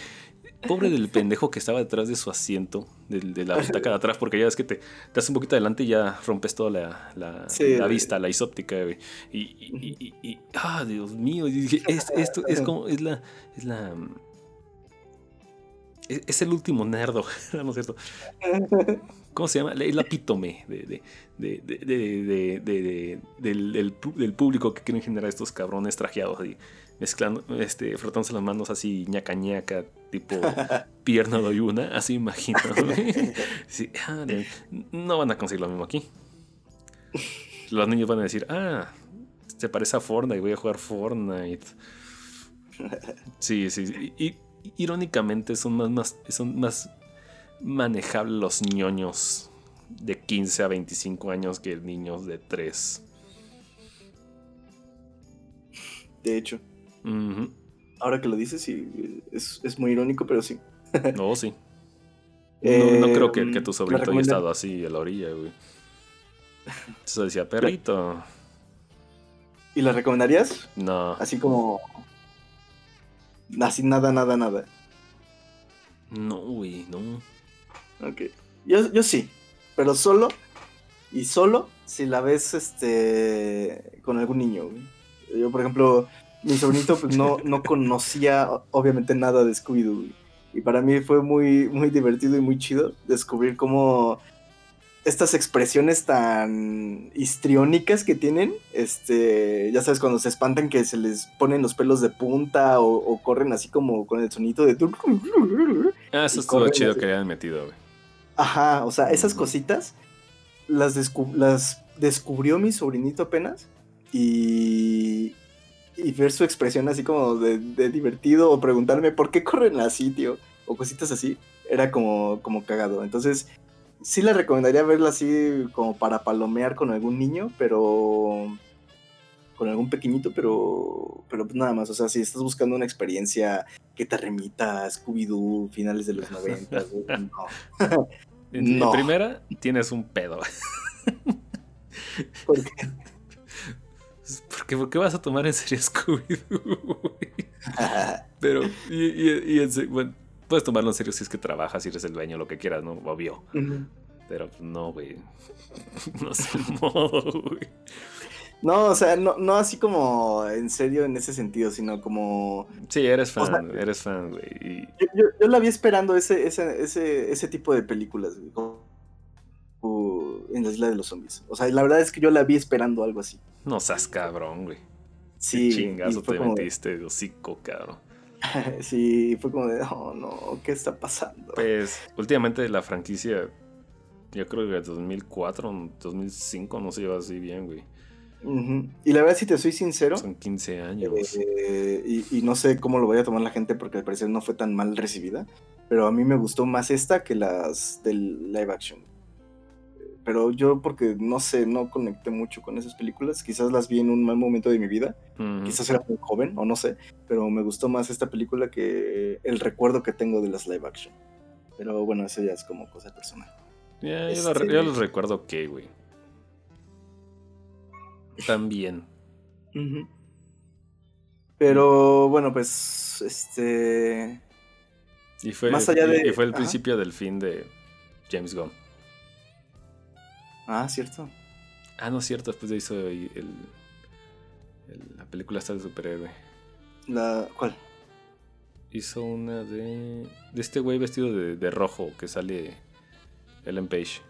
Pobre del pendejo que estaba detrás de su asiento, de, de la butaca de atrás, porque ya es que te, te das un poquito adelante y ya rompes toda la, la, Sí, la güey. vista, la isóptica, güey. Y, y, y- y- y- ah, Dios mío. dije, es- esto es como, es la, es la, es, es el último nerdo, no es cierto. ¿Cómo se llama? Es la epítome de, de, de, de, de- de- de- de- del, del pu- del público que quieren generar estos cabrones trajeados y mezclando, este, frotándose las manos así ñaca ñaca, tipo pierna doy una, así imagino. Sí, ah, no van a conseguir lo mismo aquí. Los niños van a decir, ah, se parece a Fortnite, voy a jugar Fortnite. Sí, sí. Y, y- irónicamente son más, más, son más manejables los ñoños de 15 a 25 años que niños de 3. De hecho, Ahora que lo dices, sí, es, es muy irónico, pero sí. No, sí. No, no creo que, que tu Eh, sobrino ¿la haya estado así a la orilla, güey. Entonces decía, perrito. ¿Y la recomendarías? No, Así como. Así nada, nada, nada. no, güey, no. Ok. Yo, yo sí, pero solo. Y solo si la ves este con algún niño. güey. Yo, por ejemplo, mi sobrinito pues, no, no conocía obviamente nada de Scooby-Doo. Y para mí fue muy, muy divertido y muy chido descubrir cómo estas expresiones tan histriónicas que tienen, este, ya sabes, cuando se espantan que se les ponen los pelos de punta o, o corren así como con el sonito de... Ah, eso estuvo corren chido así. que hayan metido, güey. Ajá, o sea, esas cositas las, descu- las descubrió mi sobrinito apenas y, y ver su expresión así como de, de divertido o preguntarme por qué corren así, tío, o cositas así, era como, como cagado. Entonces, sí le recomendaría verla así como para palomear con algún niño, pero con algún pequeñito, pero, pero pues nada más, o sea, si estás buscando una experiencia que te remita a Scooby-Doo, finales de los 90, güey, no. En, en No. primera, tienes un pedo. ¿Por qué? ¿Por qué, por qué vas a tomar en serio Scooby-Doo, güey? Pero, y, y- y bueno, puedes tomarlo en serio si es que trabajas, si eres el dueño, lo que quieras, ¿no? Obvio. Ujú. Pero no, güey. No es el modo, güey. No, o sea, no, no así como en serio en ese sentido, sino como... Sí, eres O fan, sea- eres fan, güey. Y Yo, yo, yo la vi esperando ese, ese, ese, ese tipo de películas, güey, en la isla de los zombies. O sea, la verdad es que yo la vi esperando algo así. no seas cabrón, güey. Sí, Qué chingazo te como metiste de hocico, cabrón. sí, fue como de, oh no, ¿qué está pasando? Pues, últimamente la franquicia, yo creo que 2004, 2005 no se lleva así bien, güey. Y la verdad, si te soy sincero, Son 15 años. eh, y, y no sé cómo lo vaya a tomar la gente porque al parecer no fue tan mal recibida, pero a mí me gustó más esta que las del live action. Pero yo porque no sé, no conecté mucho con esas películas, quizás las vi en un mal momento de mi vida, quizás era muy joven o no sé, pero me gustó más esta película que el recuerdo que tengo de las live action. Pero bueno, eso ya es como cosa personal. Lo- Este- yo los recuerdo que, güey. También. Pero bueno, pues este Y fue, Más allá de- y fue el ajá. principio del fin de James Gunn. Ah, cierto. Ah, no es cierto, después de hizo el, el- la película esta de superhéroe. La ¿cuál? Hizo una de. de este güey vestido de, de rojo que sale Ellen Page.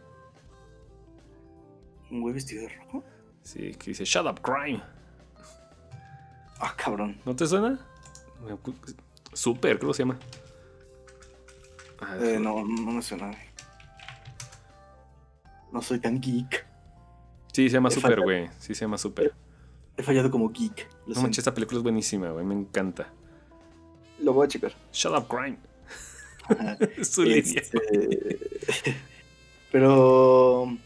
¿Un güey vestido de rojo? Sí, que dice Shut up, crime. Ah, cabrón. ¿No te suena? Super, creo que se llama. Ah, Eh, no, no me suena. No soy tan geek. Sí, se llama Super, güey. Sí, se llama Super. He fallado como geek. Lo, No manches, esta película es buenísima, güey. Me encanta. Lo voy a checar. Shut up, crime. Su línea. Este, pero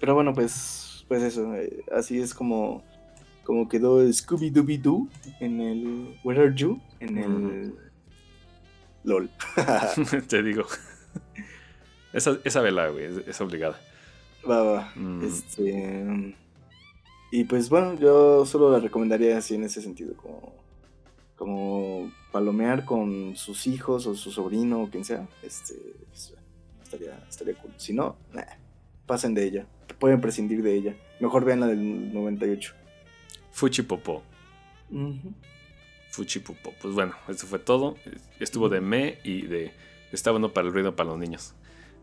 pero bueno pues pues eso eh, así es como como quedó Scooby Dooby Doo en el Where Are You en el LOL Te digo. Esa, esa vela, güey, es, es obligada. Va, va. Mm. Este. Y pues bueno, yo solo la recomendaría así en ese sentido, como, como palomear con sus hijos o su sobrino o quien sea. Este, pues, estaría, estaría cool. Si no, nah, pasen de ella. Pueden prescindir de ella. Mejor vean la del 98. Fuchipopo. Ujú. Fuchipopo. Pues bueno, eso fue todo. Estuvo de me y de. Está bueno para el ruido para los niños.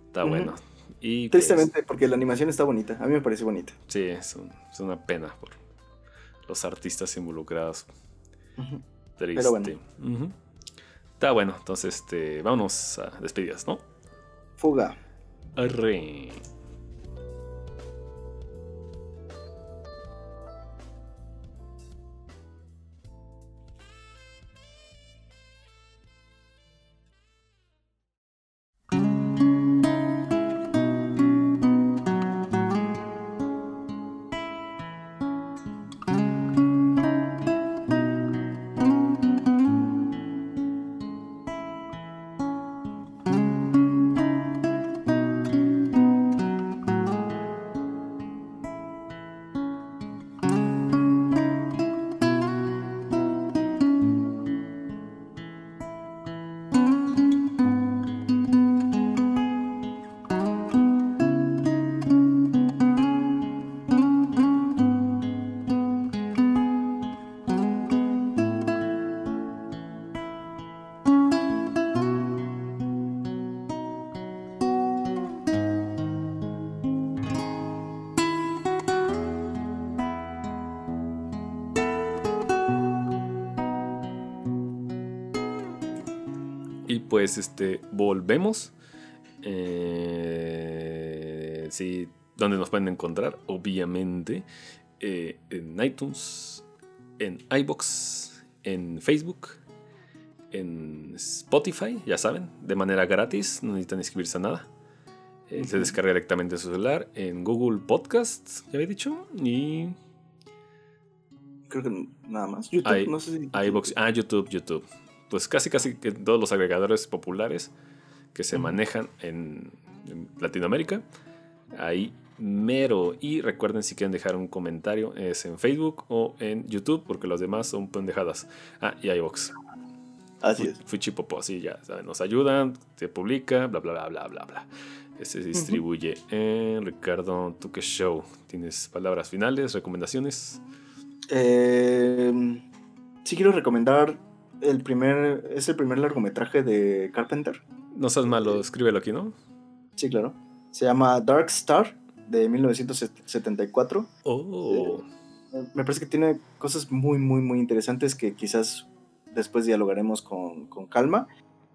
Está bueno. Y pues, Tristemente, porque la animación está bonita. A mí me parece bonita. sí, es, un- es una pena por los artistas involucrados. Ujú. Triste. Pero bueno. Está bueno, entonces este, vámonos a despedidas, ¿no? Fuga. Arre. Este, volvemos. Eh, sí, donde nos pueden encontrar, obviamente, eh, en iTunes, en iBox, en Facebook, en Spotify, ya saben, de manera gratis, no necesitan inscribirse a nada. Eh, Se descarga directamente en su celular, en Google Podcasts, ya había dicho, y Creo que nada más. YouTube, no sé si. iVoox, ah, YouTube, YouTube. Pues casi, casi que todos los agregadores populares que se manejan en, en Latinoamérica. Ahí mero. Y recuerden si quieren dejar un comentario es en Facebook o en YouTube, porque los demás son pendejadas. Ah, y iVoox. Así es. Fuchipopo, sí, ya saben, nos ayudan, se publica, bla, bla, bla, bla, bla, bla. Se distribuye. Eh, Ricardo, ¿tú qué show? ¿Tienes palabras finales, recomendaciones? Eh, sí quiero recomendar el primer, es el primer largometraje de Carpenter. No seas malo, escríbelo aquí, ¿no? Sí, claro. Se llama Dark Star de 1974. Oh. Eh, Me parece que tiene cosas muy, muy, muy interesantes que quizás después dialogaremos con, con calma.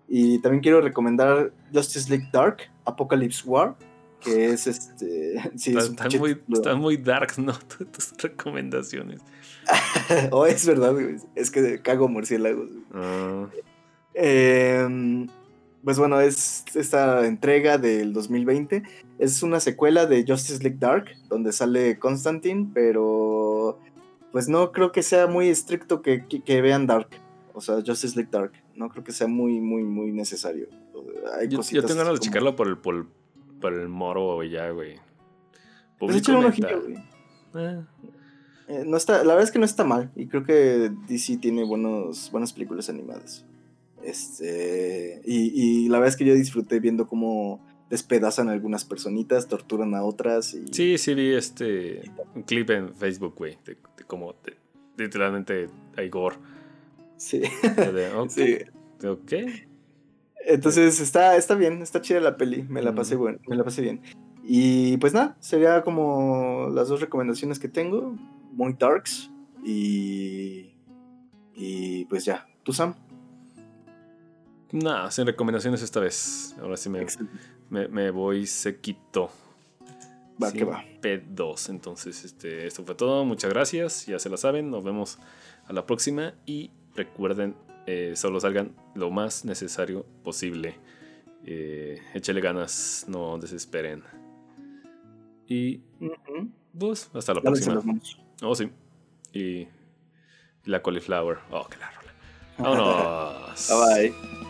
Y también quiero recomendar Justice League Dark, Apocalypse War, que es este... Sí, es Están muy, están muy darks, ¿no? Tu- Tus recomendaciones. oh, es verdad, güey. Es que cago murciélagos. Ah, Eh, pues bueno, es esta entrega del 2020. Es una secuela de Justice League Dark, donde sale Constantine, pero pues no creo que sea muy estricto que, que- que vean Dark. O sea, Justice League Dark. No creo que sea muy, muy, muy necesario. Hay yo, yo tengo ganas de como- checarlo por el, por, el- por el moro, güey, ya, güey. Pues Público échale un ojillo, güey. Eh, no está, la verdad es que no está mal. Y creo que DC tiene buenos, buenas películas animadas. Este. Y, y la verdad es que yo disfruté viendo cómo despedazan a algunas personitas, torturan a otras. Y, Sí, sí vi este un clip en Facebook, güey, de, de cómo te- literalmente hay gore. sí. De, ok, sí. ok. Entonces está, está bien, está chida la peli. Me la pasé bueno, me la pasé bien. Y pues nada, sería como las dos recomendaciones que tengo. Muy darks. Y. Y pues ya. ¿Tú, Sam? Nada, sin recomendaciones esta vez. Ahora sí me, me, me voy sequito. Va, que va. P2. Entonces, este, esto fue todo. Muchas gracias. Ya se lo saben. Nos vemos a la próxima. Y recuerden, eh, solo salgan lo más necesario posible. Eh, échale ganas, no desesperen. Y pues, hasta la próxima. Oh, sí. Y, y la cauliflower. Oh, qué la rola. Vámonos. Bye bye.